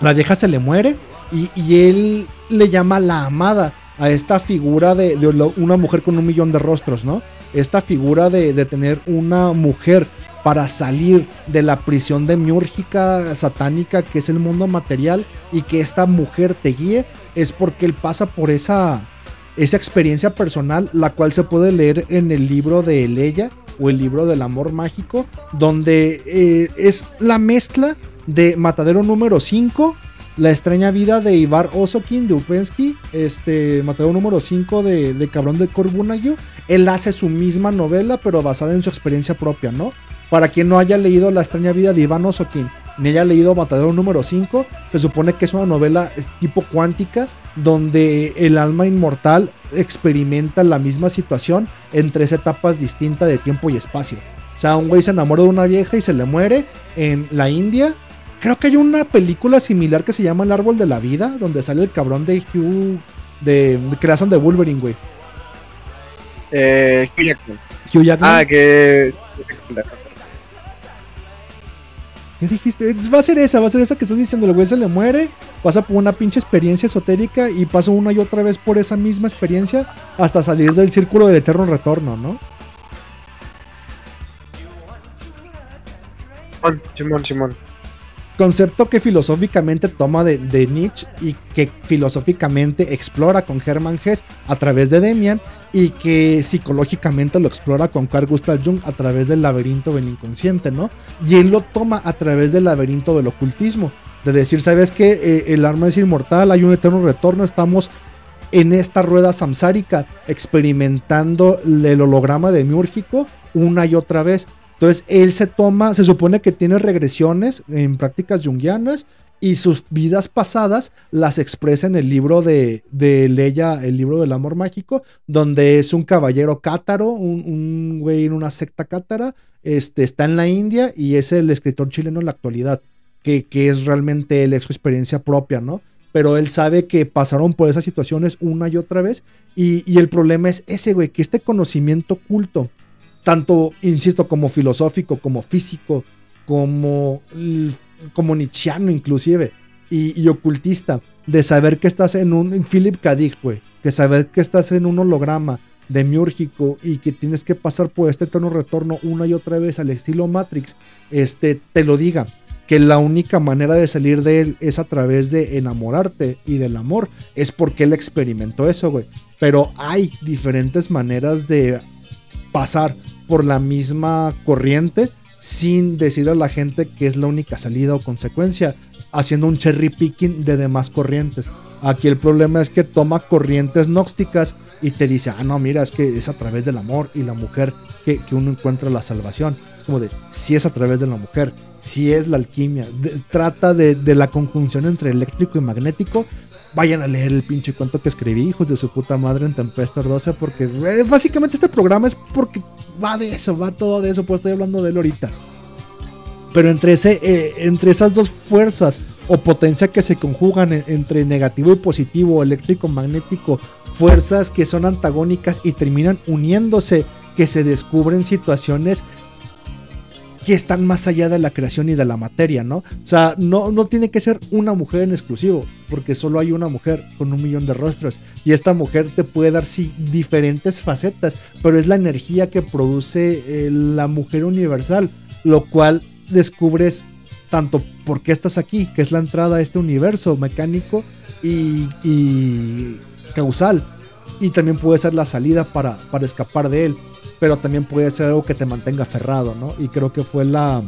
la vieja se le muere y, él le llama la amada a esta figura de, una mujer con un millón de rostros, ¿no? Esta figura de, tener una mujer para salir de la prisión demiúrgica satánica que es el mundo material y que esta mujer te guíe es porque él pasa por esa esa experiencia personal la cual se puede leer en el libro de Eleya o el libro del amor mágico donde eh, es la mezcla de Matadero número 5 La extraña vida de Ivar Osokin de Upensky, este matador número 5 de, de Cabrón de Corbunagio. Él hace su misma novela, pero basada en su experiencia propia, ¿no? Para quien no haya leído La extraña vida de Iván Osokin, ni haya leído Matadero número 5, se supone que es una novela tipo cuántica donde el alma inmortal experimenta la misma situación en tres etapas distintas de tiempo y espacio. O sea, un güey se enamora de una vieja y se le muere en la India. Creo que hay una película similar que se llama El árbol de la vida, donde sale el cabrón de Hugh de, de creación de Wolverine, güey. Eh, Hugh Jackman. Hugh Jackman. Ah, que. ¿Qué dijiste? Va a ser esa, va a ser esa que estás diciendo. El güey se le muere, pasa por una pinche experiencia esotérica y pasa una y otra vez por esa misma experiencia hasta salir del círculo del eterno retorno, ¿no? Simón, Simón, Simón. Concepto que filosóficamente toma de, Nietzsche y que filosóficamente explora con Hermann Hesse a través de Demian y que psicológicamente lo explora con Carl Gustav Jung a través del laberinto del inconsciente, ¿no? Y él lo toma a través del laberinto del ocultismo, de decir, ¿sabes qué? Eh, el arma es inmortal, hay un eterno retorno, estamos en esta rueda samsárica experimentando el holograma demiúrgico una y otra vez. Entonces él se toma, se supone que tiene regresiones en prácticas junguianas y sus vidas pasadas las expresa en el libro de, de Leia, el libro del amor mágico, donde es un caballero cátaro, un, un güey en una secta cátara, este, está en la India y es el escritor chileno en la actualidad, que, que es realmente él, es su experiencia propia, ¿no? Pero él sabe que pasaron por esas situaciones una y otra vez y, y el problema es ese, güey, que este conocimiento oculto, tanto, insisto, como filosófico, como físico, como, como nietzscheano inclusive, y, ocultista, de saber que estás en un Philip K. Güey, que saber que estás en un holograma demiúrgico y que tienes que pasar por este tono retorno una y otra vez al estilo Matrix, este, te lo diga, que la única manera de salir de él es a través de enamorarte y del amor, es porque él experimentó eso, güey. Pero hay diferentes maneras de pasar por la misma corriente sin decir a la gente que es la única salida o consecuencia, haciendo un cherry picking de demás corrientes. Aquí el problema es que toma corrientes gnósticas y te dice, ah, no, mira, es que es a través del amor y la mujer que, que uno encuentra la salvación. Es como de, si es a través de la mujer, si es la alquimia, trata de, de la conjunción entre eléctrico y magnético, vayan a leer el pinche cuento que escribí, hijos de su puta madre en Tempestor 12, porque eh, básicamente este programa es porque va de eso, va todo de eso, pues estoy hablando de él ahorita. Pero entre, ese, eh, entre esas dos fuerzas o potencia que se conjugan en, entre negativo y positivo, eléctrico, magnético, fuerzas que son antagónicas y terminan uniéndose, que se descubren situaciones que están más allá de la creación y de la materia, ¿no? O sea, no, no tiene que ser una mujer en exclusivo, porque solo hay una mujer con un millón de rostros. Y esta mujer te puede dar, sí, diferentes facetas, pero es la energía que produce eh, la mujer universal, lo cual descubres tanto por qué estás aquí, que es la entrada a este universo mecánico y, y causal. Y también puede ser la salida para, para escapar de él pero también puede ser algo que te mantenga aferrado, ¿no? Y creo que fue la,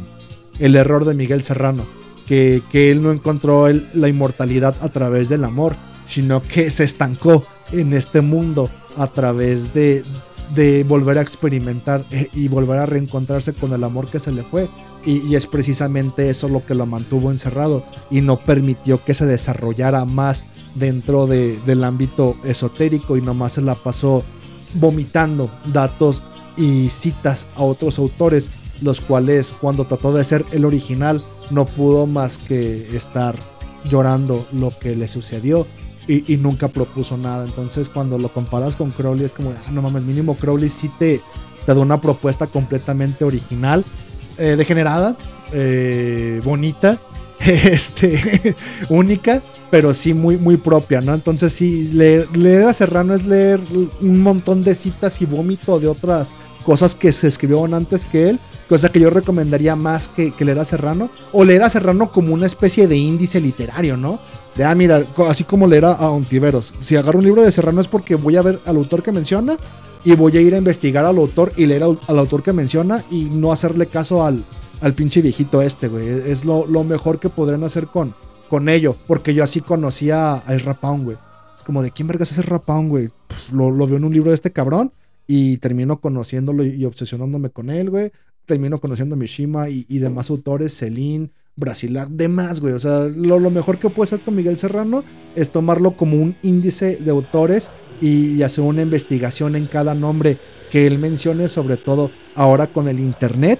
el error de Miguel Serrano, que, que él no encontró el, la inmortalidad a través del amor, sino que se estancó en este mundo a través de, de volver a experimentar eh, y volver a reencontrarse con el amor que se le fue. Y, y, es precisamente eso lo que lo mantuvo encerrado y no permitió que se desarrollara más dentro de, del ámbito esotérico y nomás se la pasó vomitando datos y citas a otros autores, los cuales cuando trató de ser el original no pudo más que estar llorando lo que le sucedió y, nunca propuso nada. Entonces cuando lo comparas con Crowley es como, ah, no mames, mínimo Crowley sí te, te da una propuesta completamente original, eh, degenerada, eh, bonita, este, única, pero sí muy, muy propia, ¿no? Entonces sí, leer, a Serrano es leer un montón de citas y vómito de otras cosas que se escribieron antes que él, cosa que yo recomendaría más que, leer a Serrano, o leer a Serrano como una especie de índice literario, ¿no? De, ah, mira, así como leer a, a Ontiveros. Si agarro un libro de Serrano es porque voy a ver al autor que menciona y voy a ir a investigar al autor y leer al, al autor que menciona y no hacerle caso al, al pinche viejito este, güey. Es lo, lo, mejor que podrán hacer con, con ello, porque yo así conocía a Ezra güey. Es como, ¿de quién vergas es Ezra Pound, güey? Pff, Lo, lo veo en un libro de este cabrón y termino conociéndolo y, y obsesionándome con él, güey. Termino conociendo a Mishima y, y demás autores, Celine, Brasilar, demás, güey. O sea, lo, lo mejor que puede hacer con Miguel Serrano es tomarlo como un índice de autores y, y hacer una investigación en cada nombre que él mencione, sobre todo ahora con el internet.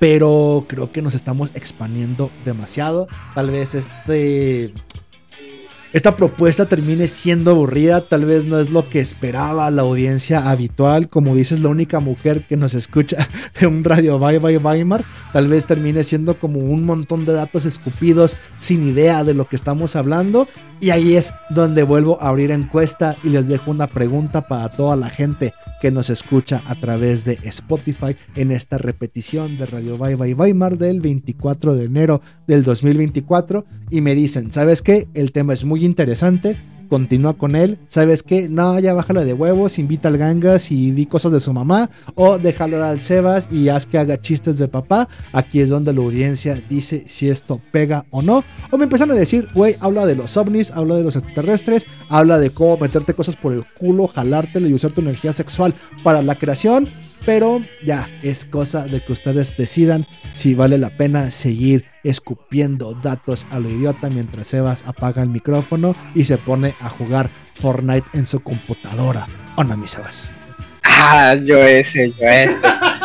Pero creo que nos estamos expandiendo demasiado. Tal vez este esta propuesta termine siendo aburrida, tal vez no es lo que esperaba la audiencia habitual, como dices, la única mujer que nos escucha de un radio Bye Bye Weimar, tal vez termine siendo como un montón de datos escupidos sin idea de lo que estamos hablando, y ahí es donde vuelvo a abrir encuesta y les dejo una pregunta para toda la gente que nos escucha a través de Spotify en esta repetición de Radio Bye Bye Weimar del 24 de enero del 2024 y me dicen, ¿sabes qué? El tema es muy interesante, continúa con él, ¿sabes qué? No, ya bájala de huevos, invita al gangas y di cosas de su mamá o déjalo al Sebas y haz que haga chistes de papá. Aquí es donde la audiencia dice si esto pega o no. O me empiezan a decir, güey, habla de los ovnis, habla de los extraterrestres, habla de cómo meterte cosas por el culo, jalártelo y usar tu energía sexual para la creación. Pero ya, es cosa de que ustedes decidan si vale la pena seguir escupiendo datos a lo idiota mientras Sebas apaga el micrófono y se pone a jugar Fortnite en su computadora. ¿O no, mi Sebas? Ah, yo ese, yo ese.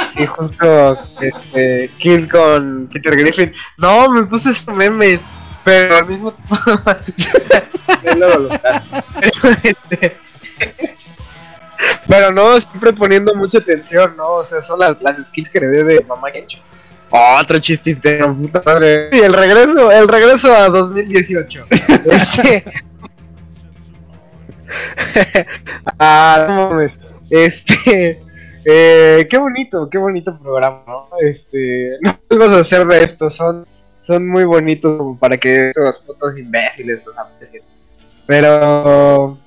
Sí, justo este, Kill con Peter Griffin. No, me puse esos memes, pero al mismo tiempo. Pero, este, pero no, siempre poniendo mucha atención, ¿no? O sea, son las, las skills que heredé de Mamá Gencho. Otro chiste interno, puta madre. Y el regreso, el regreso a 2018. Este. ah, no mames. Este. Eh, qué bonito, qué bonito programa, ¿no? Este. No vamos a hacer de esto, son, son muy bonitos como para que estas fotos imbéciles los aprecien. Pero.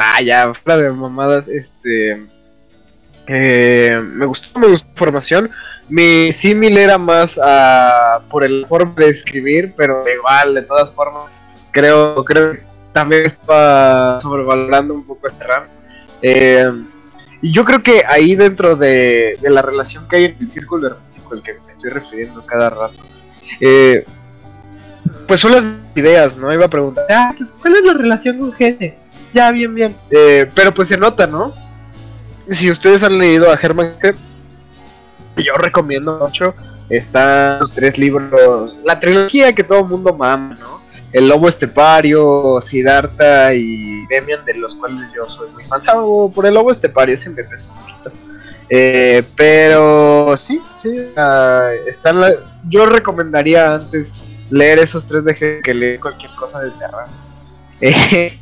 Ah, ya, fuera de mamadas, este. eh, me gustó, me gustó la formación. Mi símil era más ah, por el forma de escribir, pero igual, de todas formas, creo, creo que también estaba sobrevalorando un poco este RAM. Eh, y yo creo que ahí dentro de, la relación que hay en el círculo errático al que me estoy refiriendo cada rato, eh, pues son las ideas, ¿no? Iba a preguntar, ah, pues, ¿cuál es la relación con gente? Ya, bien, bien. Eh, pero pues se nota, ¿no? Si ustedes han leído a Herman yo recomiendo mucho. Están los tres libros, la trilogía que todo el mundo mama, ¿no? El Lobo Estepario, Siddhartha y Demian, de los cuales yo soy muy fan. Salvo por el Lobo Estepario, ese me pesa un poquito. Eh, pero sí, sí, ah, están yo recomendaría antes leer esos tres de G que leer cualquier cosa de Serrano. Eh, eh,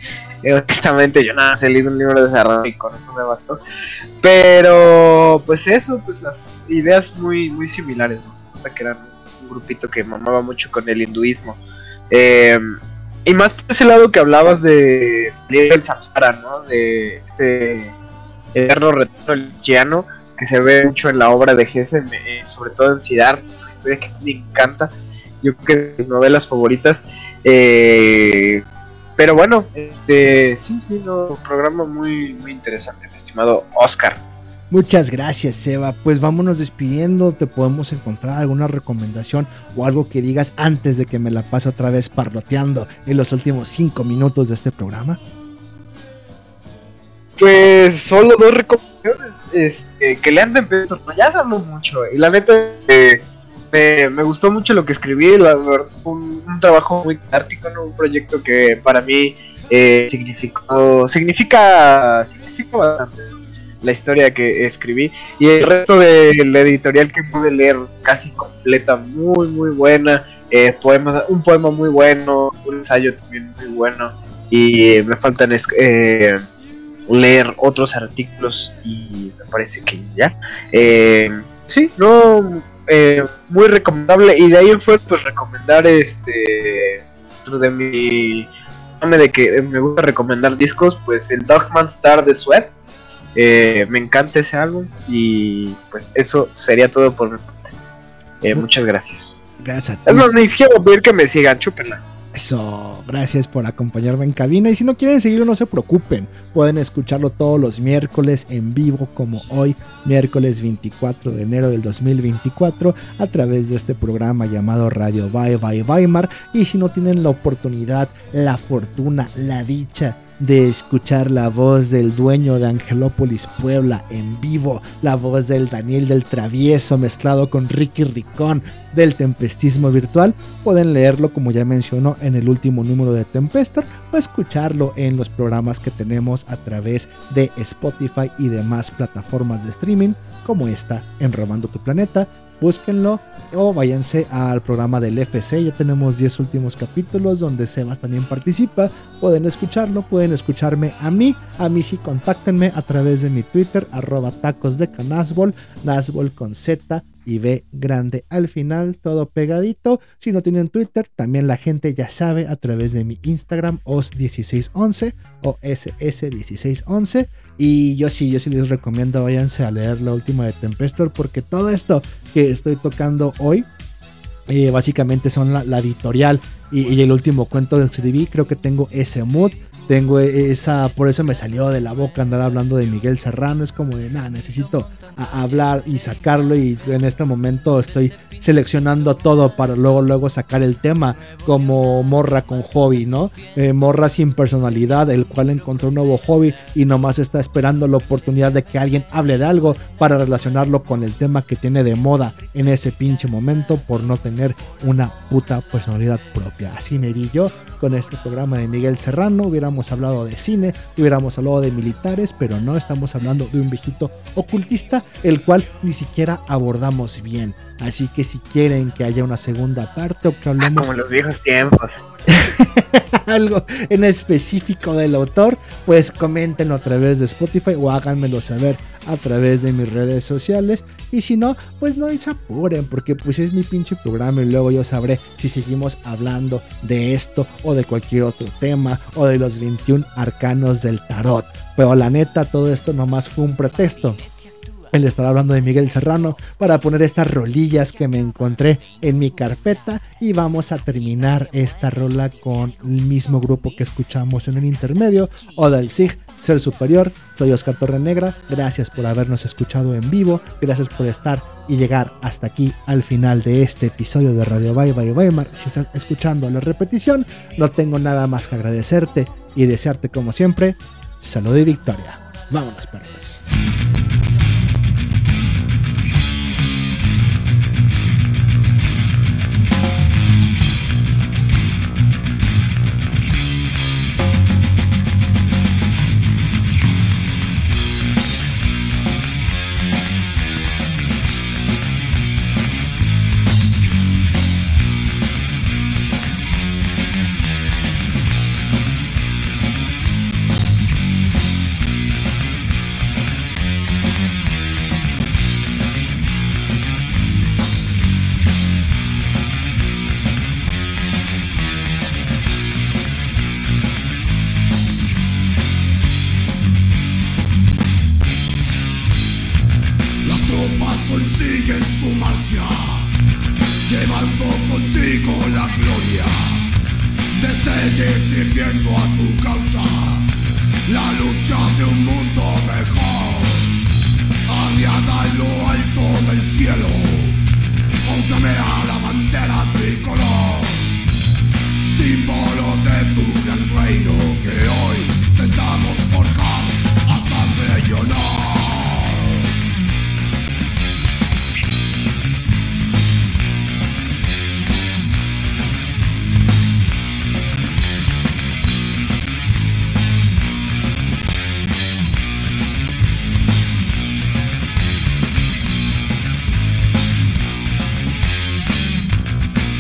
honestamente, yo nada he leído un libro de Serrano y con eso me bastó. Pero, pues eso, pues las ideas muy, muy similares. ¿no? Se nota que eran un grupito que mamaba mucho con el hinduismo. Eh, y más por ese lado que hablabas de salir del samsara, ¿no? De este eterno retorno lichiano que se ve mucho en la obra de Hesse, eh, sobre todo en Siddhartha, una historia que me encanta. Yo creo que mis novelas favoritas. Eh, pero bueno, este sí, sí, no, un programa muy, muy interesante, mi estimado Oscar. Muchas gracias, Seba. Pues vámonos despidiendo. ¿Te podemos encontrar alguna recomendación o algo que digas antes de que me la pase otra vez parloteando en los últimos cinco minutos de este programa? Pues solo dos recomendaciones este, que lean de Pedro, ya se habló mucho y la neta eh, me, gustó mucho lo que escribí, la verdad fue un, trabajo muy ártico, un proyecto que para mí eh, significó, significa, significa bastante la historia que escribí. Y el resto de la editorial que pude leer casi completa, muy muy buena, eh, un poema muy bueno, un ensayo también muy bueno. Y me faltan eh, leer otros artículos y me parece que ya. Eh, sí, no, eh, muy recomendable y de ahí fuera pues recomendar este dentro de mi de que me gusta recomendar discos, pues el Dogman Star de Sweat. Eh, me encanta ese álbum y pues eso sería todo por mi parte. Eh, muchas gracias. Gracias a ti. Es más, ni siquiera voy a pedir que me sigan, chúpenla. Eso, gracias por acompañarme en cabina. Y si no quieren seguirlo, no se preocupen. Pueden escucharlo todos los miércoles en vivo, como hoy, miércoles 24 de enero del 2024, a través de este programa llamado Radio Bye Bye Weimar. Y si no tienen la oportunidad, la fortuna, la dicha de escuchar la voz del dueño de Angelópolis Puebla en vivo, la voz del Daniel del Travieso mezclado con Ricky Ricón del Tempestismo Virtual, pueden leerlo como ya mencionó en el último número de Tempestor o escucharlo en los programas que tenemos a través de Spotify y demás plataformas de streaming como esta en Robando tu Planeta búsquenlo o váyanse al programa del FC. Ya tenemos 10 últimos capítulos donde Sebas también participa. Pueden escucharlo, pueden escucharme a mí. A mí sí, contáctenme a través de mi Twitter, arroba tacos de nasbol con Z y B grande al final, todo pegadito. Si no tienen Twitter, también la gente ya sabe a través de mi Instagram, os1611 o ss1611. Y yo sí, yo sí les recomiendo, váyanse a leer la última de Tempestor, porque todo esto que estoy tocando hoy, eh, básicamente son la, editorial y, y, el último cuento que escribí. Creo que tengo ese mood tengo esa, por eso me salió de la boca andar hablando de Miguel Serrano, es como de, nada, necesito hablar y sacarlo y en este momento estoy seleccionando todo para luego luego sacar el tema como morra con hobby, ¿no? Eh, morra sin personalidad, el cual encontró un nuevo hobby y nomás está esperando la oportunidad de que alguien hable de algo para relacionarlo con el tema que tiene de moda en ese pinche momento por no tener una puta personalidad propia. Así me vi yo con este programa de Miguel Serrano, hubiéramos hablado de cine, hubiéramos hablado de militares, pero no estamos hablando de un viejito ocultista, el cual ni siquiera abordamos bien. Así que si quieren que haya una segunda parte o que hablemos... Ah, como en los viejos tiempos. algo en específico del autor, pues coméntenlo a través de Spotify o háganmelo saber a través de mis redes sociales. Y si no, pues no se apuren, porque pues es mi pinche programa y luego yo sabré si seguimos hablando de esto o de cualquier otro tema o de los 21 arcanos del tarot. Pero la neta, todo esto nomás fue un pretexto el estar hablando de Miguel Serrano para poner estas rolillas que me encontré en mi carpeta y vamos a terminar esta rola con el mismo grupo que escuchamos en el intermedio o del SIG Ser Superior. Soy Oscar Torrenegra, gracias por habernos escuchado en vivo, gracias por estar y llegar hasta aquí al final de este episodio de Radio Bye Bye Weimar. Si estás escuchando la repetición, no tengo nada más que agradecerte y desearte como siempre salud y victoria. Vámonos perros.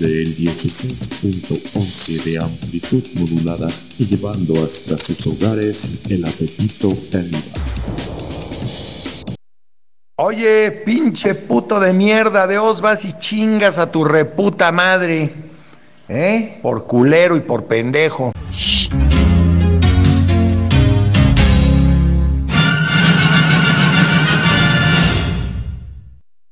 desde el 16.11 de amplitud modulada y llevando hasta sus hogares el apetito caníbal. Oye, pinche puto de mierda, de os vas y chingas a tu reputa madre. ¿Eh? Por culero y por pendejo.